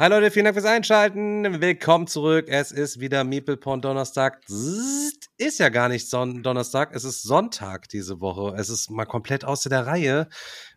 Hi Leute, vielen Dank fürs Einschalten. Willkommen zurück. Es ist wieder Meeple Porn Donnerstag. Ist ja gar nicht Son Donnerstag, es ist Sonntag diese Woche. Es ist mal komplett außer der Reihe.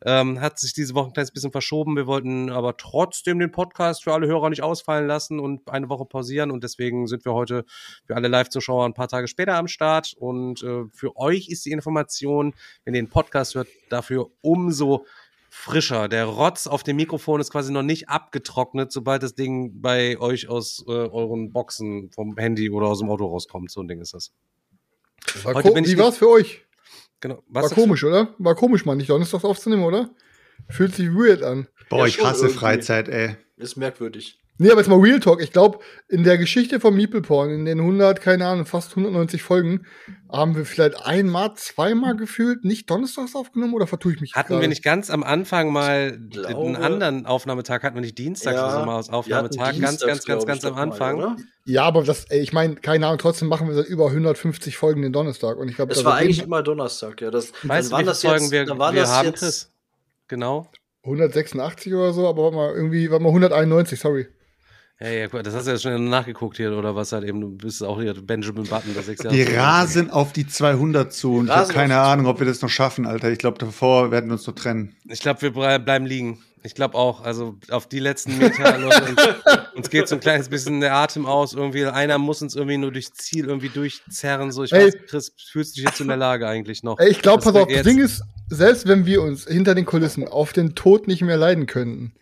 Ähm, hat sich diese Woche ein kleines bisschen verschoben. Wir wollten aber trotzdem den Podcast für alle Hörer nicht ausfallen lassen und eine Woche pausieren. Und deswegen sind wir heute für alle Live-Zuschauer ein paar Tage später am Start. Und äh, für euch ist die Information, wenn ihr den Podcast hört, dafür umso frischer. Der Rotz auf dem Mikrofon ist quasi noch nicht abgetrocknet, sobald das Ding bei euch aus äh, euren Boxen vom Handy oder aus dem Auto rauskommt. So ein Ding ist das. War Heute bin ich Wie war's für euch? Genau. War komisch, oder? War komisch, mal nicht donnerstags aufzunehmen, oder? Fühlt sich weird an. Boah, Ja, ich hasse irgendwie. Freizeit, ey. Ist merkwürdig. Nee, aber jetzt mal Real Talk. Ich glaube, in der Geschichte von Meeple Porn, in den 100, keine Ahnung, fast 190 Folgen, haben wir vielleicht einmal, zweimal gefühlt nicht donnerstags aufgenommen oder vertue ich mich Hatten gerade? wir nicht ganz am Anfang mal glaube- einen anderen Aufnahmetag? Hatten wir nicht Dienstags Ja, oder so mal als Aufnahmetag? Ganz, ganz, ganz, ganz am mal, Anfang. oder? Ja, aber das, ey, ich meine, keine Ahnung, trotzdem machen wir seit über 150 Folgen den Donnerstag. Und ich glaube, Es war eigentlich immer Donnerstag, ja. Das, Weißt du, wie waren das Folgen jetzt, wir, dann waren wir das haben, jetzt, Chris? Genau. 186 oder so, aber warte mal, irgendwie, war mal 191, sorry. Ja, ja, gut, das hast du ja schon nachgeguckt hier, oder was halt eben, du bist auch hier Benjamin Button, der sechs Jahre Wir ist. rasen auf die 200 zu und ich habe keine die Ahnung, ob wir das noch schaffen, Alter. Ich glaube, davor werden wir uns noch trennen. Ich glaube, wir ble- bleiben liegen. Ich glaube auch, also auf die letzten Meter, Leute, uns, uns geht so ein kleines bisschen der Atem aus. Irgendwie, einer muss uns irgendwie nur durchs Ziel irgendwie durchzerren. So, ich Ey. weiß, Chris, fühlst du dich jetzt in der Lage eigentlich noch? Ey, ich glaube, pass auf, das jetzt- Ding ist, selbst wenn wir uns hinter den Kulissen auf den Tod nicht mehr leiden könnten,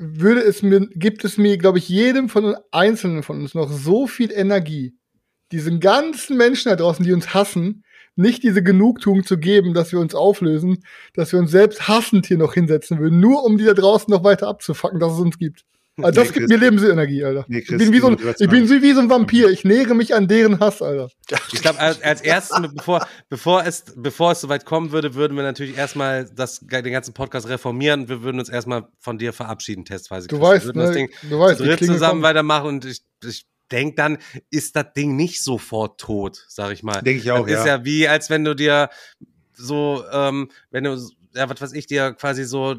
würde es mir, gibt es mir, glaube ich, jedem von uns, Einzelnen von uns noch so viel Energie, diesen ganzen Menschen da draußen, die uns hassen, nicht diese Genugtuung zu geben, dass wir uns auflösen, dass wir uns selbst hassend hier noch hinsetzen würden, nur um die da draußen noch weiter abzufacken, dass es uns gibt. Also das Nee, gibt Chris. mir Lebensenergie, Alter. Nee, ich Chris, bin wie so ein, ich bin wie so ein Vampir. Ich nähere mich an deren Hass, Alter. Ich glaube, als, als erstes, bevor, bevor, es, bevor es soweit kommen würde, würden wir natürlich erstmal das, den ganzen Podcast reformieren und wir würden uns erstmal von dir verabschieden, testweise. Du Chris. Wir weißt, würden das ne, Ding du weißt, dritt zusammen kommt. weitermachen und ich, ich denke, dann ist das Ding nicht sofort tot, sag ich mal. Denk ich auch, das ist ja. ja wie, als wenn du dir so, ähm, wenn du, ja, was weiß ich, dir quasi so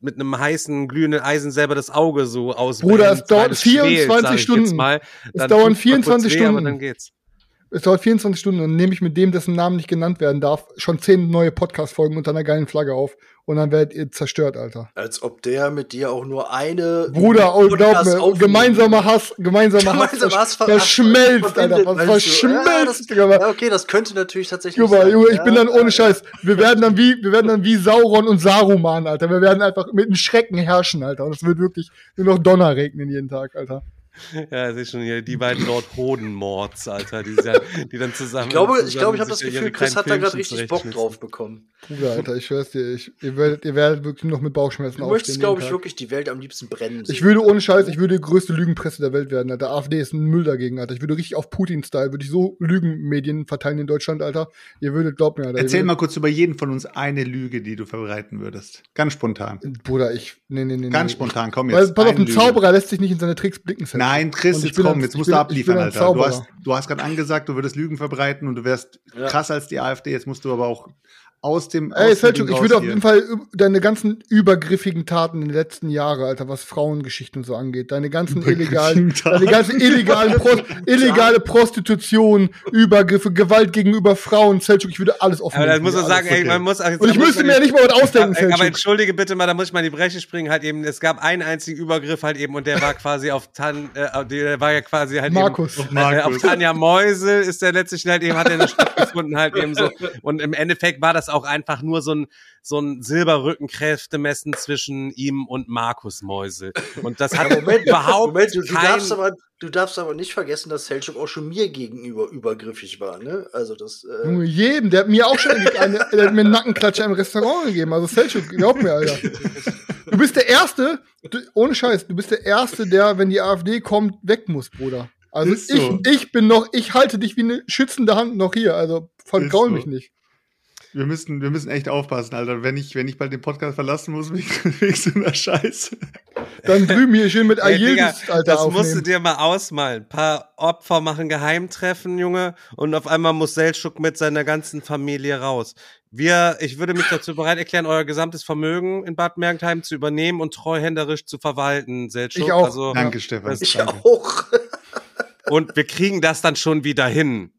mit einem heißen, glühenden Eisen selber das Auge so ausbrennst. Bruder, es dauert weil es schwelt, 24 sag ich jetzt Stunden. Mal. Es dauern tut's mal kurz 24 weh, Aber Stunden. dann geht's. Es dauert 24 Stunden und nehme ich mit dem, dessen Namen nicht genannt werden darf, schon 10 neue Podcast-Folgen unter einer geilen Flagge auf. Und dann werdet ihr zerstört, Alter. als ob der mit dir auch nur eine. Bruder, oh, glaub mir, gemeinsamer Hass, gemeinsamer Hass, Gemeinsamer Hass ver- verschmelzt, Alter. Was du? Ja, das, Digga. ja, okay, das könnte natürlich tatsächlich Junge, sein. Junge, ich ja, bin dann ohne Scheiß. Wir werden dann wie, wir werden dann wie Sauron und Saruman, Alter. Wir werden einfach mit einem Schrecken herrschen, Alter. Und es wird wirklich nur noch Donner regnen jeden Tag, Alter. Ja, sehe schon hier, die beiden Lord Hodenmords, Alter, die, ja, die dann zusammen. Ich glaube, ich, zusammen glaube, ich habe das Gefühl, Chris hat da gerade richtig Bock drauf bekommen. Bruder, Alter, ich schwör's dir, ich, ihr, werdet, ihr werdet wirklich nur noch mit Bauchschmerzen Du möchtest, aufstehen glaube jeden ich, Tag. wirklich die Welt am liebsten brennen. Ich sehen. würde ohne Scheiß, ich würde die größte Lügenpresse der Welt werden, Alter. AfD ist ein Müll dagegen, Alter. Ich würde richtig auf Putin-Style, würde ich so Lügenmedien verteilen in Deutschland, Alter. Ihr würdet, glaubt mir, Alter. Erzähl mal kurz über jeden von uns eine Lüge, die du verbreiten würdest. Ganz spontan. Bruder, ich, nee, nee, nee. Ganz nee. spontan, komm Weil, jetzt. pass auf, ein Lüge. Zauberer lässt sich nicht in seine Tricks blicken. Seth. Nein, Chris, Und ich jetzt komm, ein- jetzt musst bin- du abliefern, Alter. Du hast, du hast gerade angesagt, du würdest Lügen verbreiten und du wärst Ja. krasser als die AfD. Jetzt musst du aber auch aus dem Ey, Selchuk, ich würde auf jeden. Fall deine ganzen übergriffigen Taten in den letzten Jahren, Alter, was Frauengeschichten und so angeht, deine ganzen illegalen, deine ganzen illegalen Pro illegale Prostitution, Übergriffe, Gewalt gegenüber Frauen, Selchuk, ich würde alles offen. Aber dann muss man sagen, ey, man muss jetzt, Und ich müsste mir ja nicht mal was ausdenken, aber, aber Selchuk. entschuldige bitte mal, da muss ich mal in die Breche springen, halt eben, es gab einen einzigen Übergriff halt eben und der war quasi auf Tan, äh, der war ja quasi halt Markus. eben, Markus. Äh, auf Tanja Meusel ist der letztlich halt eben, hat er eine stattgefunden halt eben so und im Endeffekt war das auch einfach nur so ein, so ein Silberrückenkräftemessen zwischen ihm und Markus Meusel und das hat Moment, überhaupt Moment, du, du, kein, darfst aber, du darfst aber nicht vergessen, dass Selchuk auch schon mir gegenüber übergriffig war, ne? Also das. Äh, Junge, jedem, der hat mir auch schon eine, der hat mir einen Nackenklatscher im Restaurant gegeben. Also Selchuk, glaub mir, Alter. Du bist der Erste, du, ohne Scheiß, du bist der Erste, der, wenn die AfD kommt, weg muss, Bruder. Also Ist so. ich, ich bin noch, ich halte dich wie eine schützende Hand noch hier. Also vergraul so. mich nicht. Wir müssen, wir müssen echt aufpassen, Alter. Wenn ich, wenn ich bald den Podcast verlassen muss, wegen, wegen so einer Scheiße. Dann drüben hier schön mit Ey, Digga, Ayildis, Alter, das musst du aufnehmen. dir mal ausmalen. Ein paar Opfer machen Geheimtreffen, Junge, und auf einmal muss Seltschuk mit seiner ganzen Familie raus. Wir, ich würde mich dazu bereit erklären, euer gesamtes Vermögen in Bad Mergentheim zu übernehmen und treuhänderisch zu verwalten, Seltschuk. Ich auch. Also, Danke, Stefan. ich Danke. auch. und wir kriegen das dann schon wieder hin.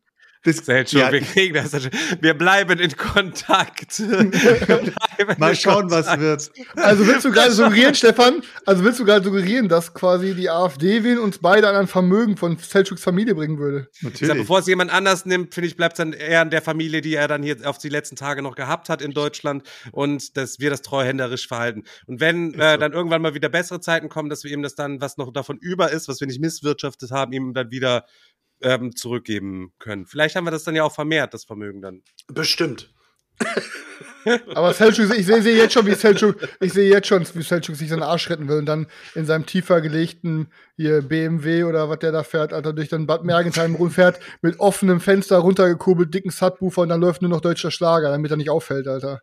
Das, Seltschuk, ja, wir kriegen das. Wir bleiben in Kontakt. Bleiben mal in schauen, was Kontakt. wird. Also willst du gerade suggerieren, Stefan, also willst du gerade suggerieren, dass quasi die AfD wählen uns beide an ein Vermögen von Selchuks Familie bringen würde? Ich sag, Natürlich. bevor es jemand anders nimmt, finde ich, bleibt es dann eher an der Familie, die er dann hier auf die letzten Tage noch gehabt hat in Deutschland und dass wir das treuhänderisch verhalten. Und wenn äh, dann irgendwann mal wieder bessere Zeiten kommen, dass wir ihm das dann, was noch davon über ist, was wir nicht misswirtschaftet haben, ihm dann wieder ähm, zurückgeben können. Vielleicht haben wir das dann ja auch vermehrt, das Vermögen dann. Bestimmt. Aber Selchuk, ich sehe sehe jetzt schon, wie Selchuk, ich sehe jetzt schon, wie Selchuk sich seinen Arsch retten will und dann in seinem tiefer gelegten hier BMW oder was der da fährt, Alter, durch den Bad Mergentheim rumfährt, mit offenem Fenster runtergekurbelt, dicken Subwoofer und dann läuft nur noch deutscher Schlager, damit er nicht auffällt, Alter.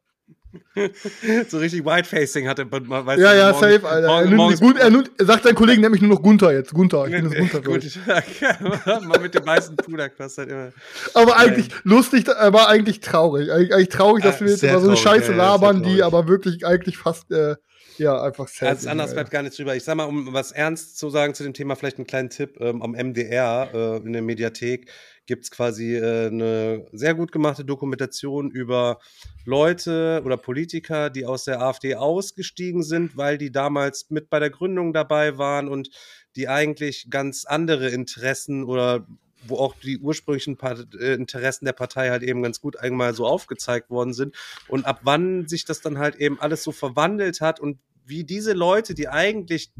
So richtig Whitefacing hatte man, weißt Ja, ja, morgens- safe, Alter. Er, morgen- nimmt, gut, er, nimmt, er sagt seinen Kollegen nämlich nur noch Gunther jetzt. Gunther, ich bin das Gunther. Gut, mal mit dem weißen Puder kostet halt immer. Aber eigentlich lustig, aber eigentlich traurig. Eigentlich, eigentlich traurig, dass Ah, wir jetzt über so eine Scheiße ja, labern, die aber wirklich eigentlich fast, äh, ja, einfach sad Als sind, anders bleibt gar nichts drüber. Ich sag mal, um was ernst zu sagen zu dem Thema, vielleicht einen kleinen Tipp. Ähm, am MDR äh, in der Mediathek gibt's quasi äh, eine sehr gut gemachte Dokumentation über Leute oder Politiker, die aus der AfD ausgestiegen sind, weil die damals mit bei der Gründung dabei waren und die eigentlich ganz andere Interessen oder wo auch die ursprünglichen Part äh, Interessen der Partei halt eben ganz gut einmal so aufgezeigt worden sind. Und ab wann sich das dann halt eben alles so verwandelt hat und wie diese Leute, die eigentlich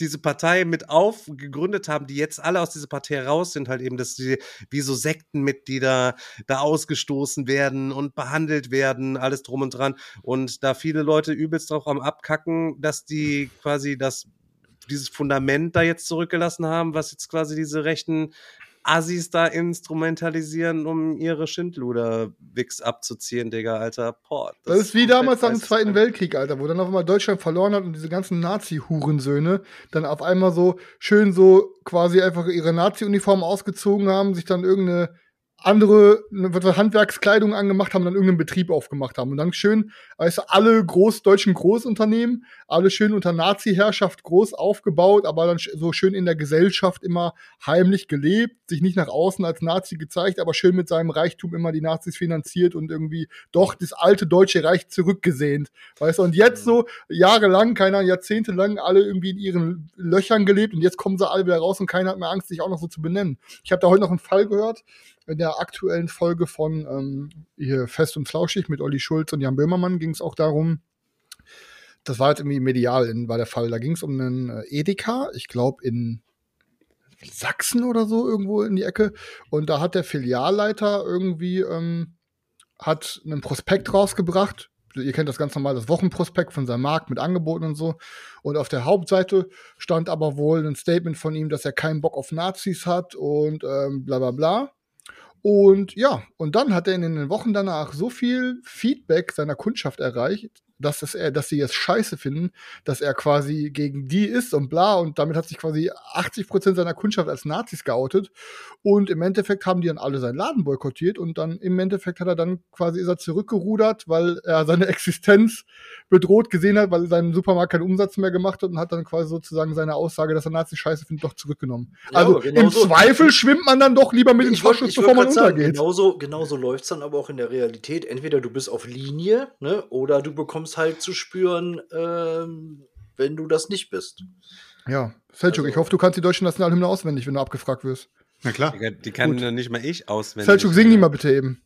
diese Partei mit aufgegründet haben, die jetzt alle aus dieser Partei raus sind, halt eben, dass sie wie so Sektenmitglieder da ausgestoßen werden und behandelt werden, alles drum und dran. Und da viele Leute übelst drauf am Abkacken, dass die quasi das, dieses Fundament da jetzt zurückgelassen haben, was jetzt quasi diese rechten Assis da instrumentalisieren, um ihre Schindluder-Wix abzuziehen, Digga, Alter. Boah, Das ist wie damals nach dem. Zweiten Weltkrieg, Alter, wo dann auf einmal Deutschland verloren hat und diese ganzen Nazi-Hurensöhne dann auf einmal so schön so quasi einfach ihre Nazi-Uniform ausgezogen haben, sich dann irgendeine andere ne, was Handwerkskleidung angemacht haben, dann irgendeinen Betrieb aufgemacht haben. Und dann schön, weißt du, alle groß, deutschen Großunternehmen, alle schön unter Nazi-Herrschaft groß aufgebaut, aber dann so schön in der Gesellschaft immer heimlich gelebt, sich nicht nach außen als Nazi gezeigt, aber schön mit seinem Reichtum immer die Nazis finanziert und irgendwie doch das alte deutsche Reich zurückgesehnt. Weißt du, und jetzt so jahrelang, keiner, jahrzehntelang alle irgendwie in ihren Löchern gelebt und jetzt kommen sie alle wieder raus und keiner hat mehr Angst, sich auch noch so zu benennen. Ich habe da heute noch einen Fall gehört, in der aktuellen Folge von ähm, hier Fest und Flauschig mit Olli Schulz und Jan Böhmermann ging es auch darum, das war jetzt irgendwie medial, in, war der Fall. Da ging es um einen äh, Edeka, ich glaube in Sachsen oder so, irgendwo in die Ecke. Und da hat der Filialleiter irgendwie, ähm, hat einen Prospekt rausgebracht. Ihr kennt das ganz normal, das Wochenprospekt von seinem Markt mit Angeboten und so. Und auf der Hauptseite stand aber wohl ein Statement von ihm, dass er keinen Bock auf Nazis hat und ähm, bla bla bla. Und ja, und dann hat er in den Wochen danach so viel Feedback seiner Kundschaft erreicht, dass, es, dass sie es scheiße finden, dass er quasi gegen die ist und bla. Und damit hat sich quasi 80 Prozent seiner Kundschaft als Nazis geoutet. Und im Endeffekt haben die dann alle seinen Laden boykottiert. Und dann im Endeffekt hat er dann quasi ist er zurückgerudert, weil er seine Existenz bedroht gesehen hat, weil sein Supermarkt keinen Umsatz mehr gemacht hat und hat dann quasi sozusagen seine Aussage, dass er Nazis scheiße findet, doch zurückgenommen. Ja, also genau im so- Zweifel schwimmt man dann doch lieber mit dem Vorschuss, bevor man grad sagen, untergeht. genauso, genauso läuft es dann aber auch in der Realität. Entweder du bist auf Linie, ne, oder du bekommst halt zu spüren, ähm, wenn du das nicht bist. Ja, Selçuk, Also- ich hoffe, du kannst die deutsche Nationalhymne auswendig, wenn du abgefragt wirst. Na klar. Digga, Die kann Gut. nicht mal ich auswendig. Selçuk, sing die mal bitte eben.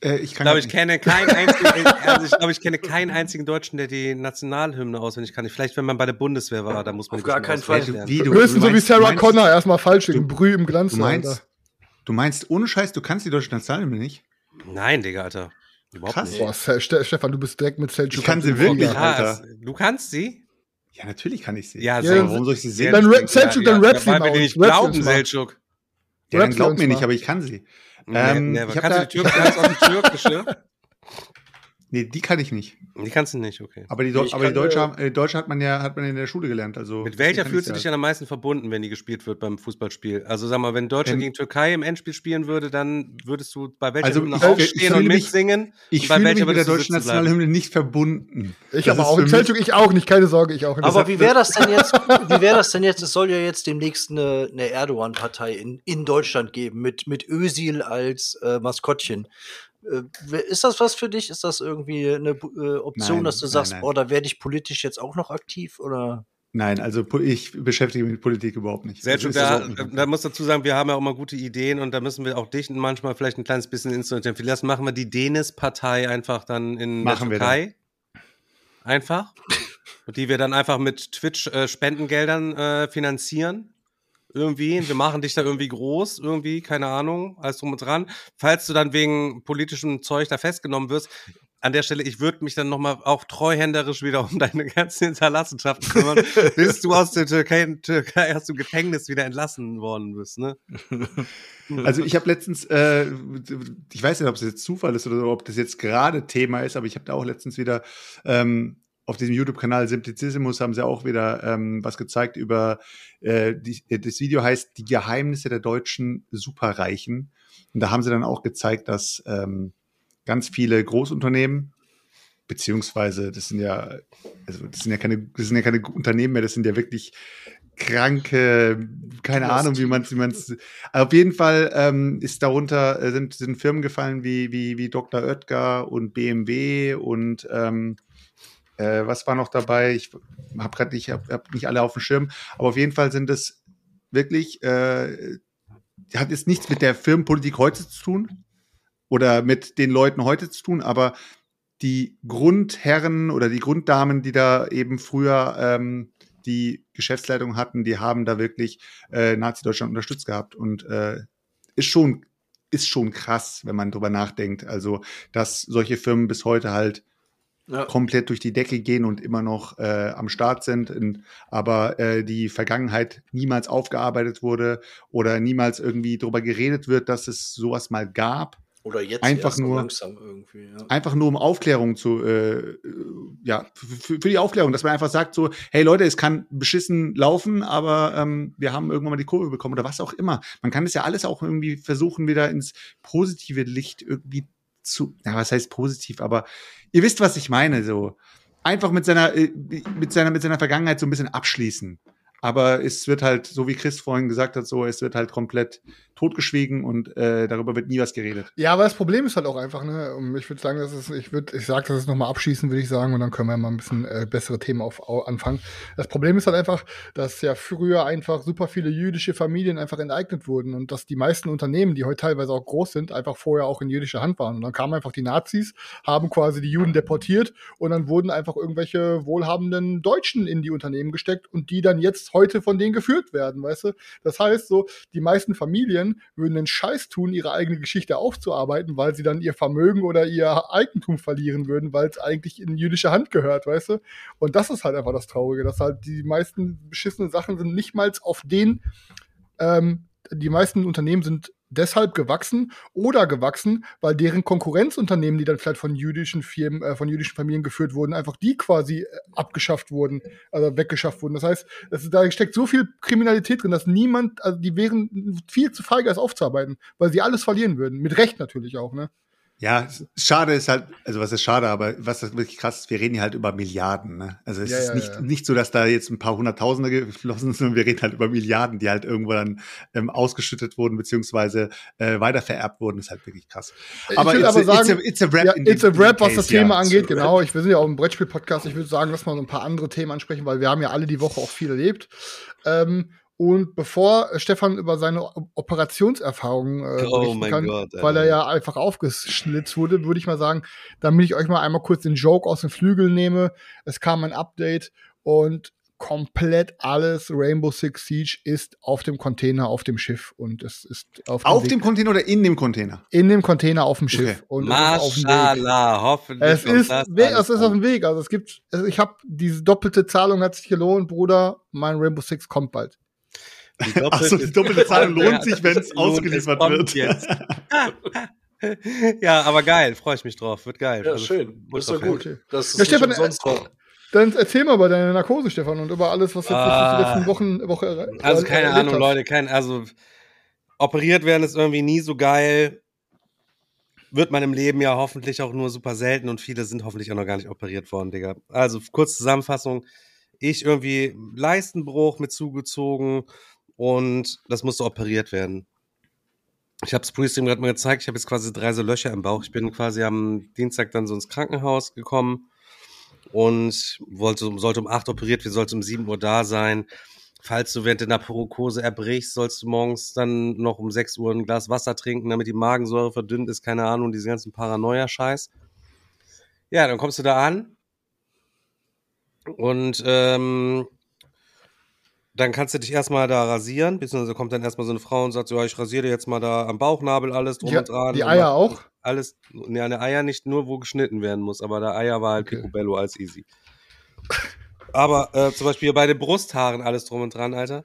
Äh, ich Ich kann glaube, ich kenne keinen einzigen, also ich glaube, ich kenne keinen einzigen Deutschen, der die Nationalhymne auswendig kann. Vielleicht, wenn man bei der Bundeswehr war, da muss man Auf die gar keinen Fall. Wie, du- Höchstens so wie Sarah du meinst- Connor erstmal falsch du- wegen Brüh im Glanz. Du meinst, Alter. du meinst ohne Scheiß, du kannst die deutsche Nationalhymne nicht? Nein, Digga, Alter. Überhaupt Krass. nicht. Boah, Stefan, du bist direkt mit Selçuk. Ich kann sie wirklich. Alter. du kannst sie? Ja, natürlich kann ich sie. Ja, Ja, Warum soll ich sie sehen? Dann rap- Selçuk, dann rap sie weil mal wir dir uns, nicht glauben. Selçuk. ja, dann glaub mir nicht, aber ich kann sie. Nee, Ähm, nee, ich kannst du die türkische? Nee, die kann ich nicht. Die kannst du nicht, okay. Aber die, ich aber die Deutsche, äh, haben- äh, Deutsche hat man ja hat man in der Schule gelernt. Also Mit welcher fühlst du dich denn am meisten verbunden, wenn die gespielt wird beim Fußballspiel? Also sag mal, wenn Deutschland Ähm, gegen Türkei im Endspiel spielen würde, dann würdest du bei welcher Also Hymne ich- aufstehen ich und mitsingen? Ich und bei fühle mich mit der deutschen? Nationalhymne nicht verbunden. Ich Das aber auch. Selçuk, ich auch nicht, keine Sorge, ich auch nicht. Aber wie wäre das denn jetzt? Wie wäre das denn jetzt? Es soll ja jetzt demnächst eine, eine Erdogan-Partei in, in Deutschland geben mit, mit Özil als äh, Maskottchen. Äh, ist das was für dich? Ist das irgendwie eine äh, Option, Nein, dass du nein, sagst, nein. boah, da werde ich politisch jetzt auch noch aktiv? Oder? Nein, also ich beschäftige mich mit Politik überhaupt nicht. Ist da, da muss dazu sagen, wir haben ja auch mal gute Ideen und da müssen wir auch dich manchmal vielleicht ein kleines bisschen instruieren. Vielleicht machen wir die Denis-Partei einfach dann in Machen wir der Türkei. Einfach. Und die wir dann einfach mit Twitch-Spendengeldern äh, finanzieren. Irgendwie. Wir machen dich da irgendwie groß, irgendwie, keine Ahnung, alles drum und dran. Falls du dann wegen politischem Zeug da festgenommen wirst, an der Stelle, ich würde mich dann nochmal auch treuhänderisch wieder um deine ganzen Hinterlassenschaften kümmern, bis du aus der Türkei, Türkei aus dem Gefängnis wieder entlassen worden bist, ne? Also ich habe letztens, äh, ich weiß nicht, ob es jetzt Zufall ist oder ob das jetzt gerade Thema ist, aber ich habe da auch letztens wieder ähm, auf diesem YouTube-Kanal Simplicissimus haben sie auch wieder ähm, was gezeigt über, äh, die, das Video heißt Die Geheimnisse der deutschen Superreichen. Und da haben sie dann auch gezeigt, dass ähm, ganz viele Großunternehmen, beziehungsweise das sind ja, also das sind ja keine, das sind ja keine Unternehmen mehr, das sind ja wirklich kranke, keine Ahnung, wie man es, wie man's, auf jeden Fall ähm, ist darunter äh, sind, sind Firmen gefallen wie, wie, wie Dr. Oetker und BMW und ähm, äh, was war noch dabei? Ich habe gerade nicht, hab, hab nicht alle auf dem Schirm, aber auf jeden Fall sind es wirklich, äh, hat jetzt nichts mit der Firmenpolitik heute zu tun oder mit den Leuten heute zu tun, aber die Grundherren oder die Grunddamen, die da eben früher ähm, die Geschäftsleitung hatten, die haben da wirklich äh, Nazi-Deutschland unterstützt gehabt und äh, ist schon ist schon krass, wenn man drüber nachdenkt. Also, dass solche Firmen bis heute halt Ja. komplett durch die Decke gehen und immer noch äh, am Start sind, in, aber äh, die Vergangenheit niemals aufgearbeitet wurde oder niemals irgendwie drüber geredet wird, dass es sowas mal gab. Oder jetzt Einfach nur- langsam irgendwie. Ja. Einfach nur um Aufklärung zu, äh, äh, ja, für, für die Aufklärung, dass man einfach sagt so, hey Leute, es kann beschissen laufen, aber ähm, wir haben irgendwann mal die Kurve bekommen oder was auch immer. Man kann das ja alles auch irgendwie versuchen, wieder ins positive Licht irgendwie zu, na, was heißt positiv, aber ihr wisst, was ich meine, so. Einfach mit seiner, äh, mit seiner, mit seiner Vergangenheit so ein bisschen abschließen. Aber es wird halt, so wie Chris vorhin gesagt hat, so, es wird halt komplett totgeschwiegen und äh, darüber wird nie was geredet. Ja, aber das Problem ist halt auch einfach, ne, ich würde sagen, dass es, ich würde, ich sag das jetzt nochmal abschließen, würde ich sagen, und dann können wir mal ein bisschen äh, bessere Themen auf, au, anfangen. Das Problem ist halt einfach, dass ja früher einfach super viele jüdische Familien einfach enteignet wurden und dass die meisten Unternehmen, die heute teilweise auch groß sind, einfach vorher auch in jüdischer Hand waren. Und dann kamen einfach die Nazis, haben quasi die Juden deportiert und dann wurden einfach irgendwelche wohlhabenden Deutschen in die Unternehmen gesteckt und die dann jetzt heute von denen geführt werden, weißt du? Das heißt so, die meisten Familien würden den Scheiß tun, ihre eigene Geschichte aufzuarbeiten, weil sie dann ihr Vermögen oder ihr Eigentum verlieren würden, weil es eigentlich in jüdische Hand gehört, weißt du? Und das ist halt einfach das Traurige, dass halt die meisten beschissenen Sachen sind nicht mal auf den, ähm, die meisten Unternehmen sind deshalb gewachsen oder gewachsen, weil deren Konkurrenzunternehmen, die dann vielleicht von jüdischen Firmen, äh, von jüdischen Familien geführt wurden, einfach die quasi äh, abgeschafft wurden, also weggeschafft wurden. Das heißt, ist, da steckt so viel Kriminalität drin, dass niemand, also die wären viel zu feige, das aufzuarbeiten, weil sie alles verlieren würden. Mit Recht natürlich auch, ne? Ja, schade ist halt, also was ist schade, aber was das wirklich krass ist, wir reden hier halt über Milliarden. Ne? Also es Ja, ist ja, nicht, ja. nicht so, dass da jetzt ein paar Hunderttausende geflossen sind, sondern wir reden halt über Milliarden, die halt irgendwo dann ähm, ausgeschüttet wurden, beziehungsweise äh, weitervererbt wurden. Das ist halt wirklich krass. Ich will aber sagen, it's a, it's a rap it's a rap, was das Thema angeht, genau. Ich, wir sind ja auch im Brettspiel-Podcast. Ich würde sagen, lass mal so ein paar andere Themen ansprechen, weil wir haben ja alle die Woche auch viel erlebt. Ähm, und bevor Stefan über seine Operationserfahrungen äh, Oh berichten kann, Gott, weil er ja einfach aufgeschlitzt wurde, würde ich mal sagen, damit ich euch mal einmal kurz den Joke aus den Flügeln nehme. Es kam ein Update und komplett alles Rainbow Six Siege ist auf dem Container auf dem Schiff und es ist auf, Auf Weg- dem Container oder in dem Container? in dem Container auf dem Schiff Okay. und dem. Mashallah, hoffentlich. Es ist, es ist auf dem Weg. Also es gibt, ich habe diese doppelte Zahlung hat sich gelohnt, Bruder. Mein Rainbow Six kommt bald. Die doppelte- Achso, die doppelte Zahlung Ja, lohnt sich, wenn es ausgeliefert wird. Jetzt. ja, aber geil, freue ich mich drauf. Wird geil. Ja, Also, schön. Das ist doch gut. Okay. Das ist Ja, Stefan, umsonst war. Dann erzähl mal über deine Narkose, Stefan, und über alles, was jetzt Ah. die letzten Wochen, Woche er- Also er- keine Ahnung, hast. Leute, kein, also operiert werden ist irgendwie nie so geil. Wird man im Leben ja hoffentlich auch nur super selten und viele sind hoffentlich auch noch gar nicht operiert worden, Digga. Also kurz Zusammenfassung. Ich irgendwie Leistenbruch mit zugezogen und das musste operiert werden. Ich habe es Priestream gerade mal gezeigt. Ich habe jetzt quasi drei so Löcher im Bauch. Ich bin quasi am Dienstag dann so ins Krankenhaus gekommen und wollte, sollte um 8 operiert werden, sollte um 7 Uhr da sein. Falls du während der Narkose erbrichst, sollst du morgens dann noch um 6 Uhr ein Glas Wasser trinken, damit die Magensäure verdünnt ist, keine Ahnung, diesen ganzen Paranoia-Scheiß. Ja, dann kommst du da an und ähm, dann kannst du dich erstmal da rasieren, beziehungsweise kommt dann erstmal so eine Frau und sagt so, ja, ich rasiere dir jetzt mal da am Bauchnabel alles drum Die, und dran. die Eier auch? Alles, ne, eine Eier nicht nur, wo geschnitten werden muss, aber der Eier war halt Okay. picobello als easy. Aber äh, zum Beispiel bei den Brusthaaren alles drum und dran, Alter.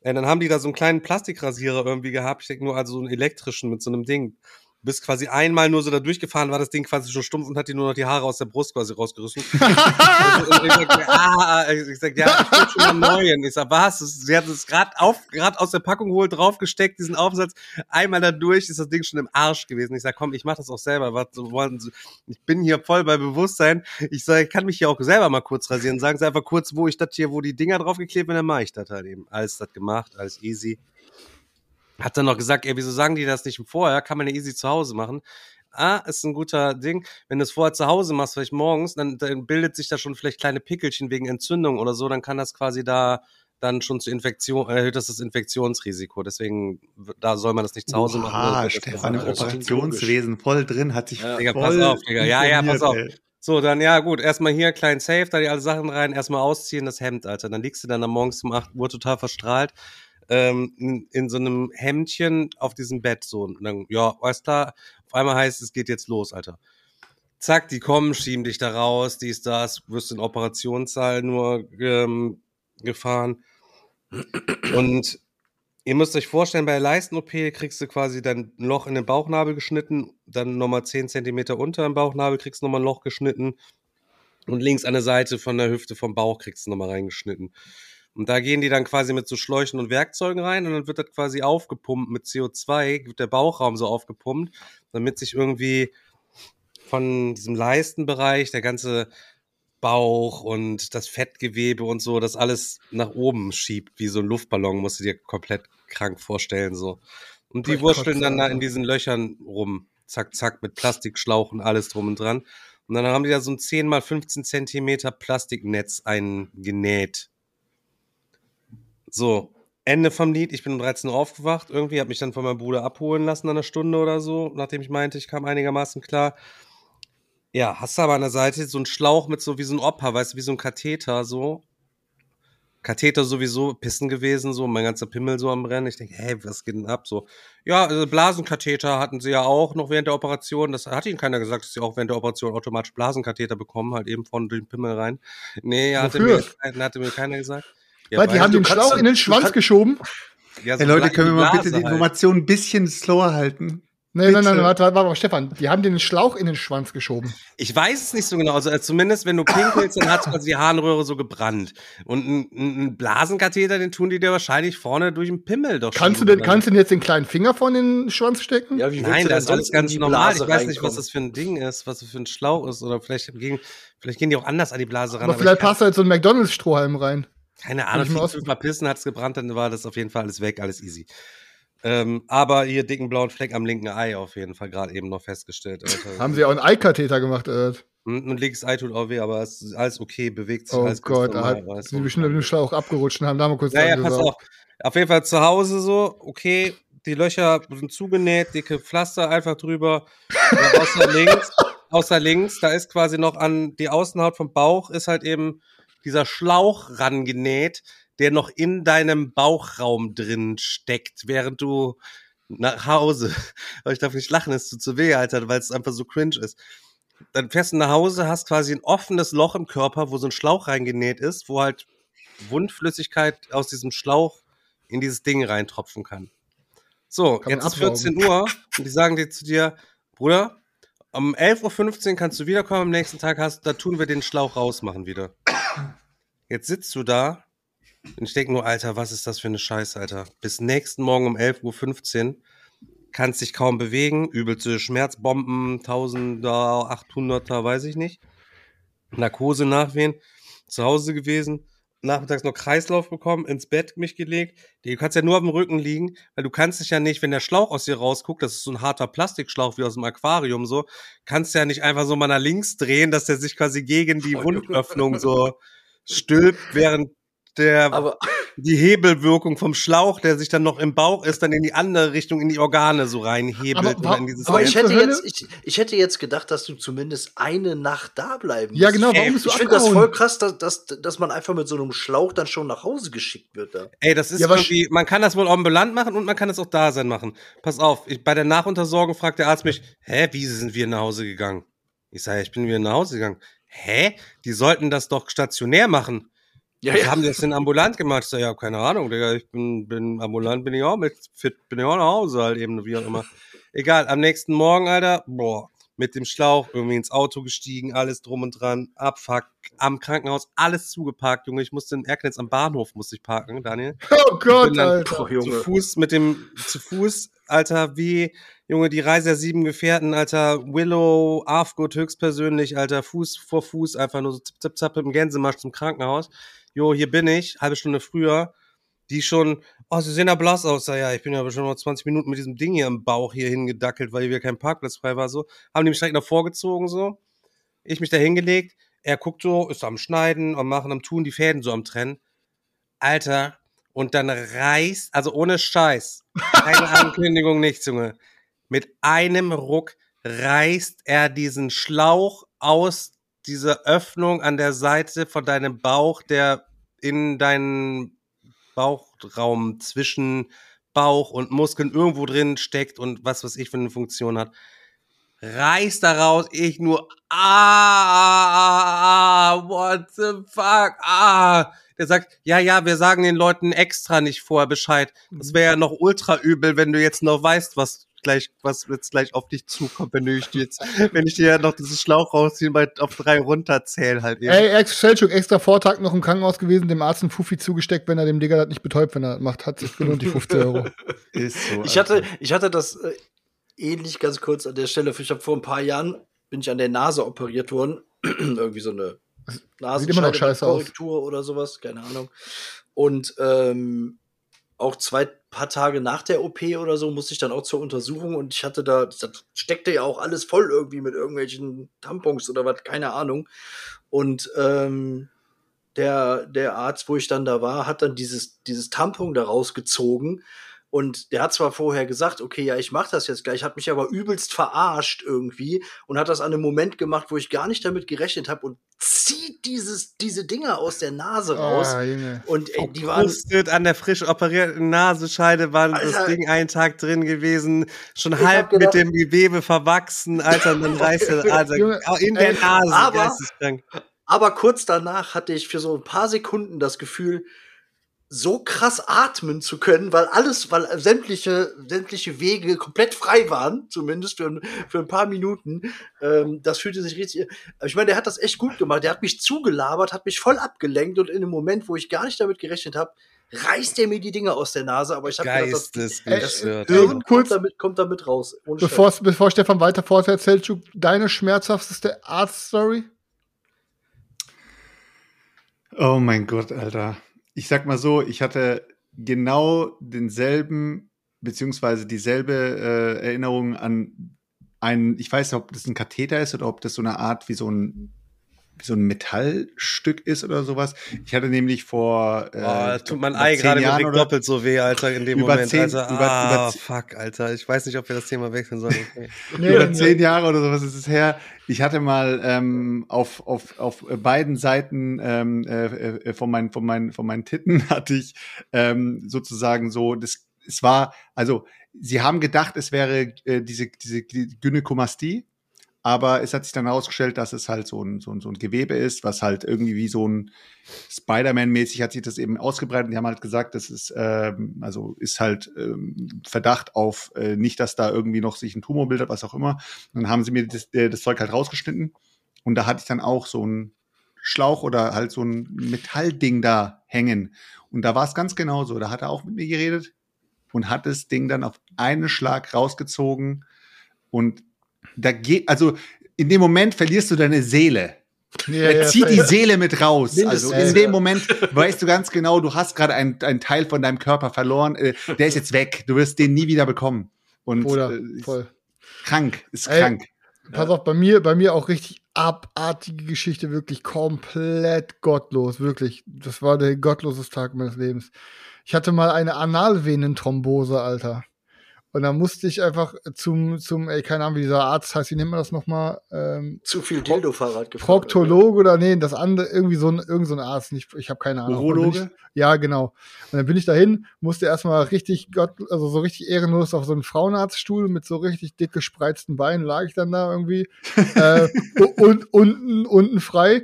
Äh, dann haben die da so einen kleinen Plastikrasierer irgendwie gehabt. Ich denke nur also so einen elektrischen mit so einem Ding. Bist quasi einmal nur so da durchgefahren, war das Ding quasi schon stumpf und hat dir nur noch die Haare aus der Brust quasi rausgerissen. und ich sag, ah, ich sag, ja, ich will schon mal neuen. Ich sag, was? Sie hat es gerade auf, gerade aus der Packung geholt, draufgesteckt, diesen Aufsatz. Einmal da durch ist das Ding schon im Arsch gewesen. Ich sag, komm, ich mach das auch selber. Was wollen Sie? Ich bin hier voll bei Bewusstsein. Ich sag, ich kann mich hier auch selber mal kurz rasieren. Sagen Sie einfach kurz, wo ich das hier, wo die Dinger draufgeklebt werden, dann mache ich das halt eben. Alles das gemacht, alles easy. Hat dann noch gesagt, ey, wieso sagen die das nicht vorher? Kann man ja easy zu Hause machen. Ah, ist ein guter Ding. Wenn du es vorher zu Hause machst, vielleicht morgens, dann, dann bildet sich da schon vielleicht kleine Pickelchen wegen Entzündung oder so, dann kann das quasi da dann schon zu Infektion, erhöht das das Infektionsrisiko. Deswegen, da soll man das nicht zu Hause machen. Ah, Stefan im Operationswesen voll drin, hat sich Ja. Digga, voll pass auf, Digga. Ja, ja, pass auf. ey. So, dann ja gut, erstmal hier klein Safe, da die alle Sachen rein, erstmal ausziehen, das Hemd, Alter. Dann liegst du dann am morgens um 8 Uhr total verstrahlt ähm, in, in so einem Hemdchen auf diesem Bett so und dann ja, alles klar. Auf einmal heißt es geht jetzt los, Alter. Zack, die kommen, schieben dich da raus, dies, das, wirst in Operationssaal nur ähm, gefahren. Und ihr müsst euch vorstellen, bei der Leisten-OP kriegst du quasi dann ein Loch in den Bauchnabel geschnitten, dann nochmal 10 Zentimeter unter dem Bauchnabel kriegst du nochmal ein Loch geschnitten und links an der Seite von der Hüfte vom Bauch kriegst du nochmal reingeschnitten. Und da gehen die dann quasi mit so Schläuchen und Werkzeugen rein und dann wird das quasi aufgepumpt mit CO2, wird der Bauchraum so aufgepumpt, damit sich irgendwie von diesem Leistenbereich der ganze Bauch und das Fettgewebe und so, das alles nach oben schiebt, wie so ein Luftballon, musst du dir komplett krank vorstellen, so. Und die wurschteln dann da in diesen Löchern rum, zack, zack, mit Plastikschlauch und alles drum und dran. Und dann haben die da so ein 10 mal 15 Zentimeter Plastiknetz eingenäht. So, Ende vom Lied. Ich bin um 13 Uhr aufgewacht. Irgendwie habe mich dann von meinem Bruder abholen lassen an einer Stunde oder so, nachdem ich meinte, ich kam einigermaßen klar. Ja, hast du aber an der Seite so einen Schlauch mit so wie so ein Opa, weißt du, wie so ein Katheter so. Katheter sowieso, Pissen gewesen, so, mein ganzer Pimmel so am Rennen. Ich denke, hey, was geht denn ab? So, ja, also Blasenkatheter hatten sie ja auch noch während der Operation. Das hat ihnen keiner gesagt, dass sie auch während der Operation automatisch Blasenkatheter bekommen, halt eben durch den Pimmel rein. Nee, hatte mir, hatte mir keiner gesagt. Weil die haben den Schlauch in den Schwanz kann- geschoben. Ja, so Hey Leute, können wir mal bitte die halt. Information ein bisschen slower halten? Nee, nein, nein, Bitte. warte, warte, warte, Stefan, die haben den Schlauch in den Schwanz geschoben. Ich weiß es nicht so genau. Also äh, zumindest, wenn du pinkelst, dann hat quasi die Harnröhre so gebrannt. Und ein, ein ein Blasenkatheter, den tun die dir wahrscheinlich vorne durch den Pimmel doch Kannst du denn, kannst du denn jetzt den kleinen Finger von den Schwanz stecken? Ja, wie Nein, du das ist alles ganz normal. Ich weiß nicht, was das für ein Ding ist, was das für ein Schlauch ist. Oder vielleicht gehen, vielleicht gehen die auch anders an die Blase ran. Aber ich vielleicht passt da jetzt so ein McDonalds-Strohhalm rein. Keine Ahnung, ich mal zu verpissen hat's gebrannt, dann war das auf jeden Fall alles weg, alles easy. Ähm, aber hier dicken blauen Fleck am linken Ei auf jeden Fall gerade eben noch festgestellt. Alter. Haben sie auch einen Eikatheter gemacht, äh. Und, und linkes Ei tut auch weh, aber es ist alles okay, bewegt sich Oh alles Gott, da normal, hat, weißt sind du. bestimmt mit dem Schlauch abgerutscht und haben da mal kurz Ja, ja, dran pass auf. Auf jeden Fall zu Hause so, okay, die Löcher sind zugenäht, dicke Pflaster einfach drüber. Außer links, außer links, da ist quasi noch an die Außenhaut vom Bauch ist halt eben dieser Schlauch rangenäht, der noch in deinem Bauchraum drin steckt, während du nach Hause, aber ich darf nicht lachen, es tut zu weh, Alter, weil es einfach so cringe ist. Dann fährst du nach Hause, hast quasi ein offenes Loch im Körper, wo so ein Schlauch reingenäht ist, wo halt Wundflüssigkeit aus diesem Schlauch in dieses Ding reintropfen kann. So, Kann jetzt ist absaugen. 14 Uhr und die sagen dir zu dir, Bruder, um 11.15 Uhr kannst du wiederkommen, am nächsten Tag hast, da tun wir den Schlauch rausmachen wieder. Jetzt sitzt du da und ich denke nur, Alter, was ist das für eine Scheiße, Alter? Bis nächsten Morgen um 11.15 Uhr kannst dich kaum bewegen, übelste Schmerzbomben, 1000er, 800er, weiß ich nicht. Narkose nachwehen, zu Hause gewesen, nachmittags noch Kreislauf bekommen, ins Bett mich gelegt. Du kannst ja nur auf dem Rücken liegen, weil du kannst dich ja nicht, wenn der Schlauch aus dir rausguckt, das ist so ein harter Plastikschlauch wie aus dem Aquarium so, kannst du ja nicht einfach so mal nach links drehen, dass der sich quasi gegen die Wundöffnung so stülpt, während der Aber die Hebelwirkung vom Schlauch, der sich dann noch im Bauch ist, dann in die andere Richtung, in die Organe so reinhebelt Aber und wa- in dieses Aber Warum ich hätte, jetzt, ich, ich hätte jetzt gedacht, dass du zumindest eine Nacht da bleiben Ja, musst. genau, Ich, warum bist du ich finde das voll krass, dass, dass, dass man einfach mit so einem Schlauch dann schon nach Hause geschickt wird. Da. Ey, das ist Ja, aber irgendwie, man kann das wohl ambulant machen und man kann es auch da sein machen. Pass auf, ich, bei der Nachuntersorgung fragt der Arzt mich, hä, wie sind wir nach Hause gegangen? Ich sage, ich bin wieder nach Hause gegangen. Hä? Die sollten das doch stationär machen. Ja, Wir haben das denn ambulant gemacht? Ich sag, ja, keine Ahnung, Digga, ich bin, bin ambulant, bin ich auch mit fit, bin ich auch nach Hause halt eben, wie auch immer. Egal, am nächsten Morgen, Alter, boah, mit dem Schlauch irgendwie ins Auto gestiegen, alles drum und dran, Abfuck, am Krankenhaus, alles zugeparkt, Junge, ich musste in Erknitz am Bahnhof, musste ich parken, Daniel. Oh Gott, Alter. Boah, Zu Junge. Fuß mit dem, zu Fuß, Alter, wie, Junge, die Reise der sieben Gefährten, Alter, Willow, Afgut höchstpersönlich, Alter, Fuß vor Fuß, einfach nur so zip, zip, zap im Gänsemarsch zum Krankenhaus. Jo, hier bin ich, halbe Stunde früher. Die schon, oh, sie sehen ja blass aus. Ja, ich bin ja aber schon mal 20 Minuten mit diesem Ding hier im Bauch hier hingedackelt, weil hier kein Parkplatz frei war, so. Haben die mich direkt noch vorgezogen, so. Ich mich da hingelegt. Er guckt so, ist am Schneiden, am Machen, am Tun, die Fäden so am Trennen. Alter, und dann reißt, also ohne Scheiß, keine Ankündigung, nichts, Junge. Mit einem Ruck reißt er diesen Schlauch aus dieser Öffnung an der Seite von deinem Bauch, der in deinen Bauchraum zwischen Bauch und Muskeln irgendwo drin steckt und was weiß ich für eine Funktion hat. Reißt da raus, ich nur, ah, what the fuck, ah. Der sagt, ja, ja, wir sagen den Leuten extra nicht vorher Bescheid. Das wäre ja noch ultra übel, wenn du jetzt noch weißt, was gleich, was jetzt gleich auf dich zukommt, wenn du ich dir jetzt, wenn ich dir ja noch dieses Schlauch rausziehen, bei auf drei runterzähl halt eben. Ey, Selchuk extra Vortag noch im Krankenhaus gewesen, dem Arzt einen Fuffi zugesteckt, wenn er dem Digger das nicht betäubt, wenn er das macht. Hat sich gelohnt, die 50 Euro. Ist so. Ich hatte, ich hatte das äh, ähnlich ganz kurz an der Stelle. Ich habe vor ein paar Jahren bin ich an der Nase operiert worden. Irgendwie so eine Sieht immer noch scheiße aus. Korrektur oder sowas, keine Ahnung. Und ähm, auch zwei paar Tage nach der OP oder so musste ich dann auch zur Untersuchung und ich hatte da, das steckte ja auch alles voll irgendwie mit irgendwelchen Tampons oder was, keine Ahnung. Und ähm, der, der Arzt, wo ich dann da war, hat dann dieses, dieses Tampon da rausgezogen. Und der hat zwar vorher gesagt, okay, ja, ich mach das jetzt gleich, hat mich aber übelst verarscht irgendwie und hat das an einem Moment gemacht, wo ich gar nicht damit gerechnet habe und zieht dieses, diese Dinger aus der Nase raus. Ah, Junge. Und ey, die waren, an der frisch operierten Nasenscheide war das Alter. Ding einen Tag drin gewesen, schon halb gedacht- mit dem Gewebe verwachsen, Alter, und dann reißt er, Alter, in der Nase, aber- aber kurz danach hatte ich für so ein paar Sekunden das Gefühl, so krass atmen zu können, weil alles, weil sämtliche, sämtliche Wege komplett frei waren, zumindest für, ein- für ein paar Minuten. Ähm, das fühlte sich richtig. Ich meine, der hat das echt gut gemacht. Der hat mich zugelabert, hat mich voll abgelenkt und in einem Moment, wo ich gar nicht damit gerechnet habe, reißt er mir die Dinge aus der Nase. Aber ich habe gedacht, das. Äh, Hirn kurz- kommt damit, kommt damit raus. Bevor, bevor Stefan weiter fortsetzt, Selçuk, deine schmerzhafteste Arzt-Story? Oh mein Gott, Alter. Ich sag mal so, ich hatte genau denselben, beziehungsweise dieselbe äh, Erinnerung an einen, ich weiß nicht, ob das ein Katheter ist oder ob das so eine Art wie so ein, so ein Metallstück ist oder sowas. Ich hatte nämlich vor. Oh, das tut mein Ei gerade Jahren doppelt so weh, Alter, in dem Über Moment. zehn- Alter. über- ah, über fuck, Alter. Ich weiß nicht, ob wir das Thema wechseln sollen. Okay. Nee, über nee. zehn Jahre oder sowas ist es her. Ich hatte mal ähm, auf, auf, auf beiden Seiten ähm, äh, äh, von, meinen, von, meinen, von meinen Titten hatte ich ähm, sozusagen so, das, es war, also sie haben gedacht, es wäre äh, diese, diese Gynäkomastie, aber es hat sich dann herausgestellt, dass es halt so ein, so, ein, so ein Gewebe ist, was halt irgendwie wie so ein Spider-Man-mäßig hat sich das eben ausgebreitet. Die haben halt gesagt, das ist, ähm, also ist halt ähm, Verdacht auf äh, nicht, dass da irgendwie noch sich ein Tumor bildet, was auch immer. Und dann haben sie mir das, äh, das Zeug halt rausgeschnitten und da hatte ich dann auch so ein Schlauch oder halt so ein Metallding da hängen. Und da war es ganz genauso. Da hat er auch mit mir geredet und hat das Ding dann auf einen Schlag rausgezogen. Und da geht, also in dem Moment verlierst du deine Seele. Ja, er ja, zieht die safe. Seele mit raus. Mindestens, Also in ja. dem Moment weißt du ganz genau, du hast gerade einen, einen Teil von deinem Körper verloren. Äh, Der ist jetzt weg. Du wirst den nie wieder bekommen. Und Oder äh, ist voll. krank, ist Ey, krank. Pass auf, bei mir, bei mir auch richtig abartige Geschichte, wirklich komplett gottlos, wirklich. Das war der gottloseste Tag meines Lebens. Ich hatte mal eine Analvenenthrombose, Alter. Und dann musste ich einfach zum, zum, ey, keine Ahnung, wie dieser Arzt heißt, wie nennt man das nochmal? Ähm, Zu viel Dildo-Fahrrad gefahren. Proktologe oder nee, das andere, irgendwie so ein, irgend so ein Arzt, nicht, ich habe keine Ahnung. Urologe? Ja, genau. Und dann bin ich dahin, musste erstmal richtig Gott, also so richtig ehrenlos auf so einen Frauenarztstuhl mit so richtig dick gespreizten Beinen lag ich dann da irgendwie. äh, und unten, unten frei.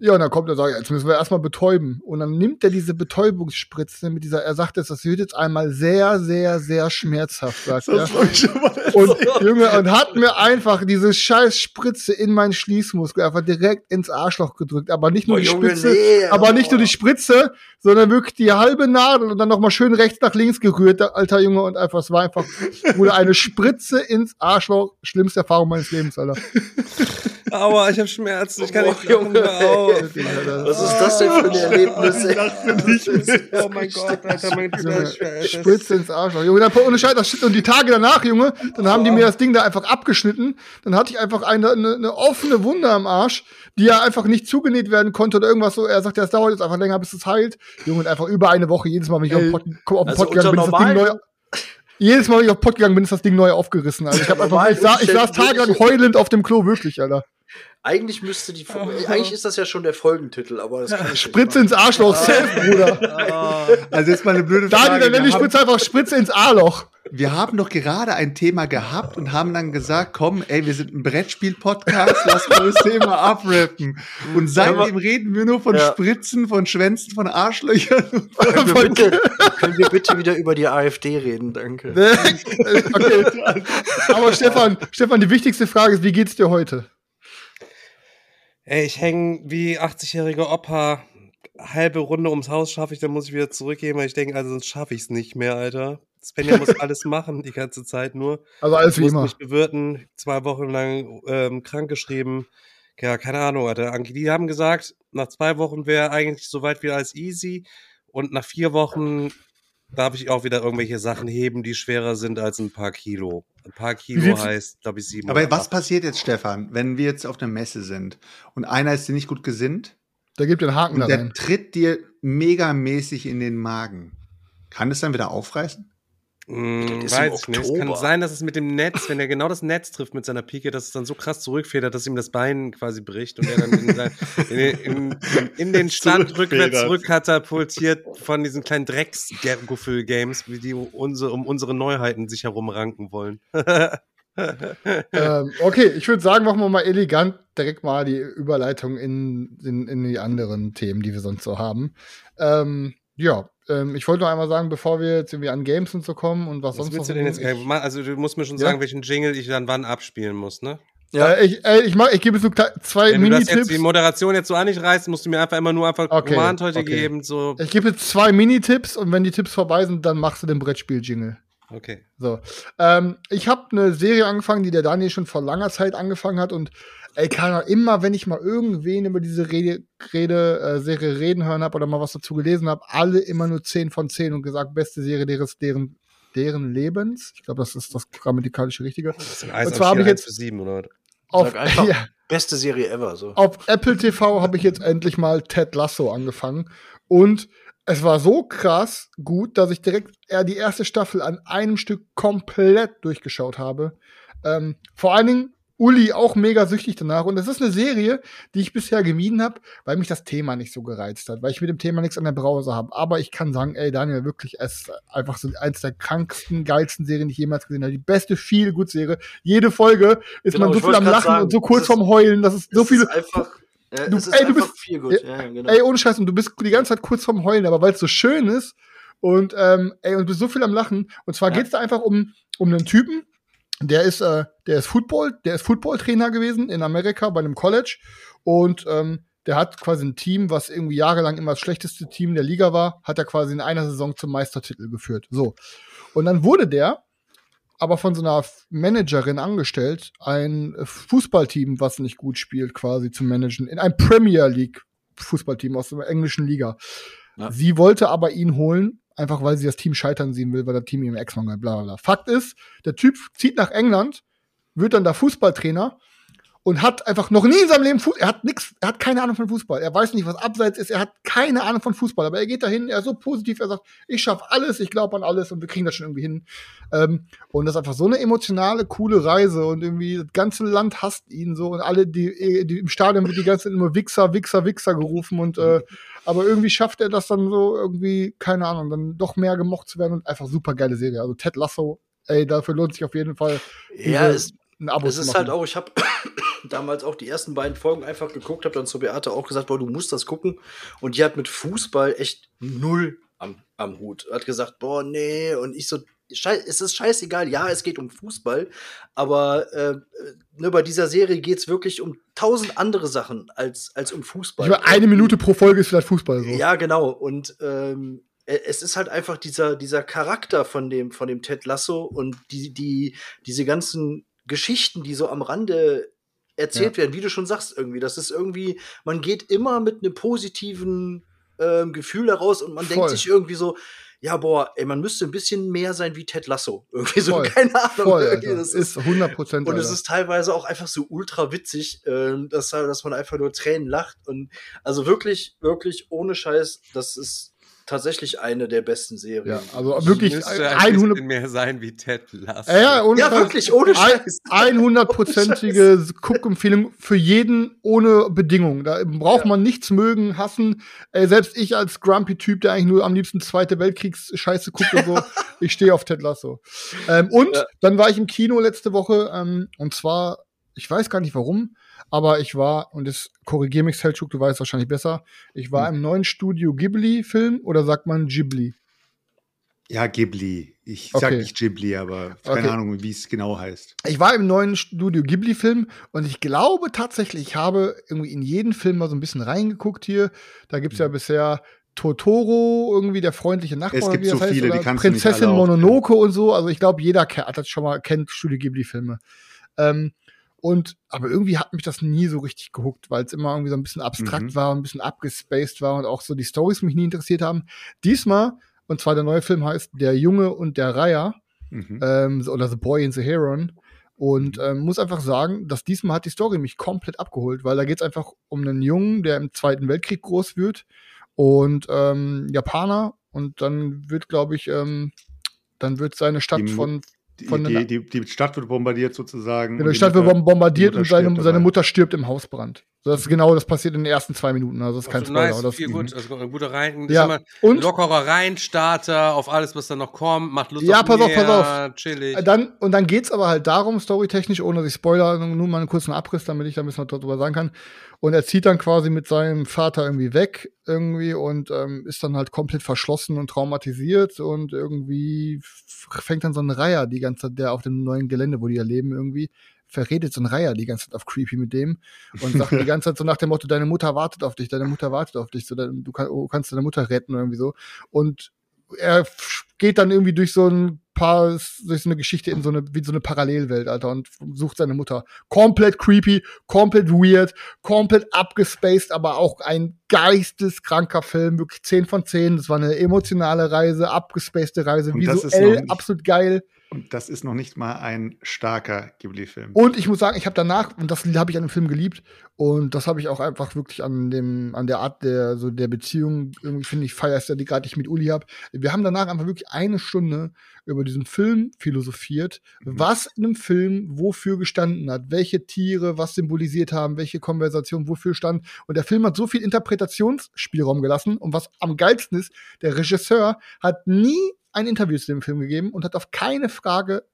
Ja, und dann kommt er und sagt, jetzt müssen wir erstmal betäuben. Und dann nimmt er diese Betäubungsspritze mit dieser, er sagt jetzt, das wird jetzt einmal sehr, sehr, sehr schmerzhaft, sagt er. Das hab ich schon mal Und Junge, und hat mir einfach diese scheiß Spritze in meinen Schließmuskel einfach direkt ins Arschloch gedrückt. Aber nicht nur Oh, die Junge, Spritze, nee, aber nicht nur oh. die Spritze, sondern wirklich die halbe Nadel und dann nochmal schön rechts nach links gerührt, alter Junge, und einfach, es war einfach, wurde eine Spritze ins Arschloch. Schlimmste Erfahrung meines Lebens, Alter. Aua, ich habe Schmerzen. Ich kann nicht Oh, Junge, lachen. Was ist das denn für ein Erlebnis? ey? Oh mein Gott, Alter, mein Schmerz. Spritze ins Arschloch. Junge, dann, ohne Scheiß, das shit. Und die Tage danach, Junge, dann haben die mir das Ding da einfach abgeschnitten. Dann hatte ich einfach eine, eine, eine offene Wunde am Arsch, die ja einfach nicht zugenäht werden konnte oder irgendwas so. Er sagt, ja, es dauert jetzt einfach länger, bis es heilt. Junge, und einfach über eine Woche, jedes Mal, wenn ich auf den den Also bin, ist das Ding neu. Jedes Mal, wenn ich auf Pott gegangen bin, ist das Ding neu aufgerissen. Also ich, hab einfach, ich, sa ich saß tagelang heulend auf dem Klo, wirklich, Alter. Eigentlich müsste die, eigentlich ist das ja schon der Folgentitel, aber das kann ich Spritze nicht ins Arschloch, safe, Bruder. Also jetzt mal eine blöde Daniel, Frage. dann nenn die Wir haben, Spritze einfach Spritze ins A-Loch. wir haben doch gerade ein Thema gehabt und haben dann gesagt, komm, ey, wir sind ein Brettspiel-Podcast, lass mal das Thema abrappen. Und seitdem reden wir nur von Ja. Spritzen, von Schwänzen, von Arschlöchern. Können wir, bitte, können wir bitte wieder über die AfD reden, danke. okay. Aber Stefan, Stefan, die wichtigste Frage ist, wie geht's dir heute? Ey, ich hänge wie 80-jähriger Opa. Halbe Runde ums Haus schaffe ich, dann muss ich wieder zurückgehen, weil ich denke, also sonst schaffe ich es nicht mehr, Alter. Svenja muss alles machen, die ganze Zeit nur. Also alles Ich wie muss immer. mich bewirten, zwei Wochen lang ähm, krankgeschrieben. Ja, keine Ahnung, Alter. Anki- Die haben gesagt, nach zwei Wochen wäre eigentlich soweit wieder alles easy. Und nach vier Wochen darf ich auch wieder irgendwelche Sachen heben, die schwerer sind als ein paar Kilo. Ein paar Kilo heißt, glaube ich, sieben. Aber oder was acht. passiert jetzt, Stefan, wenn wir jetzt auf einer Messe sind und einer ist dir nicht gut gesinnt Da gibt einen Haken und da der rein. tritt dir megamäßig in den Magen? Kann es dann wieder aufreißen? Mm, weiß ich nicht. Es kann sein, dass es mit dem Netz, wenn er genau das Netz trifft mit seiner Pike, dass es dann so krass zurückfedert, dass ihm das Bein quasi bricht und er dann in, sein, in, den- in, in den Stand rückwärts zurückkatapultiert von diesen kleinen Drecks-Games, wie die unsere, um unsere Neuheiten sich herumranken wollen. ähm, okay, ich würde sagen, machen wir mal elegant direkt mal die Überleitung in, in, in die anderen Themen, die wir sonst so haben. Ähm, ja, ähm, ich wollte noch einmal sagen, bevor wir jetzt irgendwie an Games und so kommen und was, Was sonst willst du noch denn jetzt? ich, Also du musst mir schon Ja. sagen, welchen Jingle ich dann wann abspielen muss, ne? Ja. Ich, äh, ich, mach, ich gebe jetzt so zwei Wenn du das jetzt Minitipps. die Moderation jetzt so an nicht reißt, musst du mir einfach immer nur einfach Okay, Command heute okay. geben. So, Ich gebe jetzt zwei Minitipps und wenn die Tipps vorbei sind, dann machst du den Brettspiel-Jingle. okay. So. Ähm, ich habe eine Serie angefangen, die der Daniel schon vor langer Zeit angefangen hat und ey, keine Ahnung, immer wenn ich mal irgendwen über diese Rede, Rede äh, Serie reden hören habe oder mal was dazu gelesen habe, alle immer nur 10 von 10 und gesagt, beste Serie deres, deren, deren Lebens. Ich glaube, das ist das grammatikalische Richtige. Das sind eins Und zwar habe ich jetzt- eins für sieben, oder? Auf, Sag einfach, ja, beste Serie ever. So. auf Apple TV habe ich jetzt endlich mal Ted Lasso angefangen und es war so krass gut, dass ich direkt eher die erste Staffel an einem Stück komplett durchgeschaut habe. Ähm, vor allen Dingen Uli auch mega süchtig danach. Und es ist eine Serie, die ich bisher gemieden habe, weil mich das Thema nicht so gereizt hat, weil ich mit dem Thema nichts an der Brause habe. Aber ich kann sagen, ey, Daniel, wirklich, es ist einfach so eins der kranksten, geilsten Serien, die ich jemals gesehen habe. Die beste Feel-Good-Serie. Jede Folge ist Genau, man so viel am Lachen sagen, und so kurz es vorm Heulen. Das ist so Es viele. Ist einfach, ja, Du- es ey, du einfach bist- viel gut. Ja, genau. Ey, ohne Scheiß, und du bist die ganze Zeit kurz vorm Heulen, aber weil es so schön ist und ähm, ey, und du bist so viel am Lachen. Und zwar Ja. geht's da einfach um, um einen Typen, der ist, äh, der ist Football, der ist Footballtrainer gewesen in Amerika bei einem College und ähm, der hat quasi ein Team, was irgendwie jahrelang immer das schlechteste Team der Liga war, hat er quasi in einer Saison zum Meistertitel geführt. So. Und dann wurde der aber von so einer Managerin angestellt, ein Fußballteam, was nicht gut spielt, quasi zu managen, in ein Premier League Fußballteam aus der englischen Liga. Ja. Sie wollte aber ihn holen, einfach weil sie das Team scheitern sehen will, weil das Team ihm Ex-Mann bla bla bla. Fakt ist, der Typ zieht nach England, wird dann da Fußballtrainer und hat einfach noch nie in seinem Leben Fußball, er hat nix, er hat keine Ahnung von Fußball. Er weiß nicht, was abseits ist, er hat keine Ahnung von Fußball, aber er geht dahin, er ist so positiv, er sagt, ich schaffe alles, ich glaube an alles und wir kriegen das schon irgendwie hin. Ähm, und das ist einfach so eine emotionale, coole Reise und irgendwie das ganze Land hasst ihn so und alle, die, die im Stadion wird die ganze Zeit immer Wichser, Wichser, Wichser gerufen und äh, aber irgendwie schafft er das dann so irgendwie, keine Ahnung, dann doch mehr gemocht zu werden und einfach super geile Serie. Also Ted Lasso, ey, dafür lohnt sich auf jeden Fall Ja, es, ein Abo es zu ist machen. halt auch, ich habe damals auch die ersten beiden Folgen einfach geguckt, habe dann zu Beate auch gesagt, boah, du musst das gucken. Und die hat mit Fußball echt null am, am Hut. Hat gesagt, boah, nee. Und ich so, es ist scheißegal, ja, es geht um Fußball, aber äh, ne, bei dieser Serie geht es wirklich um tausend andere Sachen als, als um Fußball. Meine, eine Minute pro Folge ist vielleicht Fußball so. Ja, genau. Und ähm, e- es ist halt einfach dieser, dieser Charakter von dem, von dem Ted Lasso und die, die, diese ganzen Geschichten, die so am Rande erzählt werden, wie du schon sagst, irgendwie. Das ist irgendwie, man geht immer mit einem positiven ähm, Gefühl heraus und man denkt Voll. sich irgendwie so, ja, boah, ey, man müsste ein bisschen mehr sein wie Ted Lasso. Irgendwie so, Voll. keine Ahnung. Voll. Alter. das ist 100 Prozent. und es ist teilweise auch einfach so ultra witzig, ähm, dass, dass man einfach nur Tränen lacht. Und also wirklich, wirklich ohne Scheiß, das ist tatsächlich eine der besten Serien. ja, also wirklich Ich müsste ein 100 bisschen mehr sein wie Ted Lasso. Ja, ja, Ja, wirklich, ohne Scheiß. 100-prozentige Guckempfehlung für jeden ohne Bedingung. Da braucht Ja. man nichts mögen, hassen. Ey, selbst ich als Grumpy-Typ, der eigentlich nur am liebsten Zweite Weltkriegs-Scheiße guckt und so, ich stehe auf Ted Lasso. Ähm, und Ja. dann war ich im Kino letzte Woche ähm, und zwar, ich weiß gar nicht warum, aber ich war, und das korrigier mich, Selchuk, du weißt wahrscheinlich besser, ich war Hm. im neuen Studio Ghibli-Film oder sagt man Ghibli? Ja, Ghibli. Ich sag Okay. nicht Ghibli, aber keine Okay. Ahnung, wie es genau heißt. Ich war im neuen Studio Ghibli-Film und ich glaube tatsächlich, ich habe irgendwie in jeden Film mal so ein bisschen reingeguckt hier. Da gibt's ja bisher Totoro, irgendwie der freundliche Nachbar. Es gibt so viele, die kannst du nicht Prinzessin alle. Mononoke und so. Also ich glaube, jeder hat das schon mal kennt Studio Ghibli-Filme. Ähm, und aber irgendwie hat mich das nie so richtig gehuckt, weil es immer irgendwie so ein bisschen abstrakt Mhm. war, ein bisschen abgespaced war und auch so die Stories mich nie interessiert haben. Diesmal, und zwar der neue Film heißt Der Junge und der Reiher Mhm. ähm, oder The Boy in the Heron. Und ähm, muss einfach sagen, dass diesmal hat die Story mich komplett abgeholt, weil da geht es einfach um einen Jungen, der im Zweiten Weltkrieg groß wird und ähm, Japaner und dann wird, glaube ich, ähm, dann wird seine Stadt Die Mu- von Die, die, die, die Stadt wird bombardiert sozusagen. Genau, und die Stadt wird bombardiert die und seine, seine. Mutter stirbt im Hausbrand. So, Das ist genau, das passiert in den ersten zwei Minuten. Also das ist kein Also Spoiler. nice, das viel gut, also guter Rein, Ja, immer und- lockerer Reinstarter auf alles, was dann noch kommt, macht Lust Ja, auf pass auf, mehr, pass chillig. Dann, und dann geht's aber halt darum, storytechnisch, ohne dass ich spoiler, nur mal einen kurzen Abriss, damit ich da ein bisschen was darüber sagen kann. Und er zieht dann quasi mit seinem Vater irgendwie weg, irgendwie, und ähm, ist dann halt komplett verschlossen und traumatisiert und irgendwie fängt dann so ein Reiher die ganze Zeit, der auf dem neuen Gelände, wo die ja leben, irgendwie, verredet so ein Reiher die ganze Zeit auf Creepy mit dem und sagt die ganze Zeit so nach dem Motto, deine Mutter wartet auf dich, deine Mutter wartet auf dich, so, du, kann, du kannst deine Mutter retten oder irgendwie so. Und er geht dann irgendwie durch so ein paar, durch so eine Geschichte in so eine, wie so eine Parallelwelt, Alter, und sucht seine Mutter. Komplett creepy, komplett weird, komplett abgespaced, aber auch ein geisteskranker Film, wirklich 10 von 10. Das war eine emotionale Reise, abgespacede Reise, Und visuell absolut geil. Und das ist noch nicht mal ein starker Ghibli-Film. Und ich muss sagen, ich habe danach, und das habe ich an dem Film geliebt, und das habe ich auch einfach wirklich an dem, an der Art der, so der Beziehung, irgendwie finde ich, feierst ja die gerade ich mit Uli habe. Wir haben danach einfach wirklich eine Stunde über diesen Film philosophiert, Mhm. was in einem Film wofür gestanden hat, welche Tiere was symbolisiert haben, welche Konversation wofür stand. Und der Film hat so viel Interpretationsspielraum gelassen. Und was am geilsten ist, der Regisseur hat nie ein Interview zu dem Film gegeben und hat auf keine Frage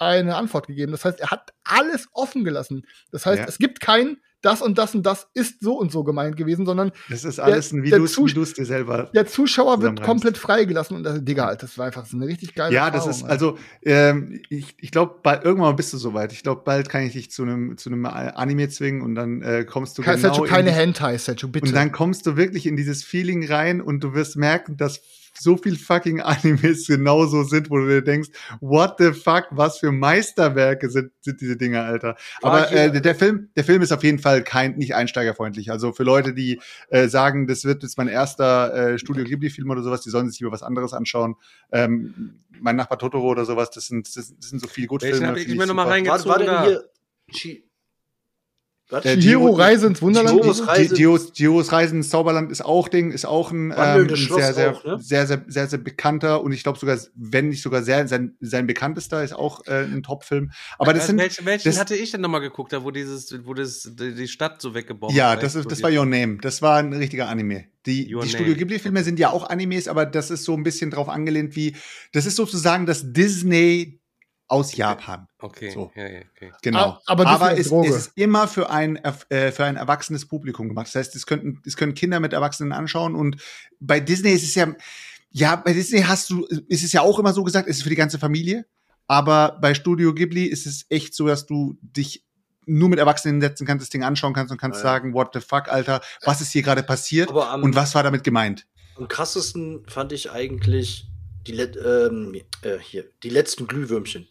eine Antwort gegeben. Das heißt, er hat alles offen gelassen. Das heißt, Ja. es gibt kein das und das und das ist so und so gemeint gewesen, sondern Das ist alles, Der- wie der du es wie dir selber. der Zuschauer wird komplett freigelassen und das, Digga, Alter, das war einfach so eine richtig geile Ja, das Erfahrung, ist, also, ähm, ich, ich glaube, irgendwann bist du soweit. Ich glaube, bald kann ich dich zu einem zu einem Anime zwingen und dann äh, kommst du Kein, genau in keine die- Hentai, Sergio, bitte. Und dann kommst du wirklich in dieses Feeling rein und du wirst merken, dass so viel fucking Animes genauso sind, wo du dir denkst, what the fuck, was für Meisterwerke sind, sind diese Dinger, Alter. Aber äh, der Film, der Film ist auf jeden Fall kein, nicht einsteigerfreundlich. Also für Leute, die äh, sagen, das wird jetzt mein erster äh, Studio Ghibli-Film oder sowas, die sollen sich lieber was anderes anschauen. Ähm, mein Nachbar Totoro oder sowas, das sind, das, das sind so viel gut Welchen Filme. hab ich mir noch mal super. reinge- War, war denn hier. Was? Äh, Chihiro Reise ins Wunderland. Giros Reise- Gios, Gios Reisen ins Zauberland ist auch Ding, ist auch ein, ähm, sehr, sehr, auch, ne? sehr, sehr, sehr, sehr bekannter und ich glaube sogar, wenn nicht sogar sehr, sein, sein bekanntester ist auch äh, ein Top-Film. Aber das Also sind, welchen welchen das- hatte ich denn nochmal geguckt, da wo dieses, wo das, die Stadt so weggebombt ja, das, ist, das war Your Name. Das war ein richtiger Anime. Die, Your die. Studio Ghibli-Filme sind ja auch Animes, aber das ist so ein bisschen drauf angelehnt wie, das ist sozusagen das Disney aus Japan. Okay, So. ja, ja, okay. Genau. Aber Disney aber ist es, es ist immer für ein, äh, für ein erwachsenes Publikum gemacht. Das heißt, es könnten, es können Kinder mit Erwachsenen anschauen. Und bei Disney ist es ja, ja, bei Disney hast du, ist es ja auch immer so gesagt, es ist für die ganze Familie. Aber bei Studio Ghibli ist es echt so, dass du dich nur mit Erwachsenen setzen kannst, das Ding anschauen kannst und kannst Ja. sagen, what the fuck, Alter, was ist hier gerade passiert Aber am, und was war damit gemeint? am krassesten fand ich eigentlich die, Let ähm, äh, hier, die letzten Glühwürmchen.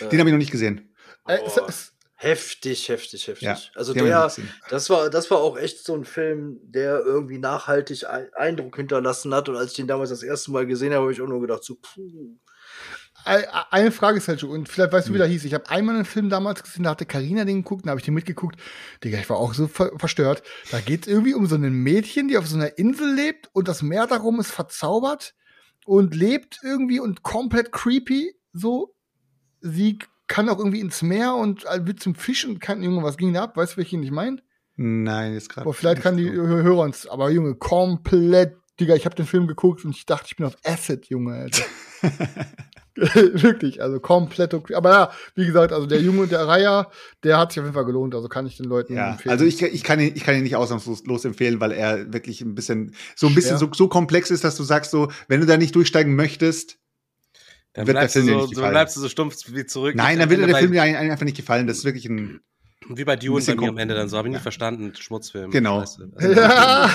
Äh, Den habe ich noch nicht gesehen. Äh, es, oh, es, heftig, heftig, heftig. Ja, also der, das war, das war auch echt so ein Film, der irgendwie nachhaltig ein Eindruck hinterlassen hat. Und als ich den damals das erste Mal gesehen habe, habe ich auch nur gedacht, so, puh. Ei- Eine Frage, Sergio, und vielleicht weißt du, Hm. wie der hieß. Ich habe einmal einen Film damals gesehen, da hatte Karina den geguckt, da habe ich den mitgeguckt. Digga, ich war auch so ver verstört. Da geht es irgendwie um so ein Mädchen, die auf so einer Insel lebt und das Meer darum ist verzaubert und lebt irgendwie und komplett creepy. So, sie kann auch irgendwie ins Meer und wird zum Fisch und kann irgendwas ging da ab. Weißt du, welchen ich meine? Nein, jetzt gerade. Vielleicht kann die Hö- Hörer uns, aber Junge, komplett, Digga, ich habe den Film geguckt und ich dachte, ich bin auf Acid, Junge, Alter. Wirklich, also komplett okay. Aber ja, wie gesagt, also der Junge und der Reiher, der hat sich auf jeden Fall gelohnt, also kann ich den Leuten Ja, empfehlen. also ich, ich, kann ihn, ich kann ihn nicht ausnahmslos empfehlen, weil er wirklich ein bisschen, so ein bisschen so, so komplex ist, dass du sagst, so, wenn du da nicht durchsteigen möchtest, Dann Wird der bleibst, du Film dir so, nicht so, gefallen. bleibst du so stumpf wie zurück. nein, dann wird der Film dir ein- einfach nicht gefallen. Das ist wirklich ein, Wie bei Dune bei mir am Ende dann so. Habe ich nicht verstanden. Schmutzfilm. Genau. Scheiße. Also, ja,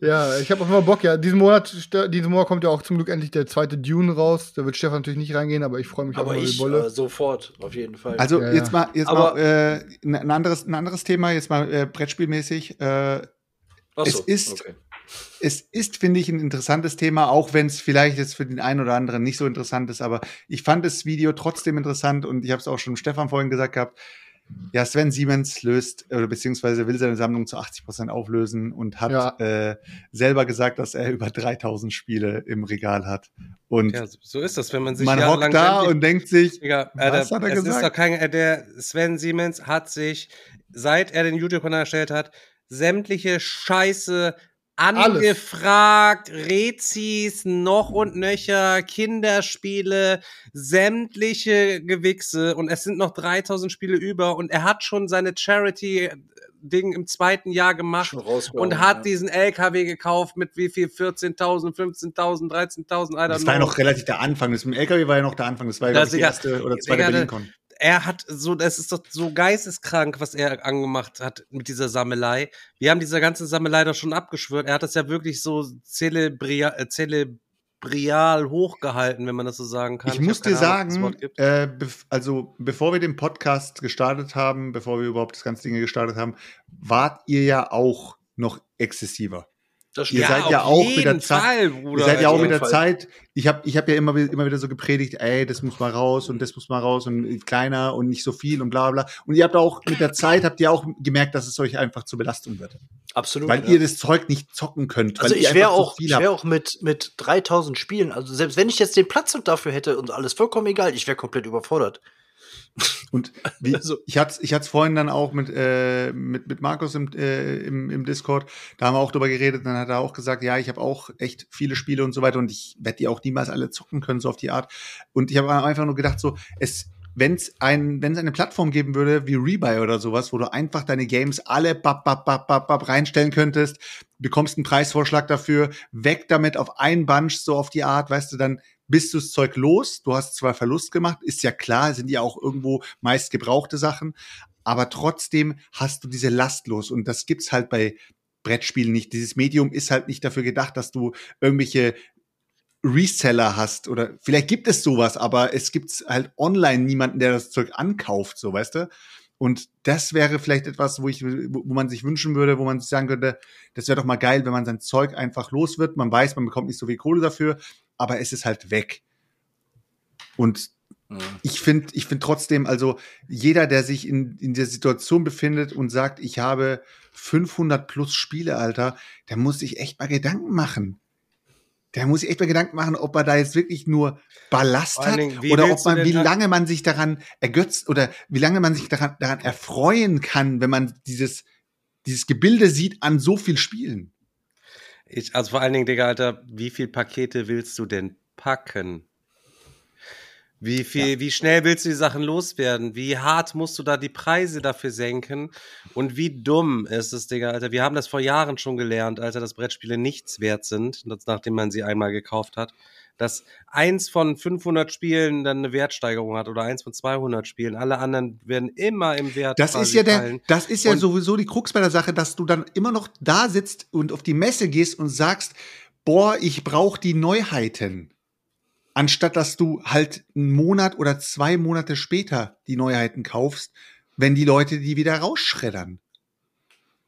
ja, ich habe auch immer Bock, ja. Diesen Monat, diesen Monat kommt ja auch zum Glück endlich der zweite Dune raus. Da wird Stefan natürlich nicht reingehen, aber ich freue mich Aber auch über die ich Bolle. äh, sofort, auf jeden Fall. also Ja, jetzt ja. mal, jetzt Aber- mal äh, ein, anderes, ein anderes Thema, jetzt mal äh, Brettspielmäßig. Äh, Ach es so, ist- okay. Es ist, finde ich, ein interessantes Thema, auch wenn es vielleicht jetzt für den einen oder anderen nicht so interessant ist, aber ich fand das Video trotzdem interessant und ich habe es auch schon Stefan vorhin gesagt gehabt. ja, Sven Siemens löst oder beziehungsweise will seine Sammlung zu 80 Prozent auflösen und hat Ja. äh, selber gesagt, dass er über 3000 Spiele im Regal hat. Und Ja, so- ist das, wenn man sich man hockt da und denkt sich, Digga, Was hat er es ist gesagt? doch kein, äh, der Sven Siemens hat sich, seit er den YouTube-Kanal erstellt hat, sämtliche Scheiße angefragt, Rezis, noch und nöcher, Kinderspiele, sämtliche Gewichse und es sind noch 3000 Spiele über und er hat schon seine Charity-Ding im zweiten Jahr gemacht und hat ja. diesen LKW gekauft mit wie viel? 14.000, 15.000, 13.000, I don't das war ja noch relativ der Anfang. Das mit dem LKW war ja noch der Anfang. Das war ja, Das ich, erste oder zweite Berlin-Con. Er hat so, das ist doch so geisteskrank, was er angemacht hat mit dieser Sammelei. Wir haben diese ganze Sammelei doch schon abgeschwört. Er hat das ja wirklich so zelebria äh, zelebrial hochgehalten, wenn man das so sagen kann. Ich muss hab dir Ahnung, sagen, äh, also bevor wir den Podcast gestartet haben, bevor wir überhaupt das ganze Ding gestartet haben, wart ihr ja auch noch exzessiver. Das Ihr stimmt. seid ja auf auch mit der Zeit- Bruder. Ihr seid ja auch mit der Fall. Zeit, ich habe ich hab ja immer, immer wieder so gepredigt, ey, das muss mal raus und das muss mal raus und kleiner und nicht so viel und bla bla. Und ihr habt auch mit der Zeit, habt ihr auch gemerkt, dass es euch einfach zur Belastung wird. Absolut. Weil ja. ihr das Zeug nicht zocken könnt. Also ihr ich wäre auch, ich wär auch mit, mit 3000 Spielen, also selbst wenn ich jetzt den Platz und dafür hätte und alles vollkommen egal, ich wäre komplett überfordert. Und wie, Also- ich hatte ich hat's vorhin dann auch mit, äh, mit, mit Markus im, äh, im, im Discord, da haben wir auch drüber geredet, dann hat er auch gesagt, ja, ich habe auch echt viele Spiele und so weiter und ich werde die auch niemals alle zocken können, so auf die Art. Und ich habe einfach nur gedacht, so, es, wenn es ein, wenn es eine Plattform geben würde, wie Rebuy oder sowas, wo du einfach deine Games alle bap, bap, bap, bap, bap reinstellen könntest, bekommst einen Preisvorschlag dafür, weg damit auf einen Bunch, so auf die Art, weißt du, dann bist du das Zeug los. Du hast zwar Verlust gemacht, ist ja klar, sind ja auch irgendwo meist gebrauchte Sachen, aber trotzdem hast du diese Last los und das gibt's halt bei Brettspielen nicht. Dieses Medium ist halt nicht dafür gedacht, dass du irgendwelche Reseller hast oder vielleicht gibt es sowas, aber es gibt halt online niemanden, der das Zeug ankauft, so weißt du. Und das wäre vielleicht etwas, wo ich, wo man sich wünschen würde, wo man sich sagen könnte, das wäre doch mal geil, wenn man sein Zeug einfach los wird. Man weiß, man bekommt nicht so viel Kohle dafür, aber es ist halt weg. Und ich finde, ich finde trotzdem, also jeder, der sich in, in der Situation befindet und sagt, ich habe 500 plus Spiele, Alter, der muss sich echt mal Gedanken machen. Der muss sich echt mal Gedanken machen, ob er da jetzt wirklich nur Ballast hat Dingen, oder ob man, wie lange man sich daran ergötzt oder wie lange man sich daran, daran erfreuen kann, wenn man dieses, dieses Gebilde sieht an so viel Spielen. Ich, also vor allen Dingen, Digga, Alter, wie viel Pakete willst du denn packen? Wie viel, wie schnell willst du die Sachen loswerden? Wie hart musst du da die Preise dafür senken? Und wie dumm ist es, Digga, Alter? Wir haben das vor Jahren schon gelernt, Alter, dass Brettspiele nichts wert sind, nachdem man sie einmal gekauft hat. Dass eins von 500 Spielen dann eine Wertsteigerung hat oder eins von 200 Spielen. Alle anderen werden immer im Wert Das ist ja der, fallen. das ist ja Und- sowieso die Krux bei der Sache, dass du dann immer noch da sitzt und auf die Messe gehst und sagst, boah, ich brauche die Neuheiten. Anstatt dass du halt einen Monat oder zwei Monate später die Neuheiten kaufst, wenn die Leute die wieder rausschreddern.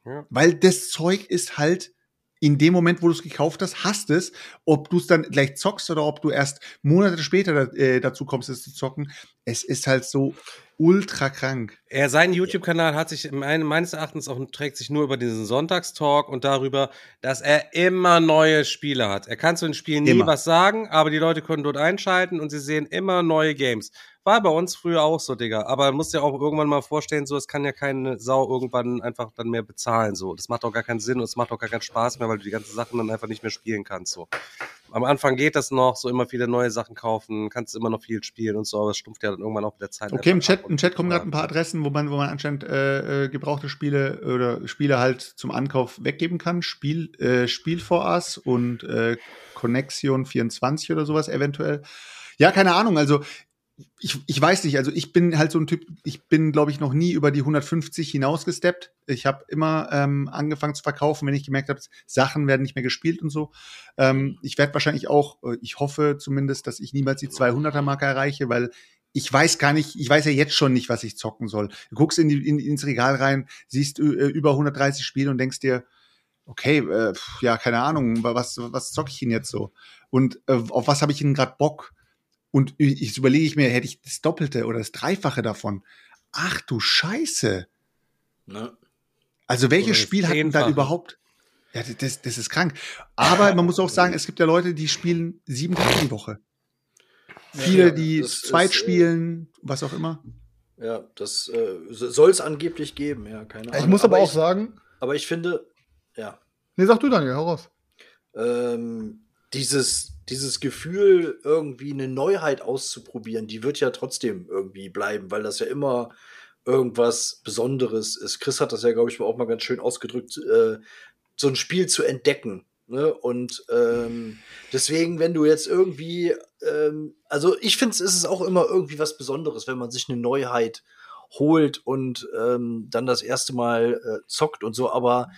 Ja. Weil das Zeug ist halt in dem Moment, wo du es gekauft hast, hast es. Ob du es dann gleich zockst oder ob du erst Monate später äh, dazu kommst, es zu zocken, es ist halt so ultra krank. Er, sein YouTube-Kanal hat sich meine- meines Erachtens auch trägt sich nur über diesen Sonntagstalk und darüber, dass er immer neue Spiele hat. Er kann zu den Spielen nie Immer. was sagen, aber die Leute können dort einschalten und sie sehen immer neue Games. War bei uns früher auch so, Digga. Aber man muss ja auch irgendwann mal vorstellen, so, es kann ja keine Sau irgendwann einfach dann mehr bezahlen, so. Das macht auch gar keinen Sinn und es macht auch gar keinen Spaß mehr, weil du die ganzen Sachen dann einfach nicht mehr spielen kannst, so. Am Anfang geht das noch, so immer viele neue Sachen kaufen, kannst immer noch viel spielen und so, aber es stumpft ja dann irgendwann auch mit der Zeit. Okay, im Chat, im Chat kommen gerade ein paar Adressen, wo man, wo man anscheinend äh, äh, gebrauchte Spiele oder Spiele halt zum Ankauf weggeben kann. Spiel, äh, Spiel for Us und äh, Connexion 24 oder sowas eventuell. Ja, keine Ahnung. Also ich, ich weiß nicht, also ich bin halt so ein Typ, ich bin, glaube ich, noch nie über die 150 hinausgesteppt. Ich habe immer ähm, angefangen zu verkaufen, wenn ich gemerkt habe, Sachen werden nicht mehr gespielt und so. Ähm, ich werde wahrscheinlich auch, äh, ich hoffe zumindest, dass ich niemals die 200er-Marke erreiche, weil ich weiß gar nicht, ich weiß ja jetzt schon nicht, was ich zocken soll. Du guckst in die, in, ins Regal rein, siehst äh, über 130 Spiele und denkst dir, okay, äh, ja, keine Ahnung, was, was zocke ich denn jetzt so? Und äh, auf was habe ich denn gerade Bock? Und ich, ich überlege ich mir, hätte ich das Doppelte oder das Dreifache davon. Ach du Scheiße. Ne? Also welches Spiel hat denn da überhaupt? Ja, das, das ist krank. Aber man muss auch sagen, es gibt ja Leute, die spielen sieben Tage die Woche. Viele, Ja, die zu zweit ist, äh, spielen, was auch immer. Ja, das äh, soll es angeblich geben, ja, keine Ahnung. Ich muss aber, auch ich, sagen, Aber ich finde, ja, nee, sag du Daniel, hau raus. ähm, dieses, dieses Gefühl, irgendwie eine Neuheit auszuprobieren, die wird ja trotzdem irgendwie bleiben, weil das ja immer irgendwas Besonderes ist. Chris hat das ja, glaube ich, auch mal ganz schön ausgedrückt, äh, so ein Spiel zu entdecken. Ne? Und ähm, deswegen, wenn du jetzt irgendwie, ähm, also ich finde, es ist auch immer irgendwie was Besonderes, wenn man sich eine Neuheit holt und ähm, dann das erste Mal äh, zockt und so, aber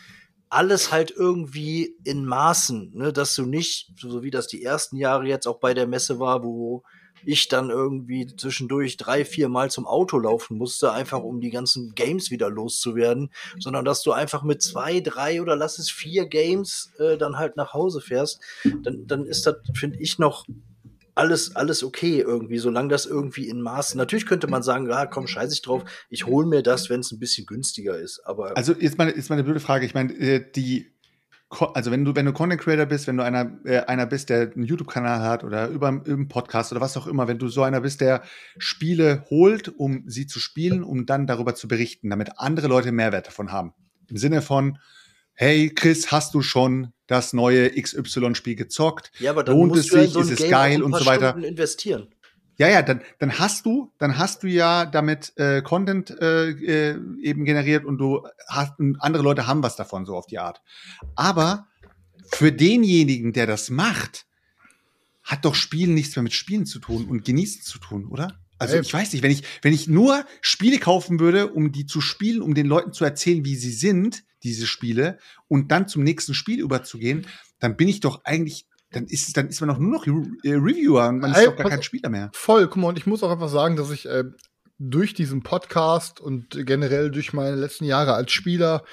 alles halt irgendwie in Maßen, ne, dass du nicht, so wie das die ersten Jahre jetzt auch bei der Messe war, wo ich dann irgendwie zwischendurch drei, vier Mal zum Auto laufen musste, einfach um die ganzen Games wieder loszuwerden, sondern dass du einfach mit zwei, drei oder lass es vier Games äh, dann halt nach Hause fährst, dann, dann ist das, finde ich, noch alles, alles okay irgendwie, solange das irgendwie in Maßen. Natürlich könnte man sagen, ja, komm, scheiß ich drauf, ich hole mir das, wenn es ein bisschen günstiger ist. Aber Also jetzt mal, jetzt mal blöde Frage. Ich meine, äh, die, also wenn du, wenn du Content Creator bist, wenn du einer, äh, einer bist, der einen YouTube-Kanal hat oder über einen Podcast oder was auch immer, wenn du so einer bist, der Spiele holt, um sie zu spielen, um dann darüber zu berichten, damit andere Leute Mehrwert davon haben. Im Sinne von, hey Chris, hast du schon das neue XY-Spiel gezockt? Ja, aber dann Lohnt musst es du ja in sich? so ein ist es Game geil und so weiter? Stunden investieren. Ja, ja, dann, dann hast du, dann hast du ja damit äh, Content äh, äh, eben generiert und du hast und andere Leute haben was davon, so auf die Art. Aber für denjenigen, der das macht, hat doch Spielen nichts mehr mit Spielen zu tun und Genießen zu tun, oder? Also ich weiß nicht, wenn ich, wenn ich nur Spiele kaufen würde, um die zu spielen, um den Leuten zu erzählen, wie sie sind, diese Spiele, und dann zum nächsten Spiel überzugehen, dann bin ich doch eigentlich, dann ist, dann ist man doch nur noch Re äh, Reviewer und man ist Ey, doch gar kein Spieler mehr. Voll, guck mal, und ich muss auch einfach sagen, dass ich äh, durch diesen Podcast und generell durch meine letzten Jahre als Spieler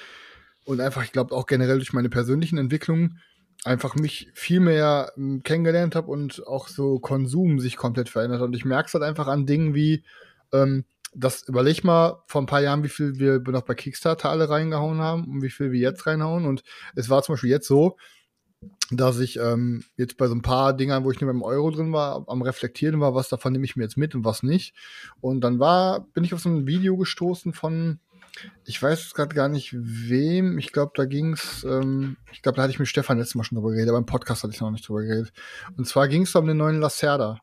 und einfach, ich glaube, auch generell durch meine persönlichen Entwicklungen einfach mich viel mehr ähm, kennengelernt habe und auch so Konsum sich komplett verändert. Und ich merke es halt einfach an Dingen wie, ähm, das überleg mal vor ein paar Jahren, wie viel wir noch bei Kickstarter alle reingehauen haben und wie viel wir jetzt reinhauen. Und es war zum Beispiel jetzt so, dass ich ähm, jetzt bei so ein paar Dingern, wo ich nur beim Euro drin war, am Reflektieren war, was davon nehme ich mir jetzt mit und was nicht. Und dann war, bin ich auf so ein Video gestoßen von, ich weiß gerade gar nicht wem, ich glaube, da ging's, ähm, ich glaube, da hatte ich mit Stefan letztes Mal schon drüber geredet, aber im Podcast hatte ich noch nicht drüber geredet. Und zwar ging's da um den neuen Lacerda.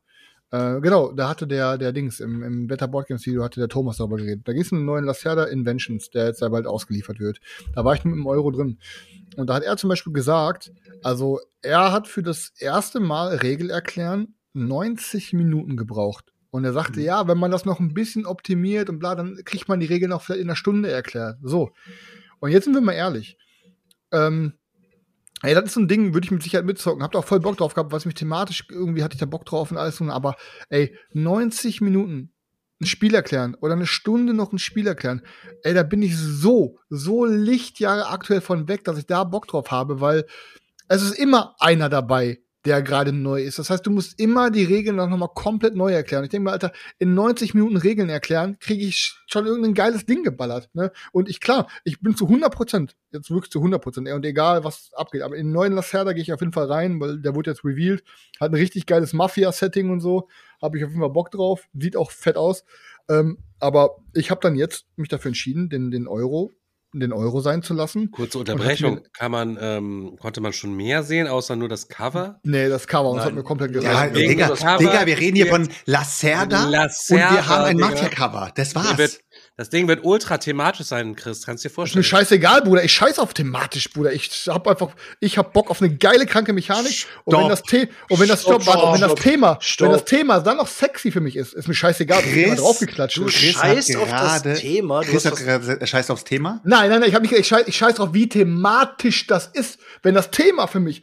Äh, genau, da hatte der, der Dings, im, im Better Board Games Video hatte der Thomas darüber geredet. Da ging's um den neuen Lacerda Inventions, der jetzt sehr bald ausgeliefert wird. Da war ich nur mit dem Euro drin. Und da hat er zum Beispiel gesagt, also er hat für das erste Mal Regel erklären 90 Minuten gebraucht. Und er sagte, ja, wenn man das noch ein bisschen optimiert und bla, dann kriegt man die Regel noch vielleicht in einer Stunde erklärt. So. Und jetzt sind wir mal ehrlich. Ähm, ey, das ist so ein Ding, würde ich mit Sicherheit mitzocken. Habt auch voll Bock drauf gehabt, was mich thematisch irgendwie hatte ich da Bock drauf und alles. so, Aber ey, 90 Minuten ein Spiel erklären oder eine Stunde noch ein Spiel erklären. Ey, da bin ich so, so Lichtjahre aktuell von weg, dass ich da Bock drauf habe, weil es ist immer einer dabei, der gerade neu ist. Das heißt, du musst immer die Regeln noch mal komplett neu erklären. Ich denke mal, Alter, in 90 Minuten Regeln erklären, kriege ich schon irgendein geiles Ding geballert. Ne? Und ich, klar, ich bin zu 100 Prozent, jetzt wirklich zu 100 Prozent, und egal, was abgeht. Aber in den neuen Lacerda gehe ich auf jeden Fall rein, weil der wurde jetzt revealed. Hat ein richtig geiles Mafia-Setting und so. Habe ich auf jeden Fall Bock drauf. Sieht auch fett aus. Ähm, aber ich habe dann jetzt mich dafür entschieden, den, den Euro den Euro sein zu lassen. Kurze Unterbrechung. hat Kann man, ähm, konnte man schon mehr sehen, außer nur das Cover? Nee, das Cover, und das hat Nein. mir komplett Ja, gesagt. wegen Digga, Digga, wir reden hier von Lacerda, Lacerda, und wir haben ein. Mafia-Cover. Das war's. Das Ding wird ultra thematisch sein, Chris. Kannst du dir Ist mir vorstellen? scheißegal, Bruder. Ich scheiß auf thematisch, Bruder. Ich hab einfach, ich hab Bock auf eine geile, kranke Mechanik. Und wenn das, The und wenn das, Stopp, Stopp, warte, und wenn das stopp, Thema, wenn das Thema dann noch sexy für mich ist, ist mir scheißegal, dass Chris, immer draufgeklatscht du scheißt auf das gerade- Thema, du Chris hast hat gerade, er scheißt aufs Thema. Nein, nein, nein, ich, hab nicht, ich, scheiß, ich scheiß drauf, wie thematisch das ist. Wenn das Thema für mich,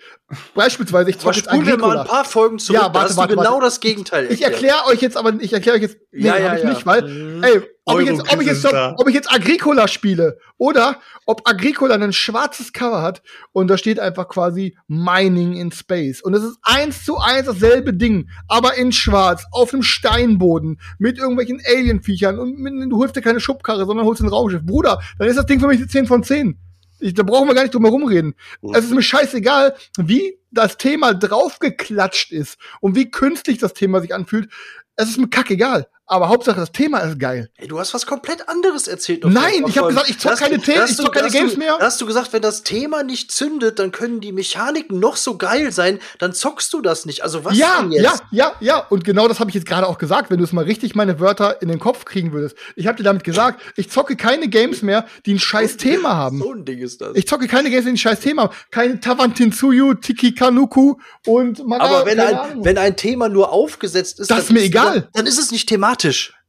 beispielsweise, ich Aber zocke jetzt wir mal Agricola. ein paar Folgen zurück, Ja, da warte, hast warte, du genau warte. das Gegenteil Ich erkläre euch jetzt aber, ich erkläre euch jetzt, nee, Ja, hab ja, ich ja. nicht, weil, Mhm. ey, ob ich, jetzt, ob, ich jetzt, ob ich jetzt Agricola spiele oder ob Agricola ein schwarzes Cover hat und da steht einfach quasi Mining in Space. Und es ist eins zu eins dasselbe Ding, aber in schwarz, auf einem Steinboden, mit irgendwelchen Alienviechern und mit, du holst dir keine Schubkarre, sondern holst ein Raumschiff. Bruder, dann ist das Ding für mich eine 10 von 10. Ich, da brauchen wir gar nicht drum herum reden. Es ist mir scheißegal, wie das Thema draufgeklatscht ist und wie künstlich das Thema sich anfühlt. Es ist mir kackegal. Aber Hauptsache, das Thema ist geil. Ey, du hast was komplett anderes erzählt. Nein, ich habe gesagt, ich zock keine, The ich zock keine Games du, mehr. Hast du gesagt, wenn das Thema nicht zündet, dann können die Mechaniken noch so geil sein, dann zockst du das nicht. Also was ja, denn jetzt? Ja, ja, ja. Und genau das habe ich jetzt gerade auch gesagt, wenn du es mal richtig meine Wörter in den Kopf kriegen würdest. Ich habe dir damit gesagt, ich zocke keine Games mehr, die ein scheiß Thema haben. So ein Ding ist das. Ich zocke keine Games, die ein scheiß Thema haben. Keine Tawantinsuyu, Tiki Kanuku und Mara, Aber wenn ein, wenn ein Thema nur aufgesetzt ist, das ist mir egal. Dann, dann ist es nicht thematisch.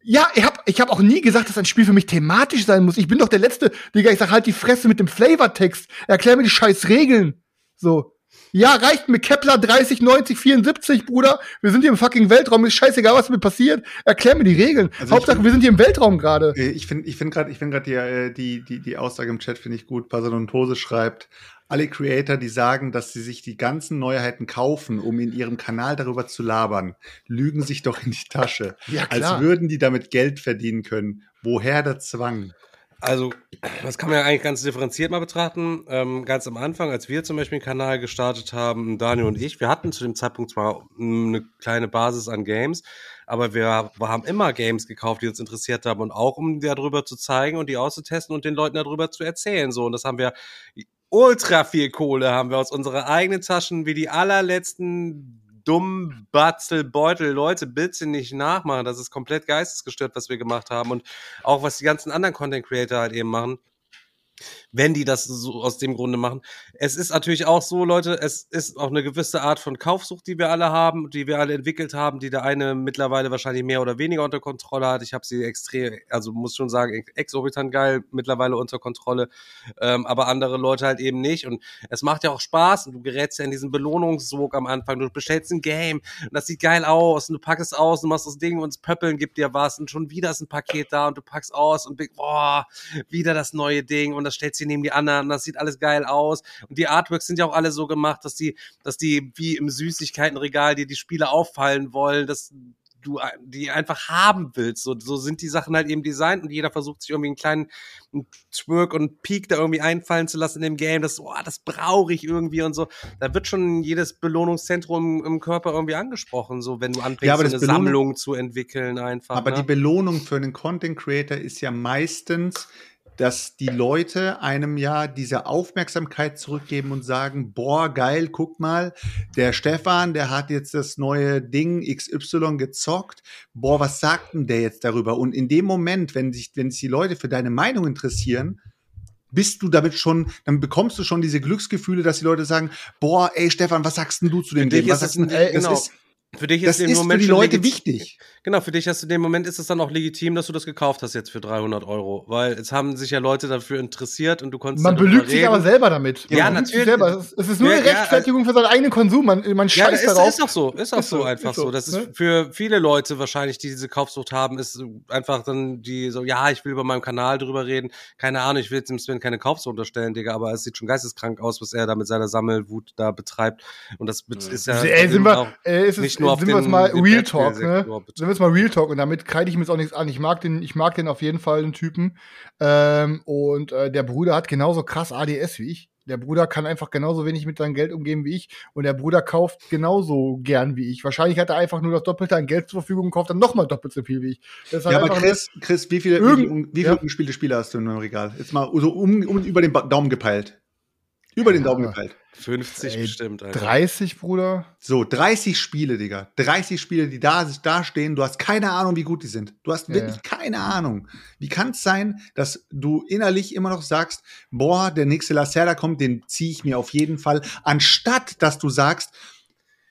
Ja, ich habe ich hab auch nie gesagt, dass ein Spiel für mich thematisch sein muss. Ich bin doch der Letzte, Digga, ich sag halt die Fresse mit dem Flavortext. Erklär mir die scheiß Regeln. So. Ja, reicht mir Kepler 30, 90, 74, Bruder. Wir sind hier im fucking Weltraum. Ist scheißegal, was mir passiert. Erklär mir die Regeln. Also Hauptsache, find, wir sind hier im Weltraum gerade. Ich finde ich find gerade ich find grad die, äh, die, die, die Aussage im Chat finde ich gut. Pasadon schreibt, alle Creator, die sagen, dass sie sich die ganzen Neuheiten kaufen, um in ihrem Kanal darüber zu labern, lügen sich doch in die Tasche. Ja, klar. Als würden die damit Geld verdienen können. Woher der Zwang? Also, das kann man ja eigentlich ganz differenziert mal betrachten. Ähm, ganz am Anfang, als wir zum Beispiel den Kanal gestartet haben, Daniel und ich, wir hatten zu dem Zeitpunkt zwar eine kleine Basis an Games, aber wir, wir haben immer Games gekauft, die uns interessiert haben und auch um darüber zu zeigen und die auszutesten und den Leuten darüber zu erzählen. So, und das haben wir ultra viel Kohle haben wir aus unserer eigenen Taschen wie die allerletzten dummen Batzelbeutel. Leute, bitte nicht nachmachen. Das ist komplett geistesgestört, was wir gemacht haben. Und auch was die ganzen anderen Content Creator halt eben machen wenn die das so aus dem Grunde machen. Es ist natürlich auch so, Leute, es ist auch eine gewisse Art von Kaufsucht, die wir alle haben, die wir alle entwickelt haben, die der eine mittlerweile wahrscheinlich mehr oder weniger unter Kontrolle hat. Ich habe sie extrem, also muss schon sagen, exorbitant geil mittlerweile unter Kontrolle, ähm, aber andere Leute halt eben nicht. Und es macht ja auch Spaß und du gerätst ja in diesen Belohnungssog am Anfang. Du bestellst ein Game und das sieht geil aus und du packst es aus und machst das Ding und das Pöppeln gibt dir was und schon wieder ist ein Paket da und du packst aus und boah, wieder das neue Ding und das stellst sie neben die anderen, das sieht alles geil aus. Und die Artworks sind ja auch alle so gemacht, dass die, dass die wie im Süßigkeitenregal dir die Spiele auffallen wollen, dass du die einfach haben willst. So, so sind die Sachen halt eben designt und jeder versucht sich irgendwie einen kleinen Twerk und Peak da irgendwie einfallen zu lassen in dem Game. Das, oh, das brauche ich irgendwie und so. Da wird schon jedes Belohnungszentrum im Körper irgendwie angesprochen, so wenn du anfängst, ja, so eine Sammlung zu entwickeln einfach. Aber ne? die Belohnung für einen Content Creator ist ja meistens dass die Leute einem ja diese Aufmerksamkeit zurückgeben und sagen, boah, geil, guck mal, der Stefan, der hat jetzt das neue Ding XY gezockt. Boah, was sagt denn der jetzt darüber? Und in dem Moment, wenn sich, wenn sich die Leute für deine Meinung interessieren, bist du damit schon, dann bekommst du schon diese Glücksgefühle, dass die Leute sagen, boah, ey Stefan, was sagst denn du zu dem Ding? Was sagst denn, ey, genau. ist, für dich ist, das ist Moment für die Leute wichtig. Genau, für dich hast du in dem Moment ist es dann auch legitim, dass du das gekauft hast jetzt für 300 Euro, weil es haben sich ja Leute dafür interessiert und du konntest. Man belügt sich aber selber damit. Ja, ja natürlich. Selber. Es ist nur ja, eine Rechtfertigung ja, für seinen eigenen Konsum. Man, man scheißt ja, ist, darauf. ist doch so, ist auch so, so, einfach so. Das ist ne? für viele Leute wahrscheinlich, die diese Kaufsucht haben, ist einfach dann die so, ja, ich will über meinem Kanal drüber reden. Keine Ahnung, ich will jetzt dem Sven keine Kaufsucht unterstellen, Digga, aber es sieht schon geisteskrank aus, was er da mit seiner Sammelwut da betreibt. Und das ist ja. Ey, sind wir, ey, ist es, nicht nur auf sind den, mal Real Talk, ne? Sind wir jetzt mal Real Talk und damit kreide ich mir jetzt auch nichts an. Ich mag den, ich mag den auf jeden Fall, den Typen. Ähm, und äh, der Bruder hat genauso krass ADS wie ich. Der Bruder kann einfach genauso wenig mit seinem Geld umgehen wie ich. Und der Bruder kauft genauso gern wie ich. Wahrscheinlich hat er einfach nur das Doppelte an Geld zur Verfügung und kauft dann nochmal doppelt so viel wie ich. Halt ja, aber Chris, Chris, wie viele, wie viele, wie viele ja. ungespielte Spiele hast du in deinem Regal? Jetzt mal so um, um über den Daumen gepeilt. Über den Daumen gepeilt. 50 Ey, bestimmt. Alter. 30, Bruder. So, 30 Spiele, Digga. 30 Spiele, die da, da stehen. Du hast keine Ahnung, wie gut die sind. Du hast wirklich ja. keine Ahnung. Wie kann es sein, dass du innerlich immer noch sagst, boah, der nächste Lacerda kommt, den ziehe ich mir auf jeden Fall. Anstatt, dass du sagst,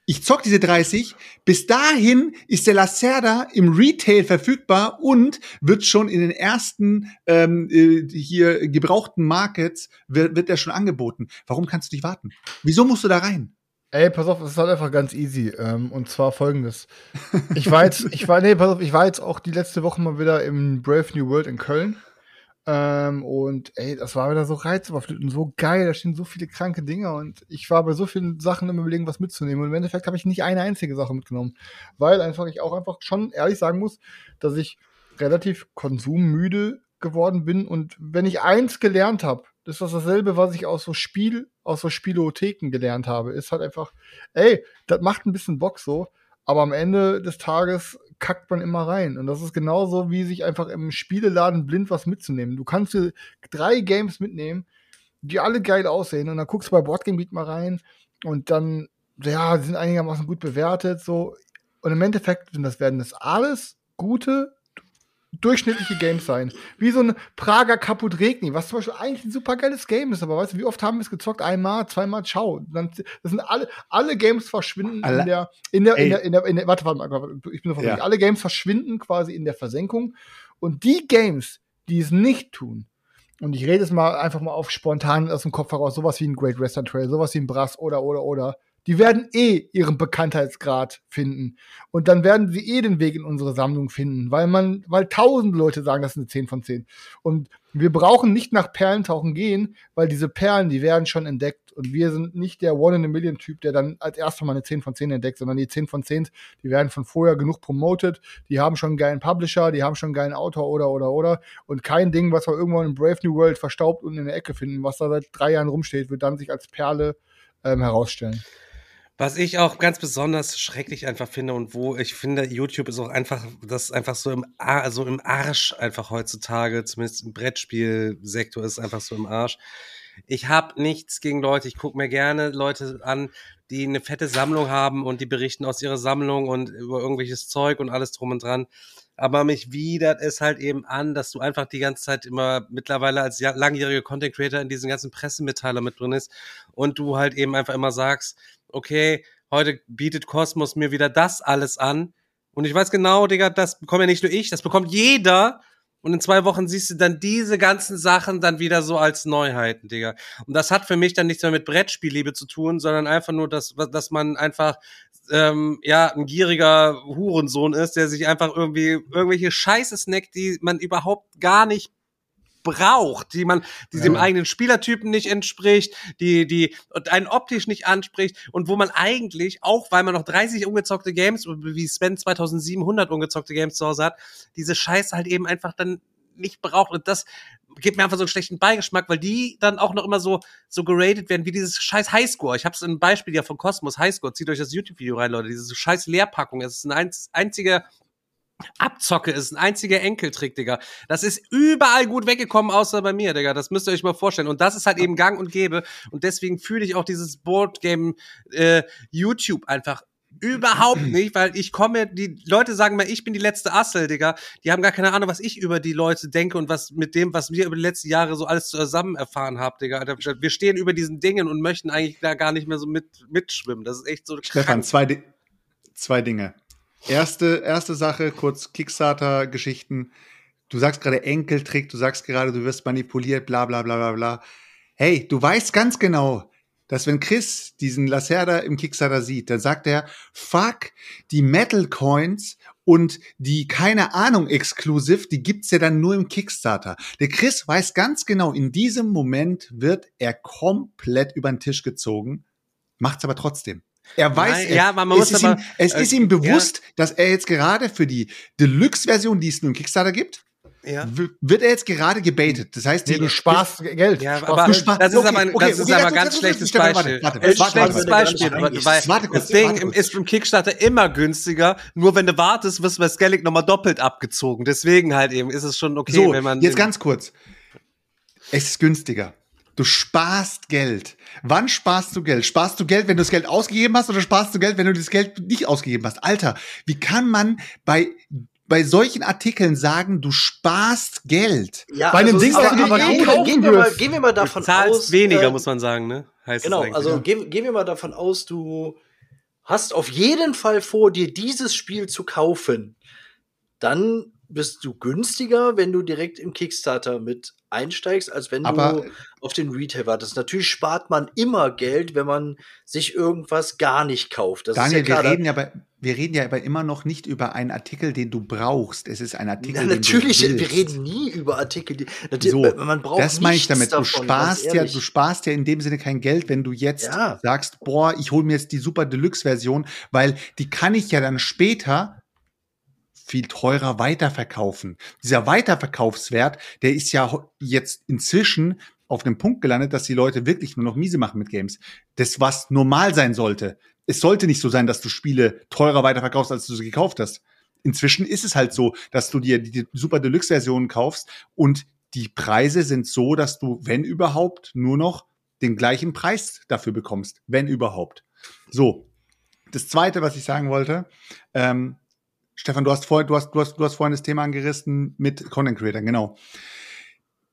ich zock diese 30. Bis dahin ist der Lacerda im Retail verfügbar und wird schon in den ersten ähm, äh, hier gebrauchten Markets wird, wird er schon angeboten. Warum kannst du nicht warten? Wieso musst du da rein? Ey, pass auf, es ist halt einfach ganz easy. Ähm, und zwar folgendes. Ich war jetzt, ich war, nee, pass auf, ich war jetzt auch die letzte Woche mal wieder im Brave New World in Köln. Ähm, und ey, das war wieder so reizüberflutend, so geil, da stehen so viele kranke Dinge und ich war bei so vielen Sachen immer überlegen, was mitzunehmen. Und im Endeffekt habe ich nicht eine einzige Sache mitgenommen. Weil einfach ich auch einfach schon ehrlich sagen muss, dass ich relativ konsummüde geworden bin. Und wenn ich eins gelernt habe, das ist dasselbe, was ich aus so Spiel, aus so Spielotheken gelernt habe, ist halt einfach, ey, das macht ein bisschen Bock so, aber am Ende des Tages kackt man immer rein. Und das ist genauso wie sich einfach im Spieleladen blind was mitzunehmen. Du kannst dir drei Games mitnehmen, die alle geil aussehen, und dann guckst du bei Boardgame Beat mal rein und dann, ja, sind einigermaßen gut bewertet, so. Und im Endeffekt das, werden das alles gute, durchschnittliche Games sein. Wie so ein Prager Kaput Regni, was zum Beispiel eigentlich ein super geiles Game ist, aber weißt du, wie oft haben wir es gezockt? Einmal, zweimal, ciao. Dann, das sind alle, alle Games verschwinden Alle- in der, in der, in der, in der, in der, warte, warte mal, warte, ich bin noch Ja. Alle Games verschwinden quasi in der Versenkung. Und die Games, die es nicht tun, und ich rede es mal einfach mal auf spontan aus dem Kopf heraus, sowas wie ein Great Western Trail, sowas wie ein Brass oder, oder, oder, die werden eh ihren Bekanntheitsgrad finden. Und dann werden sie eh den Weg in unsere Sammlung finden, weil man, weil tausend Leute sagen, das ist eine 10 von 10. Und wir brauchen nicht nach Perlentauchen gehen, weil diese Perlen, die werden schon entdeckt. Und wir sind nicht der One-in-a-Million-Typ, der dann als erster mal eine 10 von 10 entdeckt, sondern die 10 von 10, die werden von vorher genug promoted, die haben schon einen geilen Publisher, die haben schon einen geilen Autor oder, oder, oder. Und kein Ding, was wir irgendwann in Brave New World verstaubt und in der Ecke finden, was da seit drei Jahren rumsteht, wird dann sich als Perle ähm, herausstellen. Was ich auch ganz besonders schrecklich einfach finde und wo ich finde, YouTube ist auch einfach, das einfach so im, Ar so im Arsch einfach heutzutage, zumindest im Brettspielsektor ist einfach so im Arsch. Ich habe nichts gegen Leute, ich gucke mir gerne Leute an, die eine fette Sammlung haben und die berichten aus ihrer Sammlung und über irgendwelches Zeug und alles drum und dran. Aber mich widert es halt eben an, dass du einfach die ganze Zeit immer mittlerweile als langjähriger Content Creator in diesen ganzen Pressemitteilern mit drin ist und du halt eben einfach immer sagst, okay, heute bietet Cosmos mir wieder das alles an. Und ich weiß genau, Digga, das bekomme ja nicht nur ich, das bekommt jeder. Und in zwei Wochen siehst du dann diese ganzen Sachen dann wieder so als Neuheiten, Digga. Und das hat für mich dann nichts mehr mit Brettspielliebe zu tun, sondern einfach nur, dass, dass man einfach, ähm, ja, ein gieriger Hurensohn ist, der sich einfach irgendwie irgendwelche Scheiße snackt, die man überhaupt gar nicht braucht, die man, die dem Ja. eigenen Spielertypen nicht entspricht, die, die und einen optisch nicht anspricht und wo man eigentlich, auch weil man noch 30 ungezockte Games, wie Sven 2700 ungezockte Games zu Hause hat, diese Scheiße halt eben einfach dann nicht braucht und das gibt mir einfach so einen schlechten Beigeschmack, weil die dann auch noch immer so so geratet werden wie dieses scheiß Highscore. Ich habe es ein Beispiel ja von Cosmos Highscore. Zieht euch das YouTube-Video rein, Leute. Diese scheiß Leerpackung. Es ist ein einz einziger Abzocke ist ein einziger Enkeltrick, Digga. Das ist überall gut weggekommen, außer bei mir, Digga. Das müsst ihr euch mal vorstellen. Und das ist halt eben gang und gäbe. Und deswegen fühle ich auch dieses Boardgame äh, YouTube einfach überhaupt nicht, weil ich komme, die Leute sagen mal, ich bin die letzte Assel, Digga. Die haben gar keine Ahnung, was ich über die Leute denke und was mit dem, was wir über die letzten Jahre so alles zusammen erfahren haben, Digga. Wir stehen über diesen Dingen und möchten eigentlich da gar nicht mehr so mit, mitschwimmen. Das ist echt so Stefan, krank. zwei, Di zwei Dinge. Erste, erste Sache, kurz Kickstarter-Geschichten. Du sagst gerade Enkeltrick, du sagst gerade, du wirst manipuliert, bla bla bla bla bla. Hey, du weißt ganz genau, dass wenn Chris diesen Lacerda im Kickstarter sieht, dann sagt er, fuck, die Metal Coins und die, keine Ahnung, Exclusive, die gibt's ja dann nur im Kickstarter. Der Chris weiß ganz genau, in diesem Moment wird er komplett über den Tisch gezogen, macht's aber trotzdem. Er weiß, Nein, es, ja, aber man es, muss ist aber- ihm, es äh, ist ihm bewusst, dass er jetzt gerade für die Deluxe-Version, die es nur im Kickstarter gibt, Ja. wird er jetzt gerade gebaitet. Das heißt, Nee, du sparst Geld. Ja, Sparst aber sparst- das ist okay, aber ein, okay, das ist okay, aber ganz schlechtes Beispiel. warte, warte, warte, schlechtes Beispiel. warte, weil- warte, kurz, das Ding kurz. ist im Kickstarter immer günstiger. Nur wenn du wartest, wirst du bei Skellig nochmal doppelt abgezogen. Deswegen halt eben ist es schon okay, so, wenn man. jetzt ganz kurz. Es ist günstiger. Du sparst Geld. Wann sparst du Geld? Sparst du Geld, wenn du das Geld ausgegeben hast, oder sparst du Geld, wenn du das Geld nicht ausgegeben hast? Alter, wie kann man bei bei solchen Artikeln sagen, du sparst Geld? Ja, Bei einem Ding, aber, aber eh gehen, wir- gehen, wir mal, gehen wir mal davon zahlst aus. weniger, äh, muss man sagen, ne? Heißt Genau, also gehen, gehen wir mal davon aus, du hast auf jeden Fall vor, dir dieses Spiel zu kaufen. Dann bist du günstiger, wenn du direkt im Kickstarter mit einsteigst, als wenn Aber- du auf den Retail wartest. Natürlich spart man immer Geld, wenn man sich irgendwas gar nicht kauft. Das Daniel, ist ja wir reden ja aber, wir reden ja aber immer noch nicht über einen Artikel, den du brauchst. Es ist ein Artikel, Na, den natürlich, du willst. wir reden nie über Artikel, die So, man braucht das meine ich damit. Du davon, ganz sparst ja, du sparst ja in dem Sinne kein Geld, wenn du jetzt Ja. sagst, boah, ich hole mir jetzt die Super Deluxe Version, weil die kann ich ja dann später viel teurer weiterverkaufen. Dieser Weiterverkaufswert, der ist ja jetzt inzwischen auf dem Punkt gelandet, dass die Leute wirklich nur noch miese machen mit Games. Das, was normal sein sollte. Es sollte nicht so sein, dass du Spiele teurer weiterverkaufst, als du sie gekauft hast. Inzwischen ist es halt so, dass du dir die, Super Deluxe Version kaufst und die Preise sind so, dass du, wenn überhaupt, nur noch den gleichen Preis dafür bekommst, wenn überhaupt. So. Das zweite, was ich sagen wollte, ähm, Stefan, du hast, vor, du, hast, du, hast, du hast vorhin das Thema angerissen mit Content Creators, genau.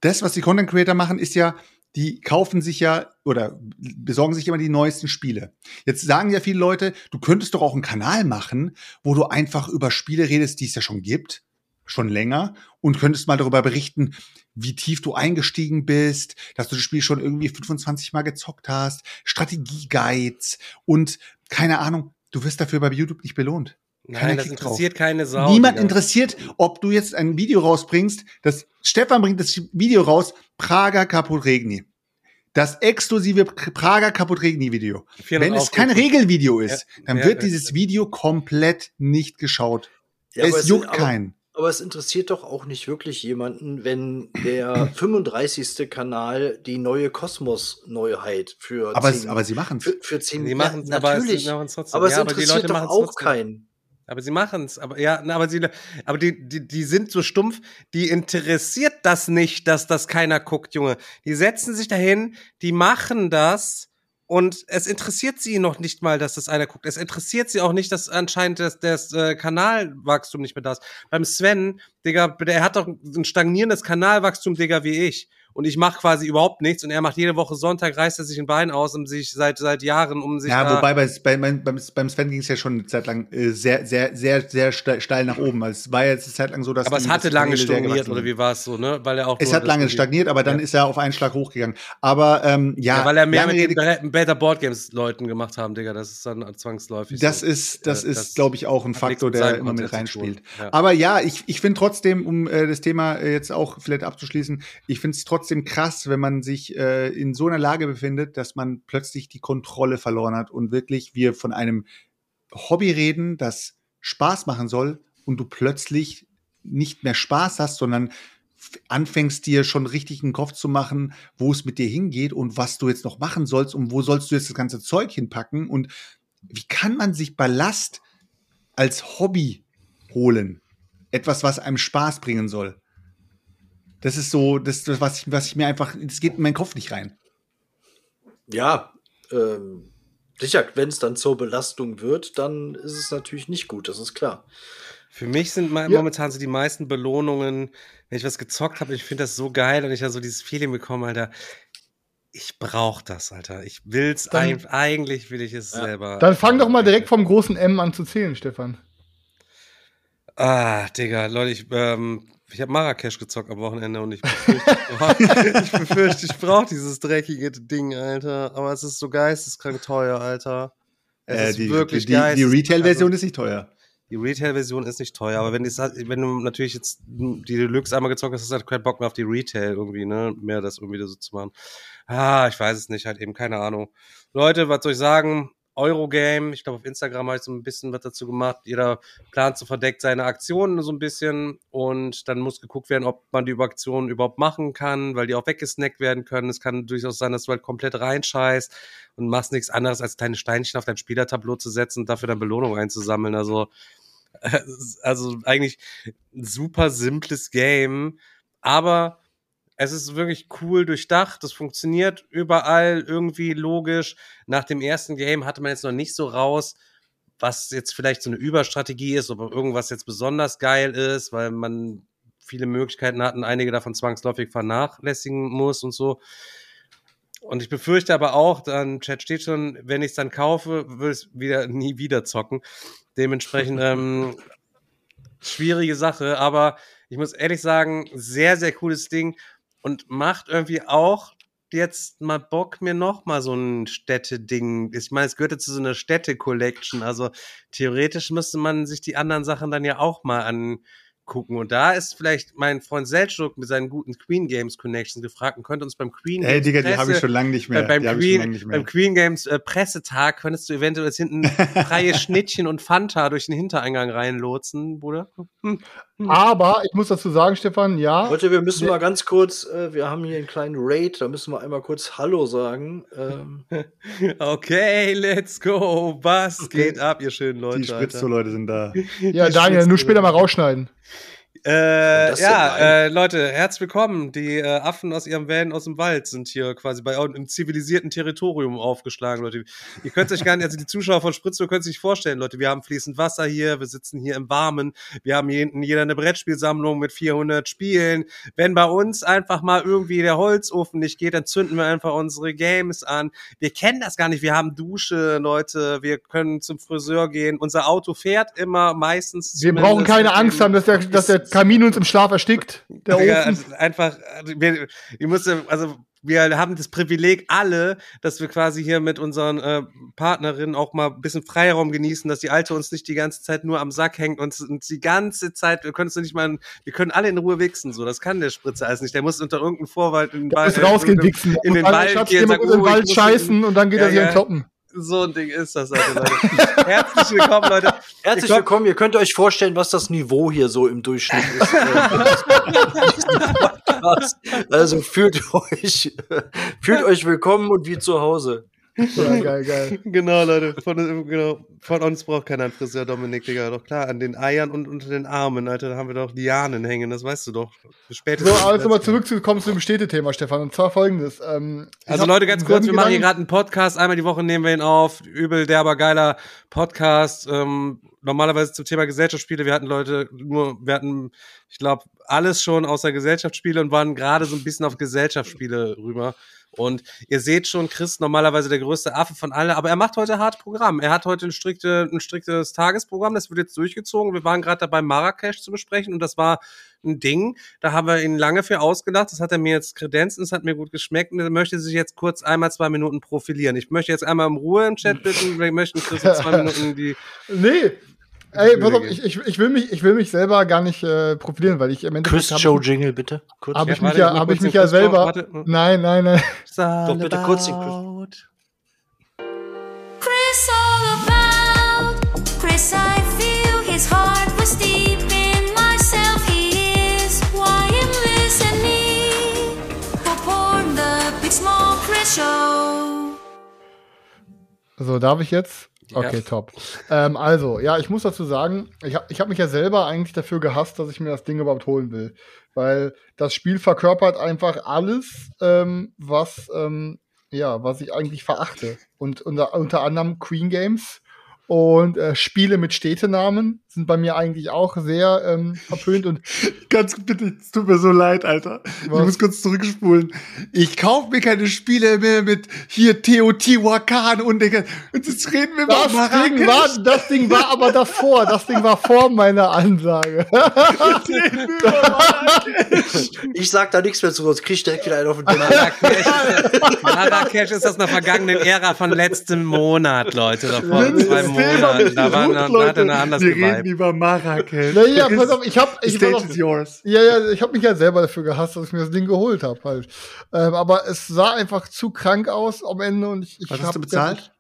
Das, was die Content Creator machen, ist ja, die kaufen sich ja oder besorgen sich immer die neuesten Spiele. Jetzt sagen ja viele Leute, du könntest doch auch einen Kanal machen, wo du einfach über Spiele redest, die es ja schon gibt, schon länger, und könntest mal darüber berichten, wie tief du eingestiegen bist, dass du das Spiel schon irgendwie 25 Mal gezockt hast, Strategie-Guides und keine Ahnung, du wirst dafür bei YouTube nicht belohnt. Keiner Nein, das interessiert keine Sau. Niemand Digga. interessiert, ob du jetzt ein Video rausbringst. Das Stefan bringt das Video raus, Prager Kaput Regni. Das exklusive Pr- Prager Kaput Regni Video. 400 Wenn es kein. Regelvideo ist, Ja, dann ja, wird ja. dieses Video komplett nicht geschaut. Es juckt keinen. Aber es interessiert doch auch nicht wirklich jemanden, wenn der 35. Kanal die neue Kosmos-Neuheit für Aber, 10 es, aber sie machen es. für, für 10 Die ja, machen's, aber es- natürlich. sie aber es Ja, aber die interessiert Leute doch auch trotzdem. keinen. Aber sie machen's. Aber ja, aber sie, aber die, die, die sind so stumpf. Die interessiert das nicht, dass das keiner guckt, Junge. Die setzen sich dahin, die machen das. Und es interessiert sie noch nicht mal, dass das einer guckt. Es interessiert sie auch nicht, dass anscheinend das, das äh, Kanalwachstum nicht mehr da ist. Beim Sven, Digga, der hat doch ein stagnierendes Kanalwachstum, Digga, wie ich. Und ich mache quasi überhaupt nichts. Und er macht jede Woche Sonntag, reißt er sich ein Bein aus, um sich seit, seit Jahren, um sich Ja, wobei bei, bei, beim, beim beim Sven ging es ja schon eine Zeit lang äh, sehr, sehr, sehr, sehr ste- steil nach oben. Also es war jetzt eine Zeit lang so, dass Aber es hatte lange stagniert, oder wie war es so, ne? Weil er auch Es hat lange stagniert, aber dann Ja. ist er auf einen Schlag hochgegangen. Aber ähm, ja, Ja, weil er mehr mit den Be- Better Board Games Leuten gemacht haben, Digga. Das ist dann zwangsläufig. Das so. ist, das Äh, ist, glaube ich, auch ein Faktor, der immer mit reinspielt. Ja. Aber ja, ich, ich finde trotzdem, um äh, das Thema äh, jetzt auch vielleicht abzuschließen, ich finde es trotzdem krass, wenn man sich äh, in so einer Lage befindet, dass man plötzlich die Kontrolle verloren hat und wirklich wir von einem Hobby reden, das Spaß machen soll und du plötzlich nicht mehr Spaß hast, sondern anfängst dir schon richtig einen Kopf zu machen, wo es mit dir hingeht und was du jetzt noch machen sollst und wo sollst du jetzt das ganze Zeug hinpacken und wie kann man sich Ballast als Hobby holen? Etwas, was einem Spaß bringen soll. Das ist so, das, das was, ich, was ich mir einfach, das geht in meinen Kopf nicht rein. Ja, ähm, sicher, wenn es dann zur Belastung wird, dann ist es natürlich nicht gut, das ist klar. Für mich sind Ja. momentan so die meisten Belohnungen, wenn ich was gezockt habe, ich finde das so geil und ich da so dieses Feeling bekomme, Alter. Ich brauch das, Alter. Ich will's Dann- ein, eigentlich will ich es Ja. selber. Dann fang doch mal direkt vom großen M an zu zählen, Stefan. Ah, Digga, Leute, ich, ähm, ich habe Marrakesch gezockt am Wochenende und ich befürchte, ich befürchte, ich brauche dieses dreckige Ding, Alter. Aber es ist so geisteskrank teuer, Alter. Es Äh, ist die wirklich die, die geisteskrank. Retail-Version Also, ist nicht teuer. die Retail-Version ist nicht teuer, aber wenn, die, wenn du natürlich jetzt die Deluxe einmal gezockt hast, hast du halt keinen Bock mehr auf die Retail irgendwie, ne? Mehr das irgendwie so zu machen. Ah, ich weiß es nicht, halt eben, keine Ahnung. Leute, was soll ich sagen? Eurogame, ich glaube auf Instagram habe ich so ein bisschen was dazu gemacht. Jeder plant so verdeckt seine Aktionen so ein bisschen und dann muss geguckt werden, ob man die Aktionen überhaupt machen kann, weil die auch weggesnackt werden können. Es kann durchaus sein, dass du halt komplett reinscheißt und machst nichts anderes, als kleine Steinchen auf dein Spielertableau zu setzen und dafür dann Belohnung einzusammeln. Also, also eigentlich ein super simples Game, aber es ist wirklich cool durchdacht, das funktioniert überall irgendwie logisch. Nach dem ersten Game hatte man jetzt noch nicht so raus, was jetzt vielleicht so eine Überstrategie ist, ob irgendwas jetzt besonders geil ist, weil man viele Möglichkeiten hat und einige davon zwangsläufig vernachlässigen muss und so. Und ich befürchte aber auch, dann Chat steht schon, wenn ich es dann kaufe, will es wieder nie wieder zocken. Dementsprechend, ähm, schwierige Sache, aber ich muss ehrlich sagen, sehr, sehr cooles Ding und macht irgendwie auch jetzt mal Bock, mir noch mal so ein Städteding. Ich meine, es gehört ja zu so einer Städte-Collection. Also theoretisch müsste man sich die anderen Sachen dann ja auch mal an gucken. Und da ist vielleicht mein Freund Selchuk mit seinen guten Queen Games Connections gefragt und könnte uns beim Queen Games Digga, die habe ich Presse- schon lange nicht mehr. beim, Queen, lange nicht mehr. beim Queen Games äh, Pressetag könntest du eventuell jetzt hinten freie Schnittchen und Fanta durch den Hintereingang reinlotsen, Bruder. Hm. Aber ich muss dazu sagen, Stefan, ja. Leute, wir müssen mal ganz kurz, äh, wir haben hier einen kleinen Raid, da müssen wir einmal kurz Hallo sagen. Ähm, Okay, let's go. Was Okay. geht ab, ihr schönen Leute? die Alter? Spritzo-Leute sind da. Ja, Die Daniel, nur später mal rausschneiden. Äh, ja, äh, Leute, herzlich willkommen. Die äh, Affen aus ihrem Van aus dem Wald sind hier quasi bei einem zivilisierten Territorium aufgeschlagen, Leute. Ihr könnt euch gar nicht, also die Zuschauer von Spritzo können sich vorstellen, Leute. Wir haben fließend Wasser hier, wir sitzen hier im Warmen, wir haben hier hinten jeder eine Brettspielsammlung mit 400 Spielen. Wenn bei uns einfach mal irgendwie der Holzofen nicht geht, dann zünden wir einfach unsere Games an. Wir kennen das gar nicht. Wir haben Dusche, Leute. Wir können zum Friseur gehen. Unser Auto fährt immer meistens. Wir brauchen keine Angst haben, dass der, dass der Kamin uns im Schlaf erstickt. Der Ofen. also einfach, also wir, ihr müsst, ja- also wir haben das Privileg alle, dass wir quasi hier mit unseren äh, Partnerinnen auch mal ein bisschen Freiraum genießen, dass die Alte uns nicht die ganze Zeit nur am Sack hängt und uns die ganze Zeit, wir können es nicht mal, wir können alle in Ruhe wichsen, so, das kann der Spritze alles nicht. Der muss unter irgendeinem Vorwald in den Wald, muss rausgehen, in, wichsen. in den Und Wald gehen, in den oh, ich Wald scheißen und dann geht Ja, er hier ja. kloppen. So ein Ding ist das, Alter, Leute. Herzlich willkommen, Leute. herzlich Ich glaub- willkommen, ihr könnt euch vorstellen, was das Niveau hier so im Durchschnitt ist. also fühlt euch, fühlt euch willkommen und wie zu Hause. Ja, geil, geil. Genau, Leute. Von, genau, von uns braucht keiner einen Friseur, Dominik, Digga. Doch klar, an den Eiern und unter den Armen, Alter, da haben wir doch Lianen hängen, das weißt du doch. So, Spätestens. aber jetzt nochmal zurückzukommen zu dem Städtethema, Stefan. Und zwar folgendes. Ähm, Also Leute, ganz kurz, wir machen hier gerade einen Podcast. Einmal die Woche nehmen wir ihn auf. Übel derber, geiler Podcast. Ähm, normalerweise zum Thema Gesellschaftsspiele. Wir hatten Leute nur, wir hatten, ich glaube, alles schon außer Gesellschaftsspiele und waren gerade so ein bisschen auf Gesellschaftsspiele rüber. Und ihr seht schon, Chris normalerweise der größte Affe von allen, aber er macht heute hart Programm. Er hat heute ein, strikte, ein striktes Tagesprogramm, das wird jetzt durchgezogen. Wir waren gerade dabei, Marrakesch zu besprechen und das war ein Ding. Da haben wir ihn lange für ausgedacht. Das hat er mir jetzt kredenzt es hat mir gut geschmeckt und er möchte sich jetzt kurz einmal zwei Minuten profilieren. Ich möchte jetzt einmal um Ruhe im Chat bitten. Wir möchten Chris in zwei Minuten die. Nee. Ey, pass auf, ich, ich, ich, will mich, ich will mich selber gar nicht äh, profilieren, weil ich im Endeffekt Chris Joe ich, Jingle, bitte. Kurz. hab Ja, ich mich warte, ja, ich hab ich mich ja selber. Warte. Nein, nein, nein. Doch bitte kurz den Chris. Chris all about. Chris, I feel his heart was deep in myself. He is why I'm listening. Pop on the Big Small Chris Show. So, darf ich jetzt? Ja. Okay, top. Ähm, also, ja, ich muss dazu sagen, ich habe ich hab mich ja selber eigentlich dafür gehasst, dass ich mir das Ding überhaupt holen will. Weil das Spiel verkörpert einfach alles, ähm, was, ähm, ja, was ich eigentlich verachte. Und unter, unter anderem Queen Games und äh, Spiele mit Städtenamen sind bei mir eigentlich auch sehr ähm, verpönt und Ganz bitte, es tut mir so leid, Alter. Ich Was? muss kurz zurückspulen. Ich kaufe mir keine Spiele mehr mit hier Teotihuacan und jetzt reden wir über das Ding, Marrakesch. war, das Ding war aber davor. Das Ding war vor meiner Ansage. Ich sag da nichts mehr zu, sonst krieg ich direkt wieder einen auf den. Marrakesch, Marrakesch ist aus einer vergangenen Ära von letztem Monat, Leute. Doch vor Wenn zwei das Monaten. nicht Da war da Leute. eine anders Wir reden geweibt. über Marrakesch. Naja, Chris, pass auf, ich hab, ich stage auf, is yours. Ja, ja, ich habe mich ja selber dafür gehasst, dass ich mir das Ding geholt habe halt. Ähm, aber es sah einfach zu krank aus am Ende und ich, ich Was hab hast du bezahlt?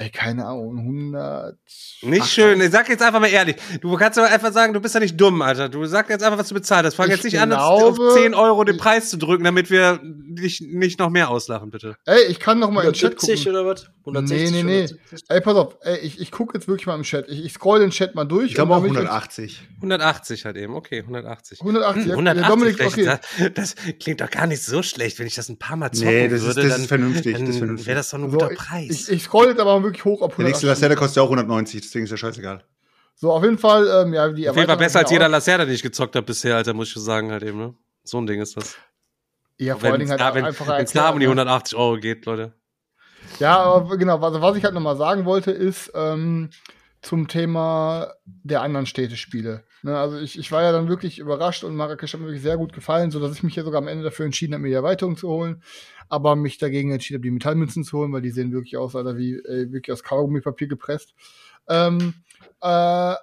Ey, keine Ahnung, 100. Nicht schön. Ich sag jetzt einfach mal ehrlich. Du kannst aber einfach sagen, du bist ja nicht dumm, Alter. Du sag jetzt einfach, was du bezahlt hast. Fang Ich jetzt nicht an, glaube- auf 10 Euro den Preis zu drücken, damit wir dich nicht noch mehr auslachen, bitte. Ey, ich kann noch mal im Chat 170 gucken. oder was? Nee, nee, nee. 170? Ey, pass auf, ey, ich, ich gucke jetzt wirklich mal im Chat. Ich, ich scroll den Chat mal durch. Ich glaube auch damit ich- 180. 180 halt eben. Okay, 180. 180, Hm, ja, 180 Dominik, okay. Das, das klingt doch gar nicht so schlecht, wenn ich das ein paar Mal zocken Nee, das ist- würde. das dann, ist vernünftig, das Dann ist vernünftig. wäre das doch ein So, guter ich, Preis. ich, ich scroll jetzt aber wirklich hoch auf Der nächste 180. Lacerda kostet ja auch 190, deswegen ist ja scheißegal. So, auf jeden Fall, ähm, ja, die Auf jeden Fall Erweiterung besser als jeder auch- Lacerda, den ich gezockt habe bisher, Alter, muss ich sagen, halt eben, ne? So ein Ding ist das. Ja, vor allen Wenn Dingen es halt da, wenn, einfacher wenn's da um die erklärt, ne? 180 Euro geht, Leute. Ja, aber genau, was, was ich halt nochmal sagen wollte, ist ähm, zum Thema der anderen Städtespiele. Ne, also ich, ich war ja dann wirklich überrascht und Marrakesch hat mir wirklich sehr gut gefallen, sodass ich mich ja sogar am Ende dafür entschieden habe, mir die Erweiterung zu holen, aber mich dagegen entschieden habe, die Metallmünzen zu holen, weil die sehen wirklich aus, Alter, wie äh, wirklich aus Kaugummipapier gepresst. Ähm, äh,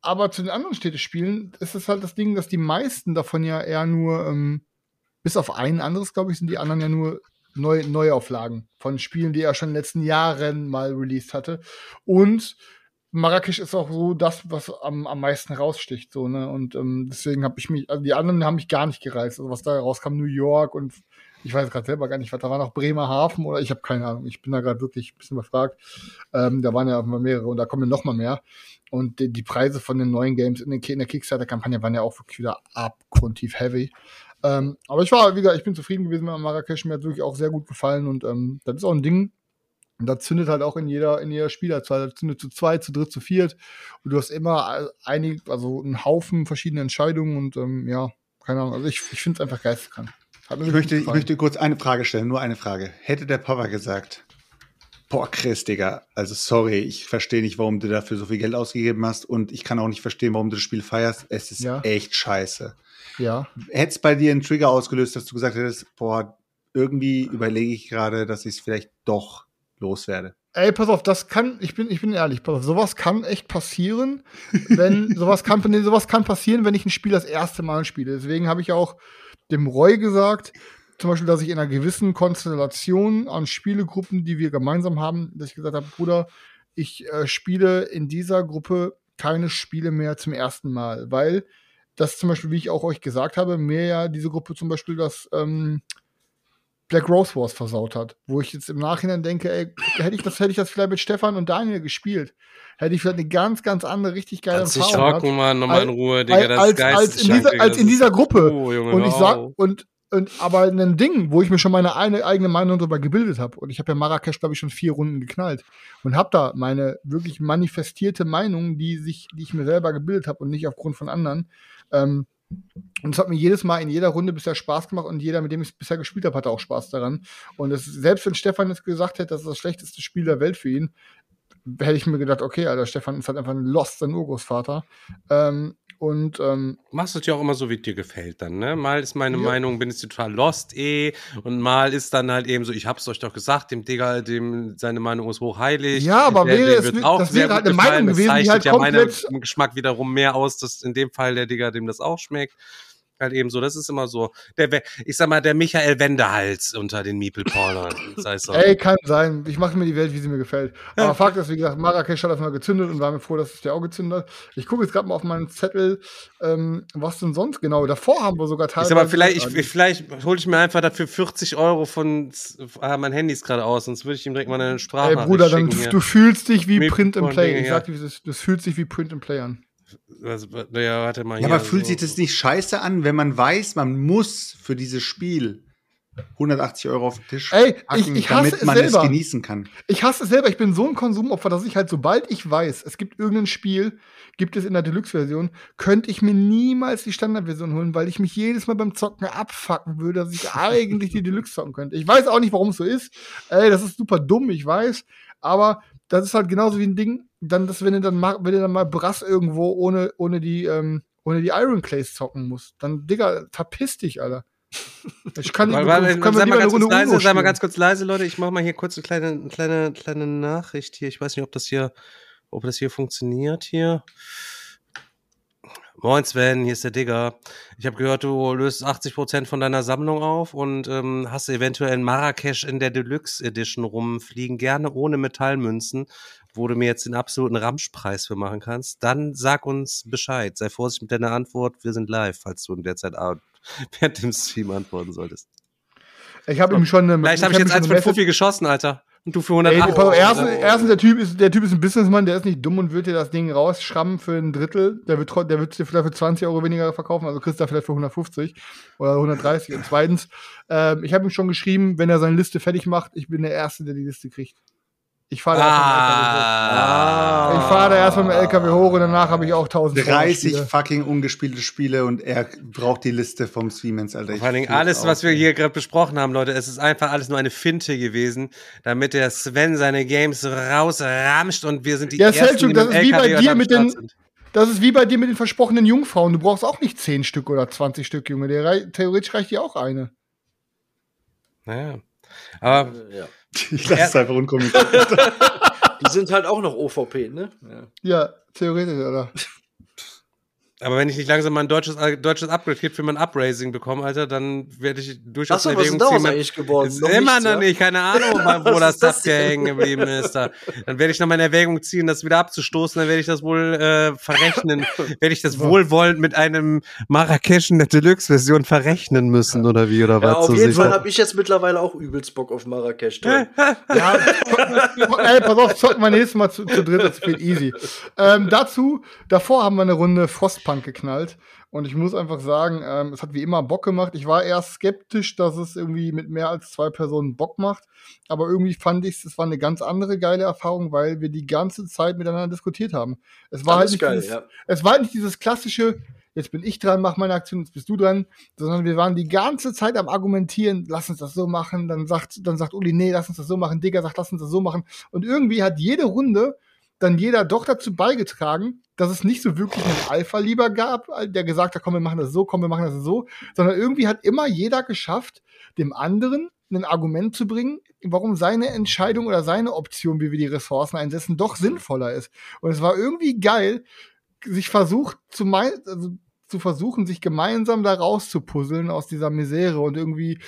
aber zu den anderen Städtespielen ist es halt das Ding, dass die meisten davon ja eher nur, ähm, bis auf ein anderes, glaube ich, sind die anderen ja nur Neu Neuauflagen von Spielen, die er schon in den letzten Jahren mal released hatte. Und Marrakesch ist auch so das, was am, am meisten raussticht, so, ne? Und ähm, deswegen habe ich mich, also die anderen haben mich gar nicht gereizt. Also was da rauskam, New York und ich weiß gerade selber gar nicht, was da war noch Bremerhaven oder ich habe keine Ahnung. Ich bin da gerade wirklich ein bisschen befragt. Ähm, da waren ja auch mal mehrere und da kommen noch mal mehr. Und die, die Preise von den neuen Games in, den, in der Kickstarter-Kampagne waren ja auch wirklich wieder abgrundtief heavy. Ähm, aber ich war, wie gesagt, ich bin zufrieden gewesen mit Marrakesch. Mir hat wirklich auch sehr gut gefallen und ähm, das ist auch ein Ding. Und das zündet halt auch in jeder, in jeder Spielerzahl. Das zündet zu zwei, zu dritt, zu viert. Und du hast immer einig, also einen Haufen verschiedene Entscheidungen und ähm, ja, keine Ahnung. Also ich, ich finde es einfach geisteskrank. Ich möchte, ich möchte kurz eine Frage stellen, nur eine Frage. Hätte der Papa gesagt, boah, Chris, Digga, also sorry, ich verstehe nicht, warum du dafür so viel Geld ausgegeben hast und ich kann auch nicht verstehen, warum du das Spiel feierst. Es ist Ja. echt scheiße. Ja. Hätte es bei dir einen Trigger ausgelöst, dass du gesagt hättest, boah, irgendwie überlege ich gerade, dass ich es vielleicht doch loswerde. Ey, pass auf, das kann, ich bin, ich bin ehrlich, pass auf, sowas kann echt passieren, wenn, sowas kann, nee, sowas kann passieren, wenn ich ein Spiel das erste Mal spiele. Deswegen habe ich auch dem Roy gesagt, zum Beispiel, dass ich in einer gewissen Konstellation an Spielegruppen, die wir gemeinsam haben, dass ich gesagt habe, Bruder, ich äh, spiele in dieser Gruppe keine Spiele mehr zum ersten Mal, weil das zum Beispiel, wie ich auch euch gesagt habe, mir ja diese Gruppe zum Beispiel das ähm, Black Rose Wars versaut hat. Wo ich jetzt im Nachhinein denke, ey, hätte ich das, hätte ich das vielleicht mit Stefan und Daniel gespielt, hätte ich vielleicht eine ganz, ganz andere, richtig geile Kannst dich Erfahrung rocken, Mann, nochmal in Als- Ruhe, Digga, das als, ist als, in dieser, Digga, als in dieser Gruppe. Oh, Junge, und ich sag, und, und aber ein Ding, wo ich mir schon meine eine, eigene Meinung darüber gebildet habe. Und ich habe ja Marrakesch, glaube ich, schon vier Runden geknallt. Und habe da meine wirklich manifestierte Meinung, die sich, die ich mir selber gebildet habe und nicht aufgrund von anderen. Ähm, und es hat mir jedes Mal in jeder Runde bisher Spaß gemacht und jeder, mit dem ich es bisher gespielt habe, hatte auch Spaß daran. Und es, selbst wenn Stefan jetzt gesagt hätte, das ist das schlechteste Spiel der Welt für ihn, hätte ich mir gedacht, okay, Alter, Stefan ist halt einfach ein Lost, sein Urgroßvater. Ähm, und ähm, machst du es ja auch immer so, wie dir gefällt dann, ne? Mal ist meine Ja. Meinung, bin ich total lost eh und mal ist dann halt eben so, ich hab's euch doch gesagt, dem Digga, dem seine Meinung ist hochheilig. Ja, aber Der- wäre es auch das sehr wäre halt gut eine Meinung gefallen. Das gewesen, die zeichnet halt ja komplett- meinem Geschmack wiederum mehr aus, dass in dem Fall der Digga, dem das auch schmeckt. Halt eben so, das ist immer so. Der, ich sag mal, der Michael Wendehals unter den Meeple-Pornern. Ey, kann sein. Ich mache mir die Welt, wie sie mir gefällt. Aber Fakt ist, wie gesagt, Marrakesch hat das mal gezündet und war mir froh, dass es der auch gezündet hat. Ich gucke jetzt gerade mal auf meinen Zettel, ähm, was denn sonst genau. Davor haben wir sogar Ich teilweise. sag mal, vielleicht, ich, ich, vielleicht hole ich mir einfach dafür 40 Euro von. Ah, mein Handy ist gerade aus, sonst würde ich ihm direkt mal eine Ey, Sprachnachricht Bruder, dann, hier. du fühlst dich wie Print and Play. Ich sag dir, ist. Das fühlt sich wie Print and Play an. Was, ja, warte mal. Ja, aber fühlt so. sich das nicht scheiße an, wenn man weiß, man muss für dieses Spiel 180 Euro auf den Tisch Ey, ich- packen, ich hasse damit es man selber. es genießen kann? Ich hasse es selber, ich bin so ein Konsumopfer, dass ich halt, sobald ich weiß, es gibt irgendein Spiel, gibt es in der Deluxe-Version, könnte ich mir niemals die Standardversion holen, weil ich mich jedes Mal beim Zocken abfacken würde, dass ich eigentlich die Deluxe zocken könnte. Ich weiß auch nicht, warum es so ist. Ey, das ist super dumm, ich weiß. Aber das ist halt genauso wie ein Ding, dann, dass wenn du dann mal, wenn du dann mal Brass irgendwo ohne, ohne die, ähm, ohne die Iron Clays zocken musst, dann, Digga, verpiss dich, Alter. Ich kann nicht, können wir sei, mal ganz leise, sei mal ganz kurz leise, Leute. Ich mache mal hier kurz eine kleine, eine kleine, kleine Nachricht hier. Ich weiß nicht, ob das hier, ob das hier funktioniert hier. Moin Sven, hier ist der Digger. Ich habe gehört, du löst 80% von deiner Sammlung auf und ähm, hast eventuell in Marrakesch in der Deluxe Edition rumfliegen, gerne ohne Metallmünzen, wo du mir jetzt den absoluten Ramschpreis für machen kannst. Dann sag uns Bescheid. Sei vorsichtig mit deiner Antwort. Wir sind live, falls du in der Zeit während dem Stream antworten solltest. Ich habe ihm schon eine Vielleicht habe ich hab jetzt ihm eins für eine Fuffi geschossen, Alter. Und du für Ey, 108. pass auf, erstens, erstens der, typ ist, der Typ ist ein Businessmann, der ist nicht dumm und wird dir das Ding rausschrammen für ein Drittel. Der wird, der wird dir vielleicht für 20 Euro weniger verkaufen, also kriegst du da vielleicht für 150 oder 130. Und zweitens, ähm, ich habe ihm schon geschrieben, wenn er seine Liste fertig macht, ich bin der Erste, der die Liste kriegt. Ich fahre da Ah. erstmal mit dem LKW hoch. Ich fahre da erstmal mit dem LKW hoch und danach habe ich auch 1000 30 Spiele. fucking ungespielte Spiele und er braucht die Liste vom Siemens, Alter. Ich Vor allen Dingen alles, aus, was wir hier gerade besprochen haben, Leute, es ist einfach alles nur eine Finte gewesen, damit der Sven seine Games rausramscht und wir sind die Ja, Ersten, Selchuk, die das ist wie dem bei LKW dir mit den- sind. Das ist wie bei dir mit den versprochenen Jungfrauen. Du brauchst auch nicht 10 Stück oder 20 Stück, Junge. Der rei theoretisch reicht dir auch eine. Naja. Aber Ja. Ich lasse es einfach unkommentiert. Die sind halt auch noch OVP, ne? Ja. Ja, theoretisch, oder? Aber wenn ich nicht langsam mal ein deutsches, deutsches Upgrade-Kit für mein Upraising bekomme, Alter, dann werde ich durchaus Achso, in was ist Erwägung ziehen. eigentlich geworden? Ist Noch immer nichts, noch ja? nicht, keine Ahnung, wo das hängen geblieben ist. Da. Dann werde ich noch mal in Erwägung ziehen, das wieder abzustoßen, dann werde ich das wohl äh, verrechnen. werde ich das wohlwollend mit einem Marrakesch in der Deluxe-Version verrechnen müssen, oder wie, oder Ja, was? auf So jeden Fall habe ich jetzt mittlerweile auch übelst Bock auf Marrakesch. Ja, ey, pass auf, zocken wir nächstes Mal zu, zu dritt, das wird easy. Ähm, dazu, davor haben wir eine Runde Frostpunk geknallt. Und ich muss einfach sagen, ähm, es hat wie immer Bock gemacht. Ich war erst skeptisch, dass es irgendwie mit mehr als zwei Personen Bock macht. Aber irgendwie fand ich es, war eine ganz andere geile Erfahrung, weil wir die ganze Zeit miteinander diskutiert haben. Es war halt nicht geil, dieses, ja. es war halt nicht dieses klassische, jetzt bin ich dran, mach meine Aktion, jetzt bist du dran, sondern wir waren die ganze Zeit am Argumentieren, lass uns das so machen, dann sagt, dann sagt Uli, nee, lass uns das so machen, Digga sagt, lass uns das so machen. Und irgendwie hat jede Runde dann jeder doch dazu beigetragen, dass es nicht so wirklich einen Alpha-Lieber gab, der gesagt hat, komm, wir machen das so, komm, wir machen das so, sondern irgendwie hat immer jeder geschafft, dem anderen ein Argument zu bringen, warum seine Entscheidung oder seine Option, wie wir die Ressourcen einsetzen, doch sinnvoller ist. Und es war irgendwie geil, sich versucht zu also zu versuchen, sich gemeinsam da rauszupuzzeln aus dieser Misere und irgendwie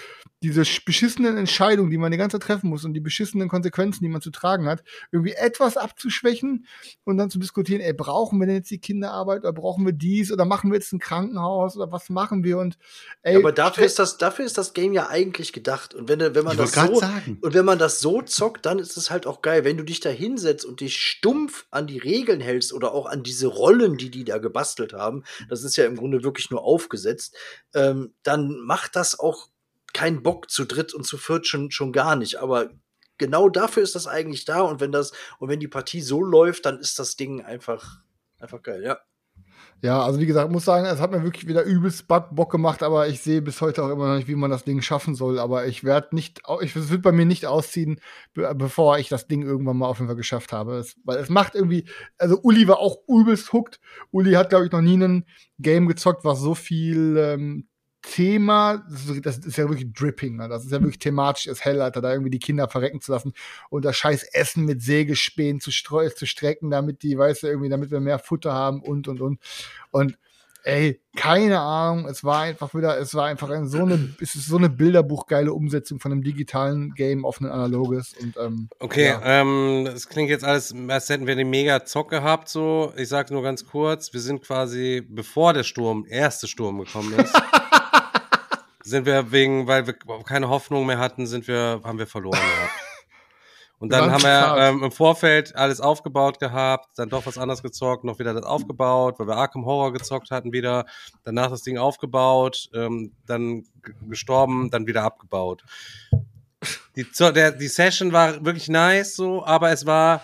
diese sch- beschissenen Entscheidungen, die man die ganze Zeit treffen muss und die beschissenen Konsequenzen, die man zu tragen hat, irgendwie etwas abzuschwächen und dann zu diskutieren, ey, brauchen wir denn jetzt die Kinderarbeit oder brauchen wir dies oder machen wir jetzt ein Krankenhaus oder was machen wir und ey, Aber dafür ist das, dafür ist das Game ja eigentlich gedacht. Und wenn, wenn man Ich das so, sagen. und wenn man das so zockt, dann ist es halt auch geil. Wenn du dich da hinsetzt und dich stumpf an die Regeln hältst oder auch an diese Rollen, die die da gebastelt haben, das ist ja im Grunde wirklich nur aufgesetzt, ähm, dann macht das auch keinen Bock zu dritt und zu viert schon, schon gar nicht. Aber genau dafür ist das eigentlich da. Und wenn das, und wenn die Partie so läuft, dann ist das Ding einfach, einfach geil, ja. Ja, also wie gesagt, muss sagen, es hat mir wirklich wieder übelst Bock gemacht, aber ich sehe bis heute auch immer noch nicht, wie man das Ding schaffen soll. Aber ich werde nicht, ich, es wird bei mir nicht ausziehen, be bevor ich das Ding irgendwann mal auf jeden Fall geschafft habe. Es, weil es macht irgendwie, also Uli war auch übelst hooked. Uli hat, glaube ich, noch nie ein Game gezockt, was so viel ähm, Thema, das ist, ja wirklich Dripping, ne? das ist ja wirklich thematisch, ist hell, Alter, da irgendwie die Kinder verrecken zu lassen und das scheiß Essen mit Sägespänen zu, streu zu strecken, damit die, weißt du, irgendwie, damit wir mehr Futter haben und, und, und. Und ey, keine Ahnung, es war einfach wieder, es war einfach ein, so eine, es ist so eine Bilderbuchgeile Umsetzung von einem digitalen Game auf ein analoges und ähm, Okay, ja. ähm, das klingt jetzt alles, als hätten wir den mega Zock gehabt, so. Ich sag nur ganz kurz, wir sind quasi, bevor der Sturm, erste Sturm gekommen ist, sind wir wegen, weil wir keine Hoffnung mehr hatten, sind wir, haben wir verloren gehabt. Und dann haben wir ähm, im Vorfeld alles aufgebaut gehabt, dann doch was anderes gezockt, noch wieder das aufgebaut, weil wir Arkham Horror gezockt hatten wieder, danach das Ding aufgebaut, ähm, dann gestorben, dann wieder abgebaut. Die, der, die Session war wirklich nice, so, aber es war,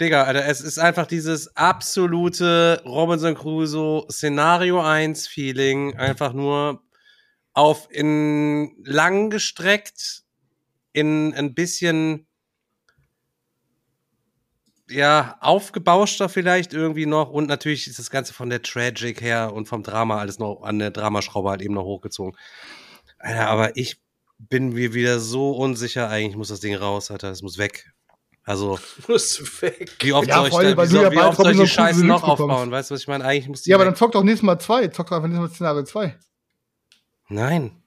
Digga, Alter, es ist einfach dieses absolute Robinson Crusoe Szenario 1 Feeling, einfach nur auf in lang gestreckt, in ein bisschen, ja, aufgebauschter vielleicht irgendwie noch und natürlich ist das Ganze von der Tragic her und vom Drama alles noch an der Dramaschraube halt eben noch hochgezogen. Alter, aber ich bin mir wieder so unsicher, eigentlich muss das Ding raus, Alter, das muss weg. Also, Muss weg. wie oft Ja, soll ich, da, wie soll, ja wie oft soll ich die Scheiße noch bekommst. aufbauen? Weißt du, was ich meine? Eigentlich muss die Ja, aber weg. dann zock doch nächstes Mal zwei, zock doch einfach nächstes Mal Szenario 2. Nein.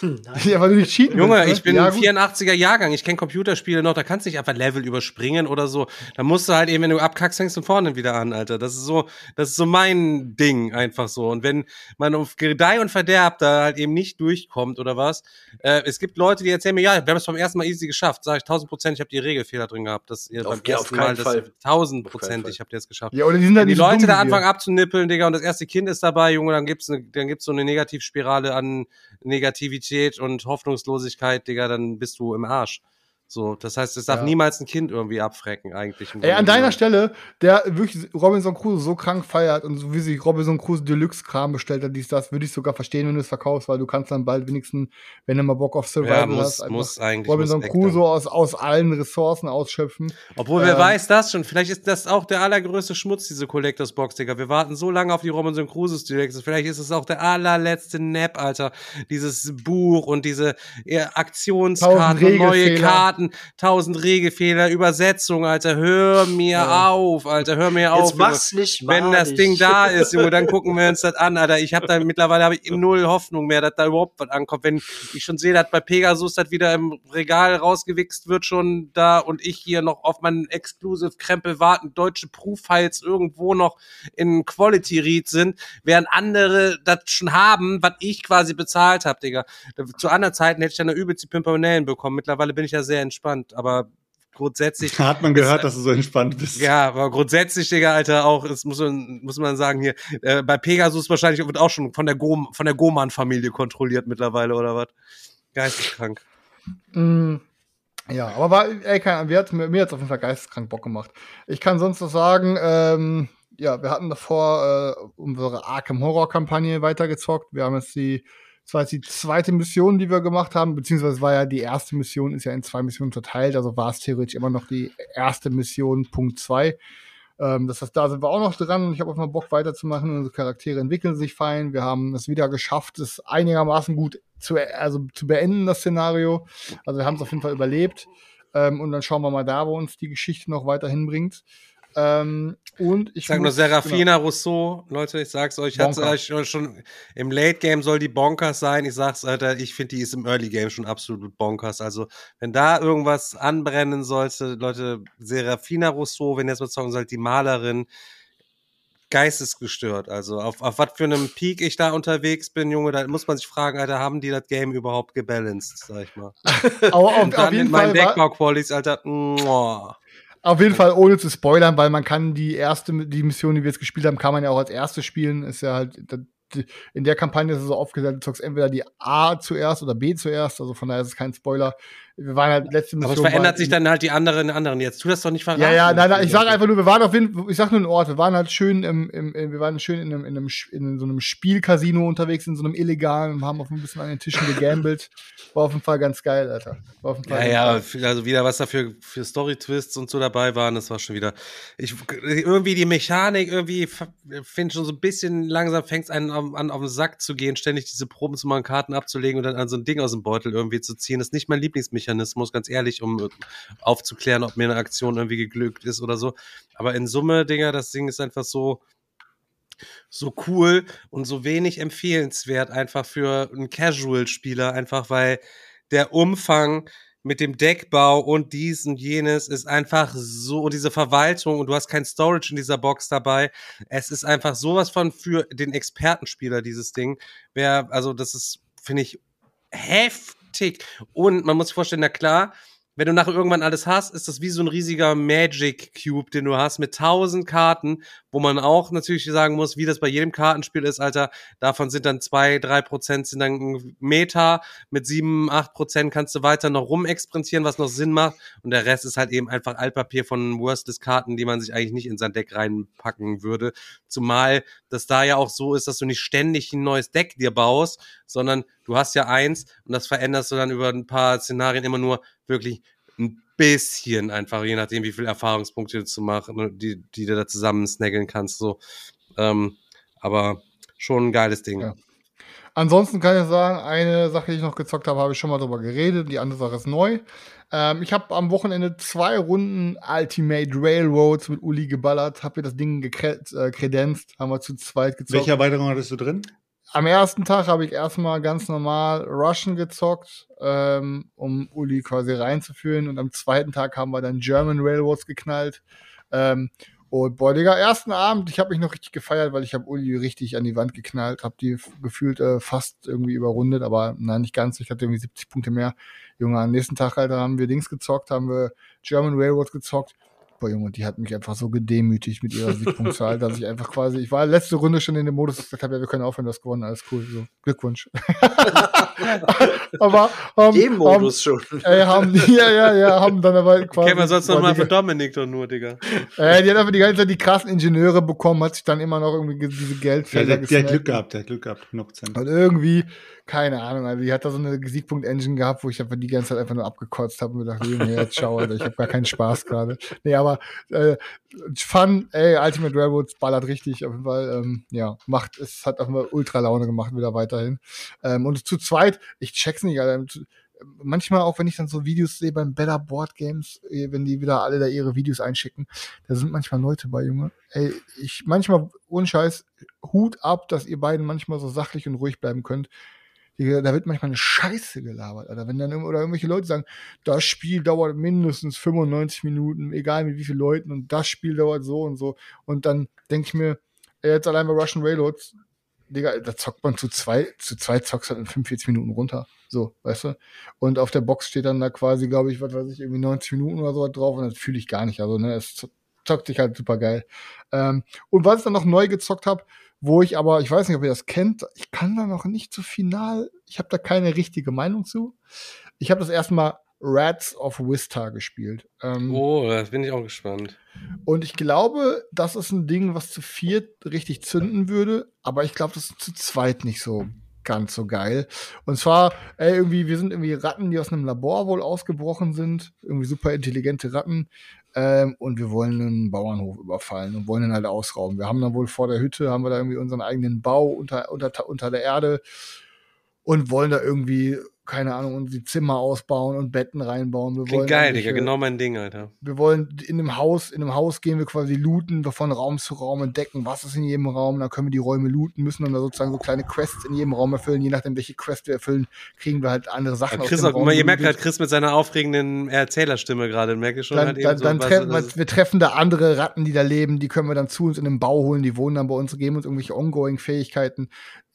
Nein. Ja, weil du nicht cheaten Junge, willst, ne? ich bin ja, ein 84er Jahrgang, ich kenne Computerspiele noch, da kannst du nicht einfach Level überspringen oder so. Da musst du halt eben, wenn du abkackst, fängst du vorne wieder an, Alter. Das ist so, das ist so mein Ding einfach so. Und wenn man auf Gedeih und Verderb da halt eben nicht durchkommt oder was, äh, es gibt Leute, die erzählen mir, ja, wir haben es beim ersten Mal easy geschafft. Sag ich tausend Prozent, ich habe die Regelfehler drin gehabt. Das ihr Auf- beim ja, ersten keinen Mal, das Fall. tausend Auf keinen Prozent, Fall. ich habe das geschafft. Ja, oder die sind halt Wenn die Leute dumm da anfangen abzunippeln, Digga, und das erste Kind ist dabei, Junge, dann gibt's ne, dann gibt's so eine Negativspirale an Negativität und Hoffnungslosigkeit, Digga, dann bist du im Arsch. So, das heißt, es darf Ja. niemals ein Kind irgendwie abfrecken, eigentlich. Ey, an deiner. Stelle, der wirklich Robinson Crusoe so krank feiert und so wie sich Robinson Crusoe Deluxe Kram bestellt hat, dies, das, würde ich sogar verstehen, wenn du es verkaufst, weil du kannst dann bald wenigstens, wenn du mal Bock auf Survival Ja, muss, hast, muss eigentlich. Robinson muss Crusoe aus, aus allen Ressourcen ausschöpfen. Obwohl, wer Ähm, weiß das schon? Vielleicht ist das auch der allergrößte Schmutz, diese Collectors Box, Digga. Wir warten so lange auf die Robinson Crusoes Deluxe. Vielleicht ist es auch der allerletzte Nap, Alter. Dieses Buch und diese ja, Aktionskarten, neue Regelfehler. Karten, tausend Regelfehler, Übersetzung, Alter. Hör mir Ja. auf, Alter. Hör mir auf. Jetzt Junge. mach's nicht Wenn das malig. Ding da ist, Junge, dann gucken wir uns das an, Alter. Ich habe da mittlerweile habe ich null Hoffnung mehr, dass da überhaupt was ankommt. Wenn ich schon sehe, dass bei Pegasus das wieder im Regal rausgewichst wird, schon da und ich hier noch auf meinen Exclusive Krempel warten, deutsche Proof-Files irgendwo noch in Quality Read sind, während andere das schon haben, was ich quasi bezahlt habe, Digga. Zu anderen Zeiten hätte ich dann eine übelst die Pimpernellen bekommen. Mittlerweile bin ich ja sehr entspannt, aber grundsätzlich Hat man gehört, dass du so entspannt bist. ja, aber grundsätzlich, Digga, Alter, auch, es muss man, muss man sagen hier, äh, bei Pegasus wahrscheinlich wird auch schon von der Go, von der Goman-Familie kontrolliert mittlerweile, oder was? Geisteskrank. Mm, Ja, aber war, ey, keine Ahnung, mir hat mir, mir hat's auf jeden Fall geisteskrank Bock gemacht. Ich kann sonst noch sagen, ähm, ja, wir hatten davor äh, unsere Arkham Horror Kampagne weitergezockt. Wir haben jetzt die, das war jetzt die zweite Mission, die wir gemacht haben, beziehungsweise war ja die erste Mission, ist ja in zwei Missionen verteilt, also war es theoretisch immer noch die erste Mission, Punkt zwei. Ähm, das heißt, da sind wir auch noch dran und ich habe auf mal Bock weiterzumachen. Unsere Charaktere entwickeln sich fein. Wir haben es wieder geschafft, es einigermaßen gut zu, also zu beenden, das Szenario. Also wir haben es auf jeden Fall überlebt. Ähm, und dann schauen wir mal da, wo uns die Geschichte noch weiter hinbringt. Ähm, und ich Ich sag nur muss- genau. Serafina Rousseau, Leute, ich sag's euch, hat's Bonker. euch schon im Late Game soll die Bonkers sein. Ich sag's, Alter, ich finde, die ist im Early Game schon absolut Bonkers. Also, wenn da irgendwas anbrennen sollte, Leute, Serafina Rousseau, wenn ihr jetzt mal zocken sollt, die Malerin, geistesgestört. Also, auf, auf was für einem Peak ich da unterwegs bin, Junge, da muss man sich fragen, Alter, haben die das Game überhaupt gebalanced, sag ich mal. Aber auf, Und auf jeden mit meinen Fall Deckbau-Qualities, Alter, muah. Auf jeden Fall ohne zu spoilern, weil man kann die erste, die Mission, die wir jetzt gespielt haben, kann man ja auch als erste spielen. Ist ja halt, in der Kampagne ist es so aufgesetzt, du zockst entweder die A zuerst oder B zuerst, also von daher ist es kein Spoiler. Wir waren halt letzte Mission. Aber es verändert sich dann halt die anderen anderen jetzt. Tu das doch nicht verraten. Ja, ja, nein, nein, ich sage einfach nur, wir waren auf jeden Fall, ich sag nur einen Ort, wir waren halt schön im, im, wir waren schön in einem, in einem, in so einem Spielcasino unterwegs, in so einem illegalen und haben auf ein bisschen an den Tischen gegambelt. War auf jeden Fall ganz geil, Alter. War auf jeden Fall Ja, ja, geil. also wieder was da für, Story-Twists und so dabei waren, das war schon wieder. Ich, irgendwie die Mechanik, irgendwie finde schon so ein bisschen langsam fängt es einen an, an, auf den Sack zu gehen, ständig diese Proben zu machen, Karten abzulegen und dann an so ein Ding aus dem Beutel irgendwie zu ziehen. Das ist nicht mein Lieblingsmechanismus, ganz ehrlich, um aufzuklären, ob mir eine Aktion irgendwie geglückt ist oder so. Aber in Summe, Dinger, das Ding ist einfach so, so cool und so wenig empfehlenswert einfach für einen Casual-Spieler, einfach weil der Umfang mit dem Deckbau und dies und jenes ist einfach so, und diese Verwaltung und du hast kein Storage in dieser Box dabei. Es ist einfach sowas von für den Expertenspieler, dieses Ding. Wer, also das ist, finde ich, heftig. Und man muss sich vorstellen, na klar, wenn du nachher irgendwann alles hast, ist das wie so ein riesiger Magic Cube, den du hast mit tausend Karten, wo man auch natürlich sagen muss, wie das bei jedem Kartenspiel ist, Alter. Davon sind dann zwei, drei Prozent sind dann Meta. Mit sieben, acht Prozent kannst du weiter noch rumexperimentieren, was noch Sinn macht. Und der Rest ist halt eben einfach Altpapier von Worstless-Karten, die man sich eigentlich nicht in sein Deck reinpacken würde. Zumal das da ja auch so ist, dass du nicht ständig ein neues Deck dir baust, sondern du hast ja eins und das veränderst du dann über ein paar Szenarien immer nur wirklich ein bisschen einfach, je nachdem, wie viel Erfahrungspunkte du zu machen, die, die du da zusammen snaggeln kannst, so. Ähm, aber schon ein geiles Ding. Ja. Ansonsten kann ich sagen, eine Sache, die ich noch gezockt habe, habe ich schon mal drüber geredet. Die andere Sache ist neu. Ähm, ich habe am Wochenende zwei Runden Ultimate Railroads mit Uli geballert, habe mir das Ding gekre- äh, kredenzt, haben wir zu zweit gezockt. Welche Erweiterung hattest du drin? Am ersten Tag habe ich erstmal ganz normal Russian gezockt, ähm, um Uli quasi reinzuführen. Und am zweiten Tag haben wir dann German Railroads geknallt. Ähm, und boah, Digga, ersten Abend, ich habe mich noch richtig gefeiert, weil ich habe Uli richtig an die Wand geknallt, habe die gefühlt äh, fast irgendwie überrundet, aber nein, nicht ganz. Ich hatte irgendwie 70 Punkte mehr. Junge, am nächsten Tag, Alter, haben wir Dings gezockt, haben wir German Railroads gezockt. Unschlagbar, Junge. Und die hat mich einfach so gedemütigt mit ihrer Siegpunktzahl, dass ich einfach quasi, ich war letzte Runde schon in dem Modus, dass ich gesagt habe, ja, wir können aufhören, das gewonnen, alles cool. So, Glückwunsch. aber ähm, Dem Modus schon. Ähm, ey, haben ja, ja, ja, haben dann aber quasi. Kennen wir sonst noch boah, mal die- für Dominik doch nur, Digga. äh, die hat einfach die ganze Zeit die krassen Ingenieure bekommen, hat sich dann immer noch irgendwie ge- diese Ja, Geldfelder der, der hat. Glück gehabt, der hat Glück gehabt, 100%. Und irgendwie, keine Ahnung, also die hat da so eine Siegpunkt-Engine gehabt, wo ich einfach die ganze Zeit einfach nur abgekotzt habe und gedacht, Junge, jetzt schau, Alter, ich habe gar keinen Spaß gerade. Nee, aber äh, Fun, ey, Ultimate Railroads ballert richtig, auf jeden Fall, ähm, ja, macht, es hat auf jeden Fall ultra Laune gemacht, wieder weiterhin. Ähm, und zu zweit, ich check's nicht, Alter, manchmal auch, wenn ich dann so Videos sehe beim Better Board Games, eh, wenn die wieder alle da ihre Videos einschicken, da sind manchmal Leute bei, Junge. Ey, ich manchmal, ohne Scheiß, Hut ab, dass ihr beiden manchmal so sachlich und ruhig bleiben könnt. Da wird manchmal eine Scheiße gelabert, Alter. Wenn dann oder irgendwelche Leute sagen, das Spiel dauert mindestens 95 Minuten, egal mit wie vielen Leuten, und das Spiel dauert so und so. Und dann denke ich mir, jetzt allein bei Russian Railroads, Digga, da zockt man zu zwei, zu zwei zockst halt in 45 Minuten runter. So, weißt du? Und auf der Box steht dann da quasi, glaube ich, was weiß ich, irgendwie 90 Minuten oder so drauf und das fühle ich gar nicht. Also, ne, es zo- zockt sich halt super geil. Ähm, und was ich dann noch neu gezockt habe, wo ich aber, ich weiß nicht, ob ihr das kennt, ich kann da noch nicht so final, ich habe da keine richtige Meinung zu. Ich habe das erstmal Rats of Vista gespielt. Ähm, Oh, da bin ich auch gespannt. und ich glaube, das ist ein Ding, was zu viert richtig zünden würde, aber ich glaube, das ist zu zweit nicht so ganz so geil. Und zwar, ey, irgendwie, wir sind irgendwie Ratten, die aus einem Labor wohl ausgebrochen sind, irgendwie super intelligente Ratten. Ähm, und wir wollen einen Bauernhof überfallen und wollen ihn halt ausrauben. Wir haben dann wohl vor der Hütte, haben wir da irgendwie unseren eigenen Bau unter, unter, unter der Erde und wollen da irgendwie, keine Ahnung, uns die Zimmer ausbauen und Betten reinbauen. Wir Klingt wollen geil, Digga. Genau mein Ding, Alter. wir wollen in einem Haus, in einem Haus gehen wir quasi looten, wir von Raum zu Raum entdecken, was ist in jedem Raum, dann können wir die Räume looten, müssen dann da sozusagen so kleine Quests in jedem Raum erfüllen, je nachdem, welche Quest wir erfüllen, kriegen wir halt andere Sachen aus Chris, dem auch, Raum. ihr merkt gerade Chris mit seiner aufregenden Erzählerstimme gerade, merke ich schon. dann, halt dann, so, dann treffen wir, wir treffen da andere Ratten, die da leben, die können wir dann zu uns in den Bau holen, die wohnen dann bei uns, geben uns irgendwelche Ongoing-Fähigkeiten.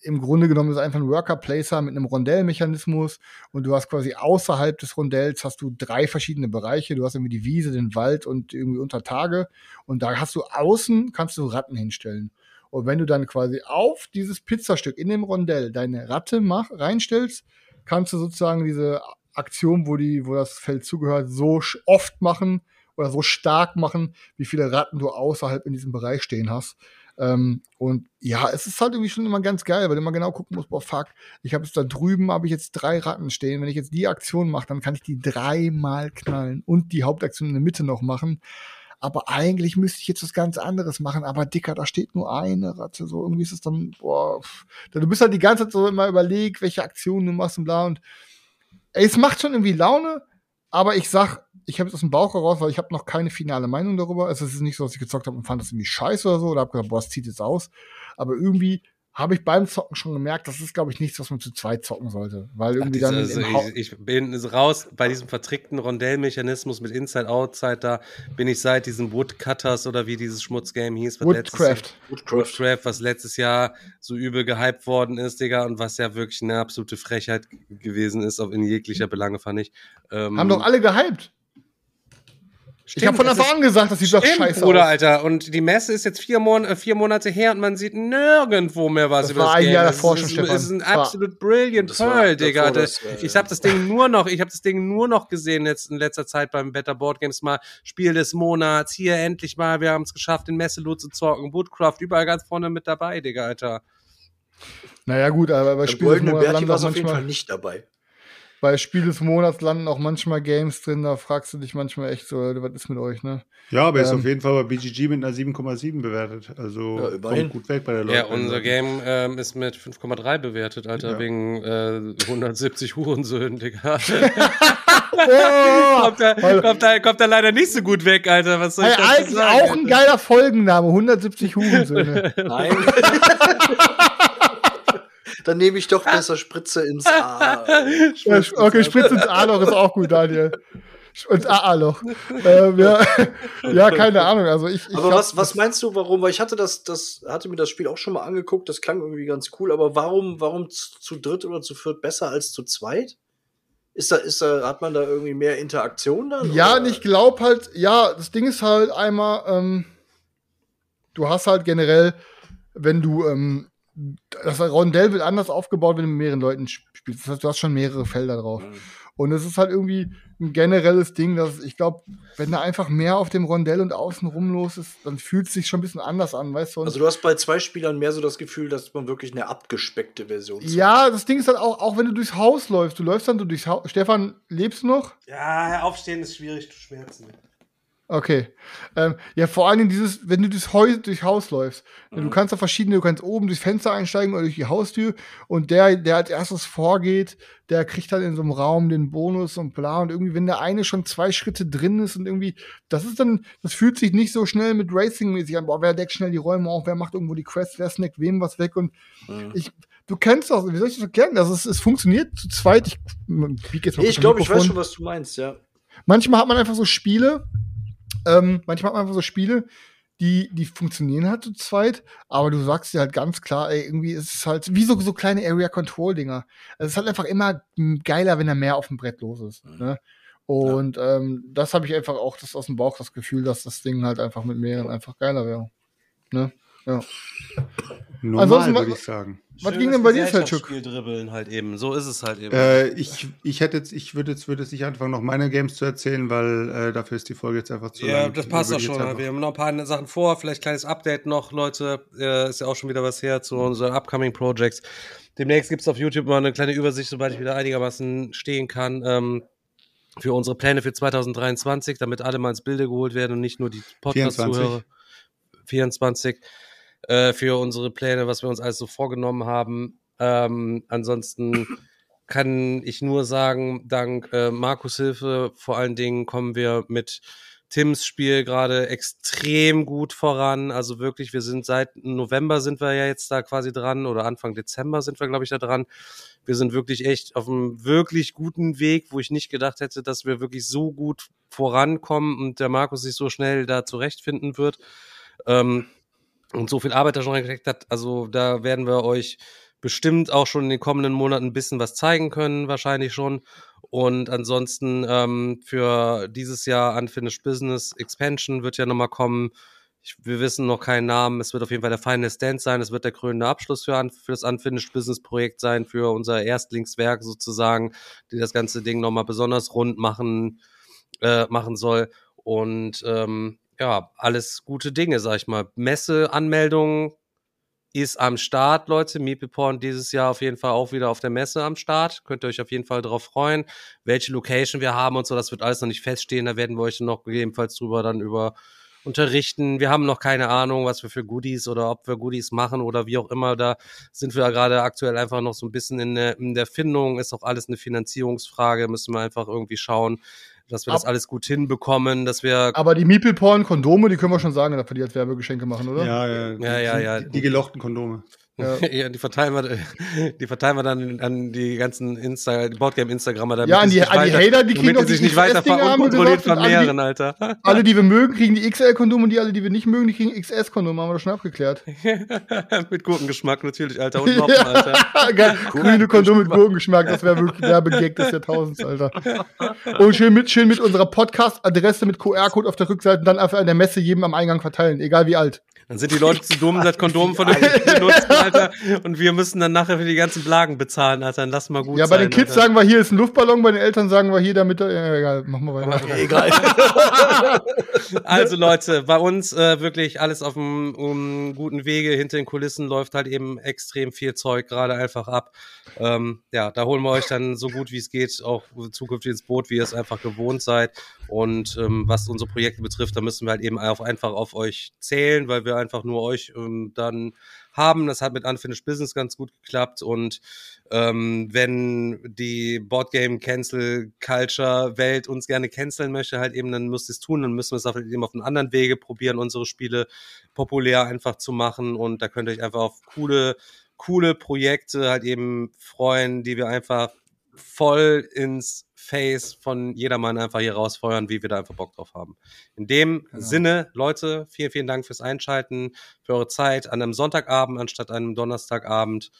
Im Grunde genommen ist es einfach ein Worker-Placer mit einem Rondellmechanismus und du hast quasi außerhalb des Rondells hast du drei verschiedene Bereiche. Du hast irgendwie die Wiese, den Wald und irgendwie unter Tage und da hast du außen, kannst du Ratten hinstellen. Und wenn du dann quasi auf dieses Pizzastück in dem Rondell deine Ratte mach, reinstellst, kannst du sozusagen diese Aktion, wo die, wo das Feld zugehört, so oft machen oder so stark machen, wie viele Ratten du außerhalb in diesem Bereich stehen hast. Ähm, und ja, es ist halt irgendwie schon immer ganz geil, weil du immer genau gucken musst, boah, fuck, ich habe jetzt da drüben, habe ich jetzt drei Ratten stehen. Wenn ich jetzt die Aktion mache, dann kann ich die dreimal knallen und die Hauptaktion in der Mitte noch machen. Aber eigentlich müsste ich jetzt was ganz anderes machen. Aber Dicker, da steht nur eine Ratte. So irgendwie ist es dann, boah, du bist halt die ganze Zeit so immer überlegt, welche Aktionen du machst und bla. Und ey, es macht schon irgendwie Laune, aber ich sag, ich habe jetzt aus dem Bauch heraus, weil ich habe noch keine finale Meinung darüber. Also es ist nicht so, dass ich gezockt habe und fand das irgendwie scheiße oder so, oder habe gesagt, boah, es zieht jetzt aus. Aber irgendwie habe ich beim Zocken schon gemerkt, das ist, glaube ich, nichts, was man zu zweit zocken sollte. Weil irgendwie dann also, im Hau- ich, ich bin raus bei diesem vertrickten Rondellmechanismus mit Inside Outside da bin ich seit diesem Woodcutters oder wie dieses Schmutzgame hieß, was letztes Jahr- Woodcraft. Woodcraft, was letztes Jahr so übel gehypt worden ist, Digga, und was ja wirklich eine absolute Frechheit gewesen ist, auch in jeglicher Belange fand ich. Ähm, Haben doch alle gehypt. Ich stimmt, habe von Anfang an gesagt, das sieht doch Stimmt, scheiße Bruder, aus. Alter. Und die Messe ist jetzt vier, Mon äh, vier Monate her und man sieht nirgendwo mehr was Das über war das ein Game. Jahr davor ist, schon, ist ein Das war- absolut brilliant Das war Pearl, Digga. davor, Das, das, äh, ich habe das Ding nur noch, ich habe das Ding nur noch gesehen jetzt in letzter Zeit beim Better Board Games mal. Spiel des Monats, hier endlich mal, wir haben es geschafft, den Messeloot zu zocken. Woodcraft, überall ganz vorne mit dabei, Digga, Alter. Naja, gut, aber bei Spiel des Monats war auf jeden Fall nicht dabei. Bei Spiel des Monats landen auch manchmal Games drin, da fragst du dich manchmal echt so, was ist mit euch, ne? Ja, aber ist Ähm, auf jeden Fall bei BGG mit einer 7,7 bewertet. Also Ja, kommt gut weg bei der Leute. Ja, unser Game ähm, ist mit 5,3 bewertet, Alter, Ja. wegen äh, 170 Hurensöhnen, Digga. Oh, kommt, da, kommt, da, kommt da leider nicht so gut weg, Alter. Was soll ich Ey, dazu eigentlich sagen? auch ein geiler Folgenname, 170 Hurensöhne. Nein. Dann nehme ich doch besser Spritze ins A. Ja, okay, Spritz ins A-Loch ist auch gut, Daniel. Ins AA-Loch. Ähm, ja, ja, keine Ahnung. Also ich, ich Aber was, was meinst du, warum? Weil ich hatte das, das, hatte mir das Spiel auch schon mal angeguckt, das klang irgendwie ganz cool, aber warum, warum zu, zu dritt oder zu viert besser als zu zweit? Ist da, ist da, hat man da irgendwie mehr Interaktion dann? Ja, oder? und ich glaube halt, ja, das Ding ist halt einmal, ähm, du hast halt generell, wenn du, ähm, das Rondell wird anders aufgebaut, wenn du mit mehreren Leuten sp- spielst. Das heißt, du hast schon mehrere Felder drauf. Und es ist halt irgendwie ein generelles Ding, dass ich glaube, wenn da einfach mehr auf dem Rondell und außenrum los ist, dann fühlt es sich schon ein bisschen anders an, weißt du? Und Also du hast bei zwei Spielern mehr so das Gefühl, dass man wirklich eine abgespeckte Version ja, das Ding ist halt auch, auch wenn du durchs Haus läufst, du läufst dann so durchs Haus. Stefan, lebst du noch? Ja, aufstehen ist schwierig, du schmerzen. Okay. Ähm, ja, vor allen Dingen dieses, wenn du durchs, Haus läufst. Du kannst da verschiedene, du kannst oben durchs Fenster einsteigen oder durch die Haustür und der, der als erstes vorgeht, der kriegt dann in so einem Raum den Bonus und bla und irgendwie, wenn der eine schon zwei Schritte drin ist und irgendwie, das ist dann, das fühlt sich nicht so schnell mit Racing-mäßig an. Boah, wer deckt schnell die Räume auf, wer macht irgendwo die Quests, wer snackt wem was weg und ich, du kennst das, wie soll ich das erklären? Das ist, es funktioniert zu zweit. Ich, kurz Ich glaube, ich weiß schon, was du meinst, ja. Manchmal hat man einfach so Spiele, ähm, manchmal hat man einfach so Spiele, die, die funktionieren halt zu zweit, aber du sagst dir halt ganz klar, ey, irgendwie ist es halt wie so, so kleine Area-Control-Dinger. Also es ist halt einfach immer geiler, wenn da mehr auf dem Brett los ist. Ne? Und ähm, das habe ich einfach auch das aus dem Bauch das Gefühl, dass das Ding halt einfach mit mehreren einfach geiler wäre. Ne? Ja. Normal, Ansonsten, würde ich sagen. Was ging denn bei dir, Selchuk? Spiel dribbeln halt eben. So ist es halt eben. Äh, ich, ich hätte jetzt, ich würde jetzt, würde jetzt nicht anfangen, noch meine Games zu erzählen, weil äh, dafür ist die Folge jetzt einfach zu ja, lang. das Ich passt doch schon. einfach- Wir haben noch ein paar Sachen vor. Vielleicht kleines Update noch, Leute. Äh, ist ja auch schon wieder was her zu unseren upcoming Projects. Demnächst gibt es auf YouTube mal eine kleine Übersicht, sobald ich wieder einigermaßen stehen kann. Ähm, für unsere Pläne für 2023, damit alle mal ins Bilde geholt werden und nicht nur die Podcast-Zuhörer. 24 äh, für unsere Pläne, was wir uns alles so vorgenommen haben. Ähm, ansonsten kann ich nur sagen, dank äh, Markus Hilfe vor allen Dingen kommen wir mit Tims Spiel gerade extrem gut voran. Also wirklich, wir sind seit November sind wir ja jetzt da quasi dran oder Anfang Dezember sind wir, glaube ich, da dran. Wir sind wirklich echt auf einem wirklich guten Weg, wo ich nicht gedacht hätte, dass wir wirklich so gut vorankommen und der Markus sich so schnell da zurechtfinden wird. Ähm, und so viel Arbeit da schon reingesteckt hat. Also da werden wir euch bestimmt auch schon in den kommenden Monaten ein bisschen was zeigen können, wahrscheinlich schon. Und ansonsten ähm, für dieses Jahr Unfinished Business Expansion wird ja nochmal kommen. Ich, wir wissen noch keinen Namen. Es wird auf jeden Fall der Final Stand sein. Es wird der krönende Abschluss für, für das Unfinished Business Projekt sein, für unser Erstlingswerk sozusagen, die das ganze Ding nochmal besonders rund machen, äh, machen soll. Und ähm, ja, alles gute Dinge, sag ich mal. Messe-Anmeldung ist am Start, Leute. Meeple dieses Jahr auf jeden Fall auch wieder auf der Messe am Start. Könnt ihr euch auf jeden Fall darauf freuen. Welche Location wir haben und so, das wird alles noch nicht feststehen. Da werden wir euch noch gegebenenfalls drüber dann über unterrichten. Wir haben noch keine Ahnung, was wir für Goodies oder ob wir Goodies machen oder wie auch immer. Da sind wir gerade aktuell einfach noch so ein bisschen in der, in der Findung. Ist auch alles eine Finanzierungsfrage. Müssen wir einfach irgendwie schauen, dass wir das Ab- alles gut hinbekommen, dass wir Aber die Meeple Porn Kondome, die können wir schon sagen, dass wir die als Werbegeschenke machen, oder? Ja, ja, die, Ja, ja, ja. Die, die gelochten Kondome. Ja. Ja, die verteilen wir, die verteilen wir dann an die ganzen Insta, die Boardgame-Instagrammer, damit Ja, an die- an die Hater, die kriegen doch die sich nicht weiter unkontrolliert vermehren, Alter. Alle, die wir mögen, kriegen die XL-Kondome und die alle, die wir nicht mögen, die kriegen XS-Kondome, haben wir doch schon abgeklärt. mit Gurkengeschmack natürlich, Alter, und Noppen, Alter. Geil. Grüne Kondome mit Gurkengeschmack, das wäre wirklich Werbegag des Jahrtausends, Alter. Und schön mit, schön mit unserer Podcast-Adresse mit QR-Code auf der Rückseite und dann einfach an der Messe jedem am Eingang verteilen, egal wie alt. Dann sind die Leute zu dumm, das Kondom vernünftig zu benutzen, Alter, und wir müssen dann nachher für die ganzen Blagen bezahlen, Alter, dann lass mal gut ja, bei sein, den Kids Alter. sagen wir, hier ist ein Luftballon, bei den Eltern sagen wir, hier damit, äh, egal, machen wir weiter. Egal. Also Leute, bei uns äh, wirklich alles auf einem um, guten Wege. Hinter den Kulissen läuft halt eben extrem viel Zeug gerade einfach ab. Ähm, ja, da holen wir euch dann so gut wie es geht auch zukünftig ins Boot, wie ihr es einfach gewohnt seid. Und ähm, was unsere Projekte betrifft, da müssen wir halt eben auf, einfach auf euch zählen, weil wir einfach nur euch ähm, dann haben. Das hat mit Unfinished Business ganz gut geklappt. Und ähm, wenn die Boardgame Cancel Culture Welt uns gerne canceln möchte, halt eben, dann müsst ihr es tun, dann müssen wir es auf, eben auf einem anderen Wege probieren, unsere Spiele populär einfach zu machen. Und da könnt ihr euch einfach auf coole, coole Projekte halt eben freuen, die wir einfach voll ins Face von jedermann einfach hier rausfeuern, wie wir da einfach Bock drauf haben. In dem Sinne, Leute, vielen, vielen Dank fürs Einschalten, für eure Zeit an einem Sonntagabend anstatt einem Donnerstagabend.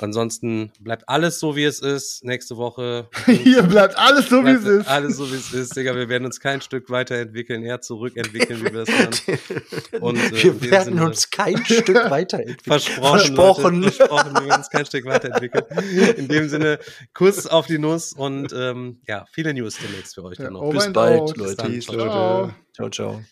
Ansonsten bleibt alles so, wie es ist. Nächste Woche Hier bleibt alles so, wie es bleibt ist. alles so, wie es ist, Digga. Wir werden uns kein Stück weiterentwickeln, eher zurückentwickeln, wie wir das machen. Und, äh, in Wir werden Sinne- uns kein Stück weiterentwickeln. Versprochen. Versprochen. Leute, versprochen, wir werden uns kein Stück weiterentwickeln. In dem Sinne, Kuss auf die Nuss und ähm, ja, viele News demnächst für euch Ja, dann noch. over Bis and bald. Leute. dann. Peace, Ciao, Leute. ciao. Ciao, ciao.